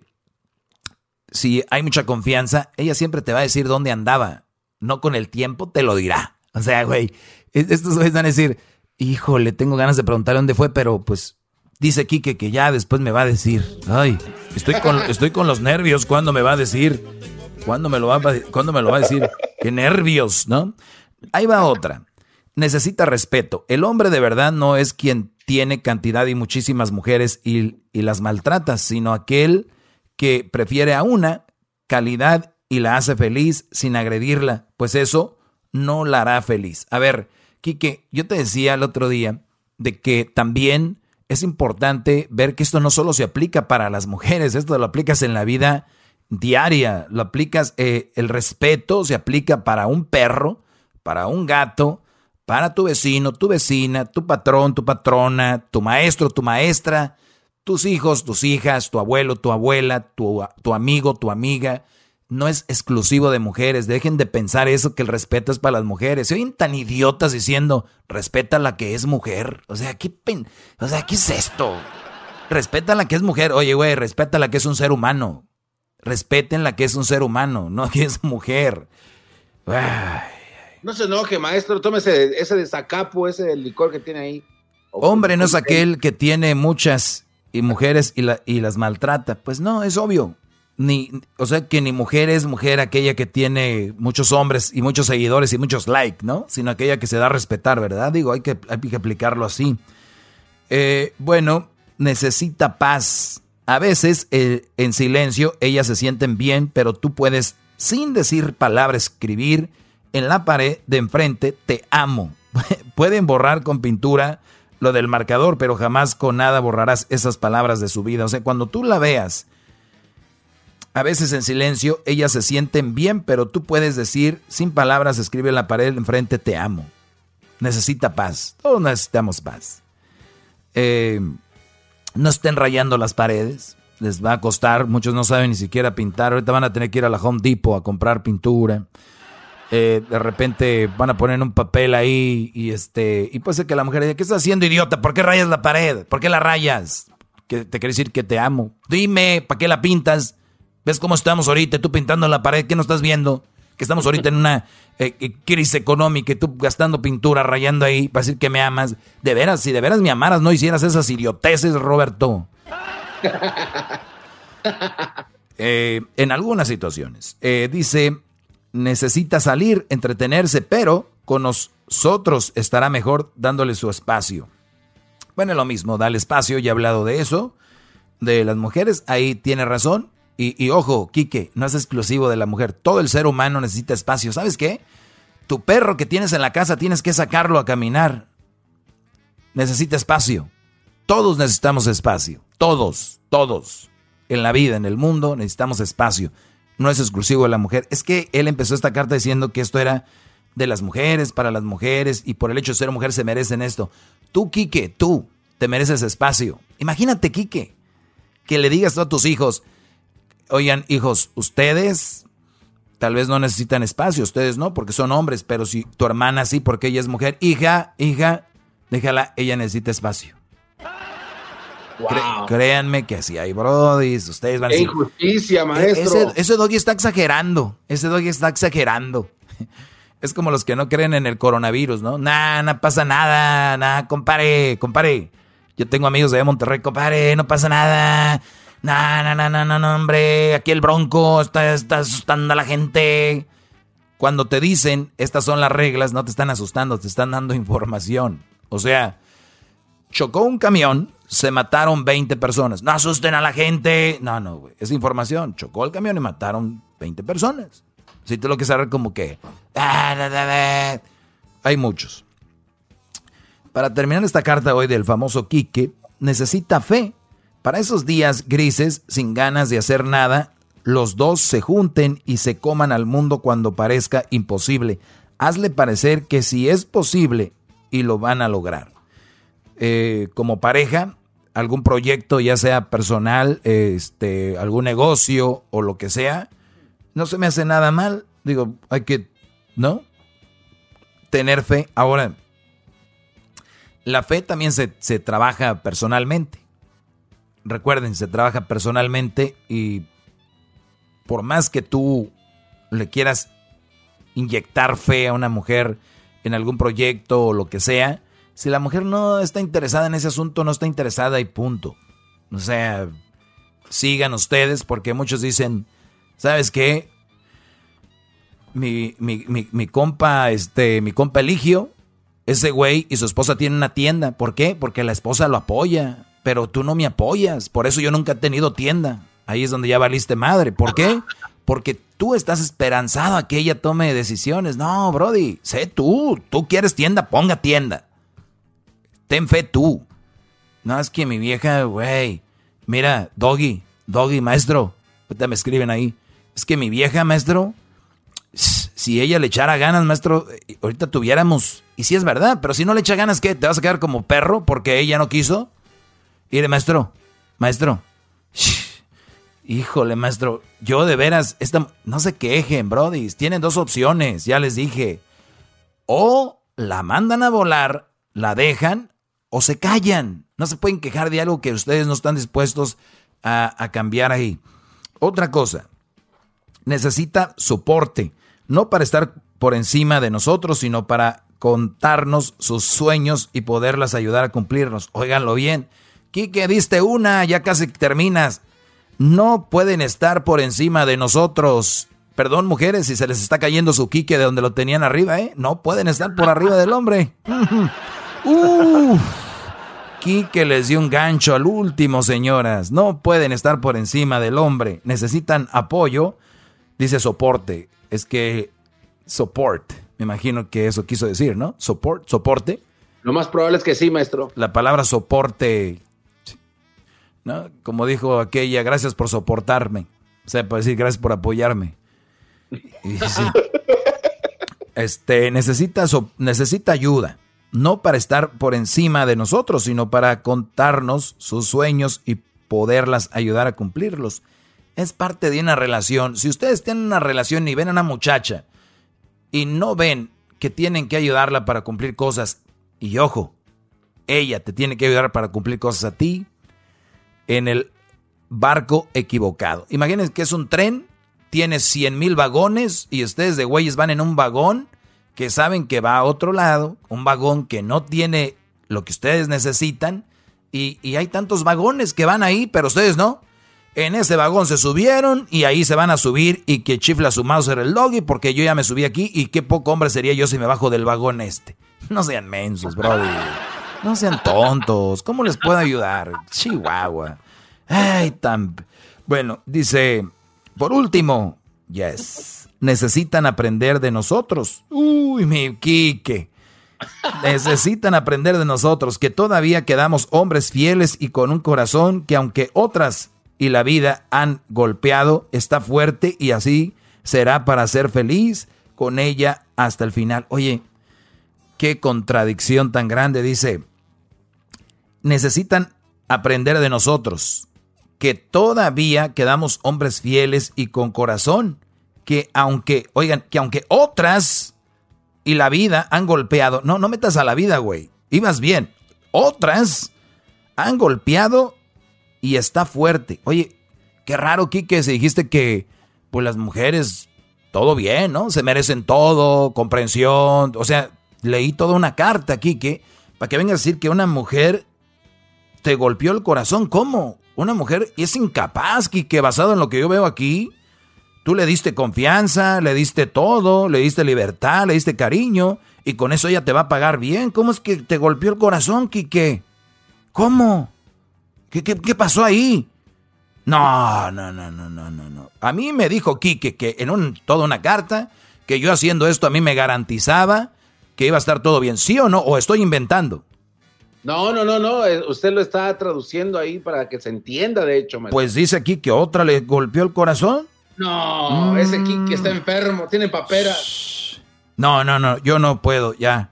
si hay mucha confianza, ella siempre te va a decir dónde andaba, no con el tiempo te lo dirá. O sea, güey, es- estos güeyes van a decir, híjole, tengo ganas de preguntarle dónde fue, pero pues dice Quique que ya después me va a decir. Ay, estoy con, estoy con los nervios, ¿cuándo me va a decir? ¿Cuándo me lo va a, ¿cuándo me lo va a decir? Qué nervios, ¿no? Ahí va otra. Necesita respeto. El hombre de verdad no es quien tiene cantidad y muchísimas mujeres y, y las maltrata, sino aquel que prefiere a una calidad y la hace feliz sin agredirla, pues eso no la hará feliz. A ver, Quique, yo te decía el otro día de que también es importante ver que esto no solo se aplica para las mujeres, esto lo aplicas en la vida diaria, lo aplicas, eh, el respeto se aplica para un perro, para un gato, para tu vecino, tu vecina, tu patrón, tu patrona, tu maestro, tu maestra, tus hijos, tus hijas, tu abuelo, tu abuela, tu, tu amigo, tu amiga. No es exclusivo de mujeres. Dejen de pensar eso, que el respeto es para las mujeres. Se oyen tan idiotas diciendo, respeta a la que es mujer. O sea, ¿qué, pen- o sea, ¿qué es esto? Respeta a la que es mujer. Oye, güey, respeta a la que es un ser humano. Respeten la que es un ser humano, no que es mujer. Ay. No se enoje, maestro. Tómese ese de Zacapo, ese licor que tiene ahí. Hombre no es aquel que tiene muchas y mujeres y, la- y las maltrata. Pues no, es obvio. Ni, o sea que ni mujer es mujer aquella que tiene muchos hombres y muchos seguidores y muchos likes, ¿no? Sino aquella que se da a respetar, ¿verdad? Digo, hay que, hay que aplicarlo así. Eh, bueno, necesita paz. A veces en silencio ellas se sienten bien, pero tú puedes, sin decir palabra, escribir en la pared de enfrente, te amo. Pueden borrar con pintura lo del marcador, pero jamás con nada borrarás esas palabras de su vida. O sea, cuando tú la veas, a veces en silencio, ellas se sienten bien, pero tú puedes decir, sin palabras, escribe en la pared enfrente, te amo. Necesita paz. Todos necesitamos paz. Eh, no estén rayando las paredes. Les va a costar. Muchos no saben ni siquiera pintar. Ahorita van a tener que ir a la Home Depot a comprar pintura. Eh, de repente van a poner un papel ahí y este y puede ser que la mujer diga, ¿qué estás haciendo, idiota? ¿Por qué rayas la pared? ¿Por qué la rayas? Que te quiere decir que te amo. Dime, ¿para qué la pintas? ¿Ves cómo estamos ahorita? Tú pintando la pared, ¿qué no estás viendo? Que estamos ahorita en una eh, eh, crisis económica y tú gastando pintura, rayando ahí para decir que me amas. De veras, si de veras me amaras, no hicieras esas idioteces, Roberto. Eh, en algunas situaciones. Eh, dice, necesita salir, entretenerse, pero con nosotros estará mejor dándole su espacio. Bueno, lo mismo, dale espacio, ya he hablado de eso, de las mujeres, ahí tiene razón. Y, ojo, Quique, no es exclusivo de la mujer, todo el ser humano necesita espacio. ¿Sabes qué? Tu perro que tienes en la casa tienes que sacarlo a caminar. Necesita espacio. Todos necesitamos espacio. Todos, todos. en la vida, en el mundo, necesitamos espacio. No es exclusivo de la mujer. Es que él empezó esta carta diciendo que esto era de las mujeres, para las mujeres, y por el hecho de ser mujer se merecen esto. Tú, Quique, tú, te mereces espacio. Imagínate, Quique, que le digas a tus hijos, oigan, hijos, ustedes tal vez no necesitan espacio, ustedes no, porque son hombres, pero si tu hermana sí, porque ella es mujer, hija, hija, déjala, ella necesita espacio. créanme que así hay brodis, ustedes van a decir... injusticia, "E-, maestro! Ese, ese doggy está exagerando, ese doggy está exagerando. Es como los que no creen en el coronavirus, ¿no? Nah, no pasa nada, nah, compare, compare. Yo tengo amigos de Monterrey, compare, no pasa nada. Nah, nah, nah, nah, nah, hombre, aquí el bronco está, está asustando a la gente. Cuando te dicen, estas son las reglas, no te están asustando, te están dando información. O sea, chocó un camión, se mataron 20 personas. No asusten a la gente. No, no, güey, es información. Chocó el camión y mataron 20 personas. Si tú lo que saber como que... "Ah, Hay muchos. Para terminar esta carta hoy del famoso Quique, necesita fe. Para esos días grises, sin ganas de hacer nada, los dos se junten y se coman al mundo cuando parezca imposible. Hazle parecer que si es posible y lo van a lograr. Eh, como pareja, algún proyecto, ya sea personal, este, algún negocio o lo que sea, no se me hace nada mal. Digo, hay que, ¿no? Tener fe. Ahora, la fe también se, se trabaja personalmente. Recuerden, se trabaja personalmente y por más que tú le quieras inyectar fe a una mujer en algún proyecto o lo que sea, si la mujer no está interesada en ese asunto, no está interesada y punto. O sea, sigan ustedes porque muchos dicen, ¿sabes qué? Mi, mi, mi, compa, este, mi compa Eligio, ese güey y su esposa tienen una tienda. ¿Por qué? Porque la esposa lo apoya, pero tú no me apoyas. Por eso yo nunca he tenido tienda. Ahí es donde ya valiste madre. ¿Por qué? Porque tú estás esperanzado a que ella tome decisiones. No, Brody, sé tú. Tú quieres tienda, ponga tienda. Ten fe tú. No, es que mi vieja, güey. Mira, Doggy, Doggy, maestro. Ahorita me escriben ahí. Es que mi vieja, maestro, si ella le echara ganas, maestro, eh, ahorita tuviéramos. Y sí es verdad, pero si no le echa ganas, ¿qué? ¿Te vas a quedar como perro porque ella no quiso? Mire, maestro, maestro. Híjole, maestro, yo de veras, esta, no se quejen, Brody. Tienen dos opciones, ya les dije. O la mandan a volar, la dejan, o se callan. No se pueden quejar de algo que ustedes no están dispuestos a, a cambiar ahí. Otra cosa, necesita soporte, no para estar por encima de nosotros, sino para contarnos sus sueños y poderlas ayudar a cumplirlos. Óiganlo bien. Quique, diste una, ya casi terminas. No pueden estar por encima de nosotros. Perdón, mujeres, si se les está cayendo su Quique de donde lo tenían arriba, ¿eh? No pueden estar por arriba del hombre. Uf. Quique les dio un gancho al último, señoras. No pueden estar por encima del hombre. Necesitan apoyo. Dice soporte. Es que support. Me imagino que eso quiso decir, ¿no? Support, soporte. Lo más probable es que sí, maestro. La palabra soporte, ¿no? Como dijo aquella, gracias por soportarme. O sea, para decir gracias por apoyarme. Y sí. Este, necesita, so- necesita ayuda. No para estar por encima de nosotros, sino para contarnos sus sueños y poderlas ayudar a cumplirlos. Es parte de una relación. Si ustedes tienen una relación y ven a una muchacha y no ven que tienen que ayudarla para cumplir cosas, y ojo, ella te tiene que ayudar para cumplir cosas a ti, en el barco equivocado. Imagínense que es un tren, tiene 100 mil vagones y ustedes de güeyes van en un vagón que saben que va a otro lado, un vagón que no tiene lo que ustedes necesitan y, hay tantos vagones que van ahí, pero ustedes no. En ese vagón se subieron y ahí se van a subir y que chifla su mouse el doggy porque yo ya me subí aquí y qué poco hombre sería yo si me bajo del vagón este. No sean mensos, brody. No sean tontos. ¿Cómo les puedo ayudar? Chihuahua. Ay, tan... Bueno, dice, por último, yes, necesitan aprender de nosotros. Uy, mi Quique. Necesitan aprender de nosotros que todavía quedamos hombres fieles y con un corazón que aunque otras y la vida han golpeado, está fuerte y así será para ser feliz con ella hasta el final. Oye, qué contradicción tan grande, dice, necesitan aprender de nosotros, que todavía quedamos hombres fieles y con corazón, que aunque, oigan, que aunque otras y la vida han golpeado, no, no metas a la vida, güey, ibas bien, otras han golpeado y está fuerte. Oye, qué raro, Kike, si dijiste que pues las mujeres, todo bien, ¿no? Se merecen todo, comprensión, o sea, leí toda una carta, Kike, para que venga a decir que una mujer te golpeó el corazón. ¿Cómo? Una mujer es incapaz, que basado en lo que yo veo aquí, tú le diste confianza, le diste todo, le diste libertad, le diste cariño, y con eso ella te va a pagar bien. ¿Cómo es que te golpeó el corazón, Quique? ¿Cómo? ¿Qué, qué, pasó ahí? No, no, no, no, no, no, no. A mí me dijo Quique que en un, toda una carta que yo haciendo esto a mí me garantizaba que iba a estar todo bien. ¿Sí o no? ¿O estoy inventando? No, no, no, no. Eh, usted lo está traduciendo ahí para que se entienda, de hecho. Pues dice aquí que otra le golpeó el corazón. No, ese Kiki está enfermo, tiene papera. No, no, no, yo no puedo, ya.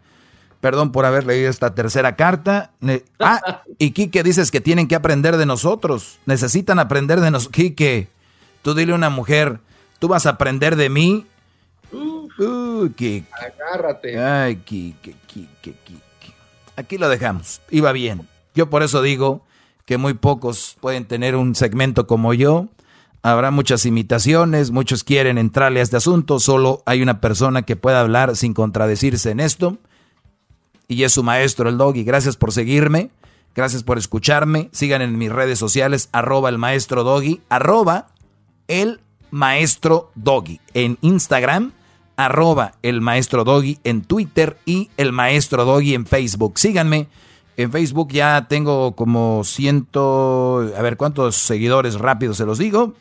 Perdón por haber leído esta tercera carta. Ah, y Kike dices que tienen que aprender de nosotros. Necesitan aprender de nosotros. Kike, tú dile a una mujer, tú vas a aprender de mí. Uh, Kike. Agárrate. Ay, Kike, Kike, Kike. Aquí lo dejamos. Iba bien. Yo por eso digo que muy pocos pueden tener un segmento como yo. Habrá muchas imitaciones, muchos quieren entrarle a este asunto, solo hay una persona que pueda hablar sin contradecirse en esto. Y es su maestro, el doggy. Gracias por seguirme, gracias por escucharme. Sigan en mis redes sociales, arroba el maestro doggy, arroba el maestro doggy. En Instagram, arroba el maestro Doggy en Twitter y el maestro Doggy en Facebook. Síganme. En Facebook ya tengo como ciento, a ver cuántos seguidores rápidos se los digo.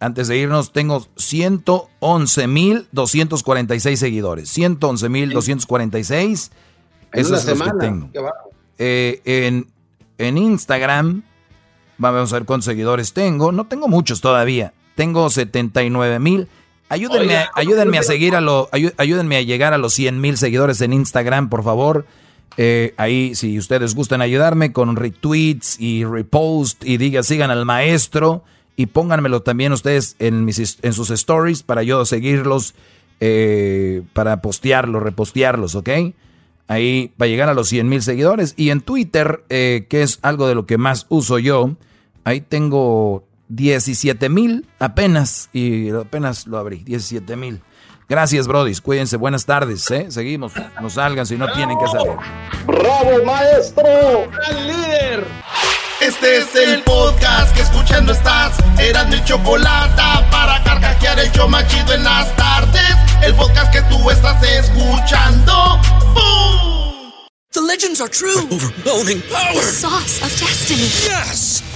Antes de irnos, tengo 111.246 seguidores. 111.246. Esos son los que tengo. Eh, en, en Instagram, vamos a ver cuántos seguidores tengo. No tengo muchos todavía. Tengo 79 Ayúdenme, ayúdenme a seguir a lo, ayúdenme a llegar a los 100 mil seguidores en Instagram, por favor. Eh, ahí, si ustedes gustan ayudarme con retweets y repost y diga, sigan al maestro y pónganmelo también ustedes en, mis, en sus stories para yo seguirlos, eh, para postearlos, repostearlos, ¿ok? Ahí va a llegar a los 100 mil seguidores. Y en Twitter, eh, que es algo de lo que más uso yo, ahí tengo 17 mil apenas, y apenas lo abrí, 17 mil. Gracias, Brody. Cuídense. Buenas tardes. ¿eh? Seguimos. No salgan si no tienen que salir. ¡Bravo, maestro! ¡Gran líder! Este es el podcast que escuchando estás. Eran mi chocolate para carcajear el yo machido en las tardes. El podcast que tú estás escuchando. ¡Bum! The legends are true. overwhelming power. The sauce of destiny. Yes.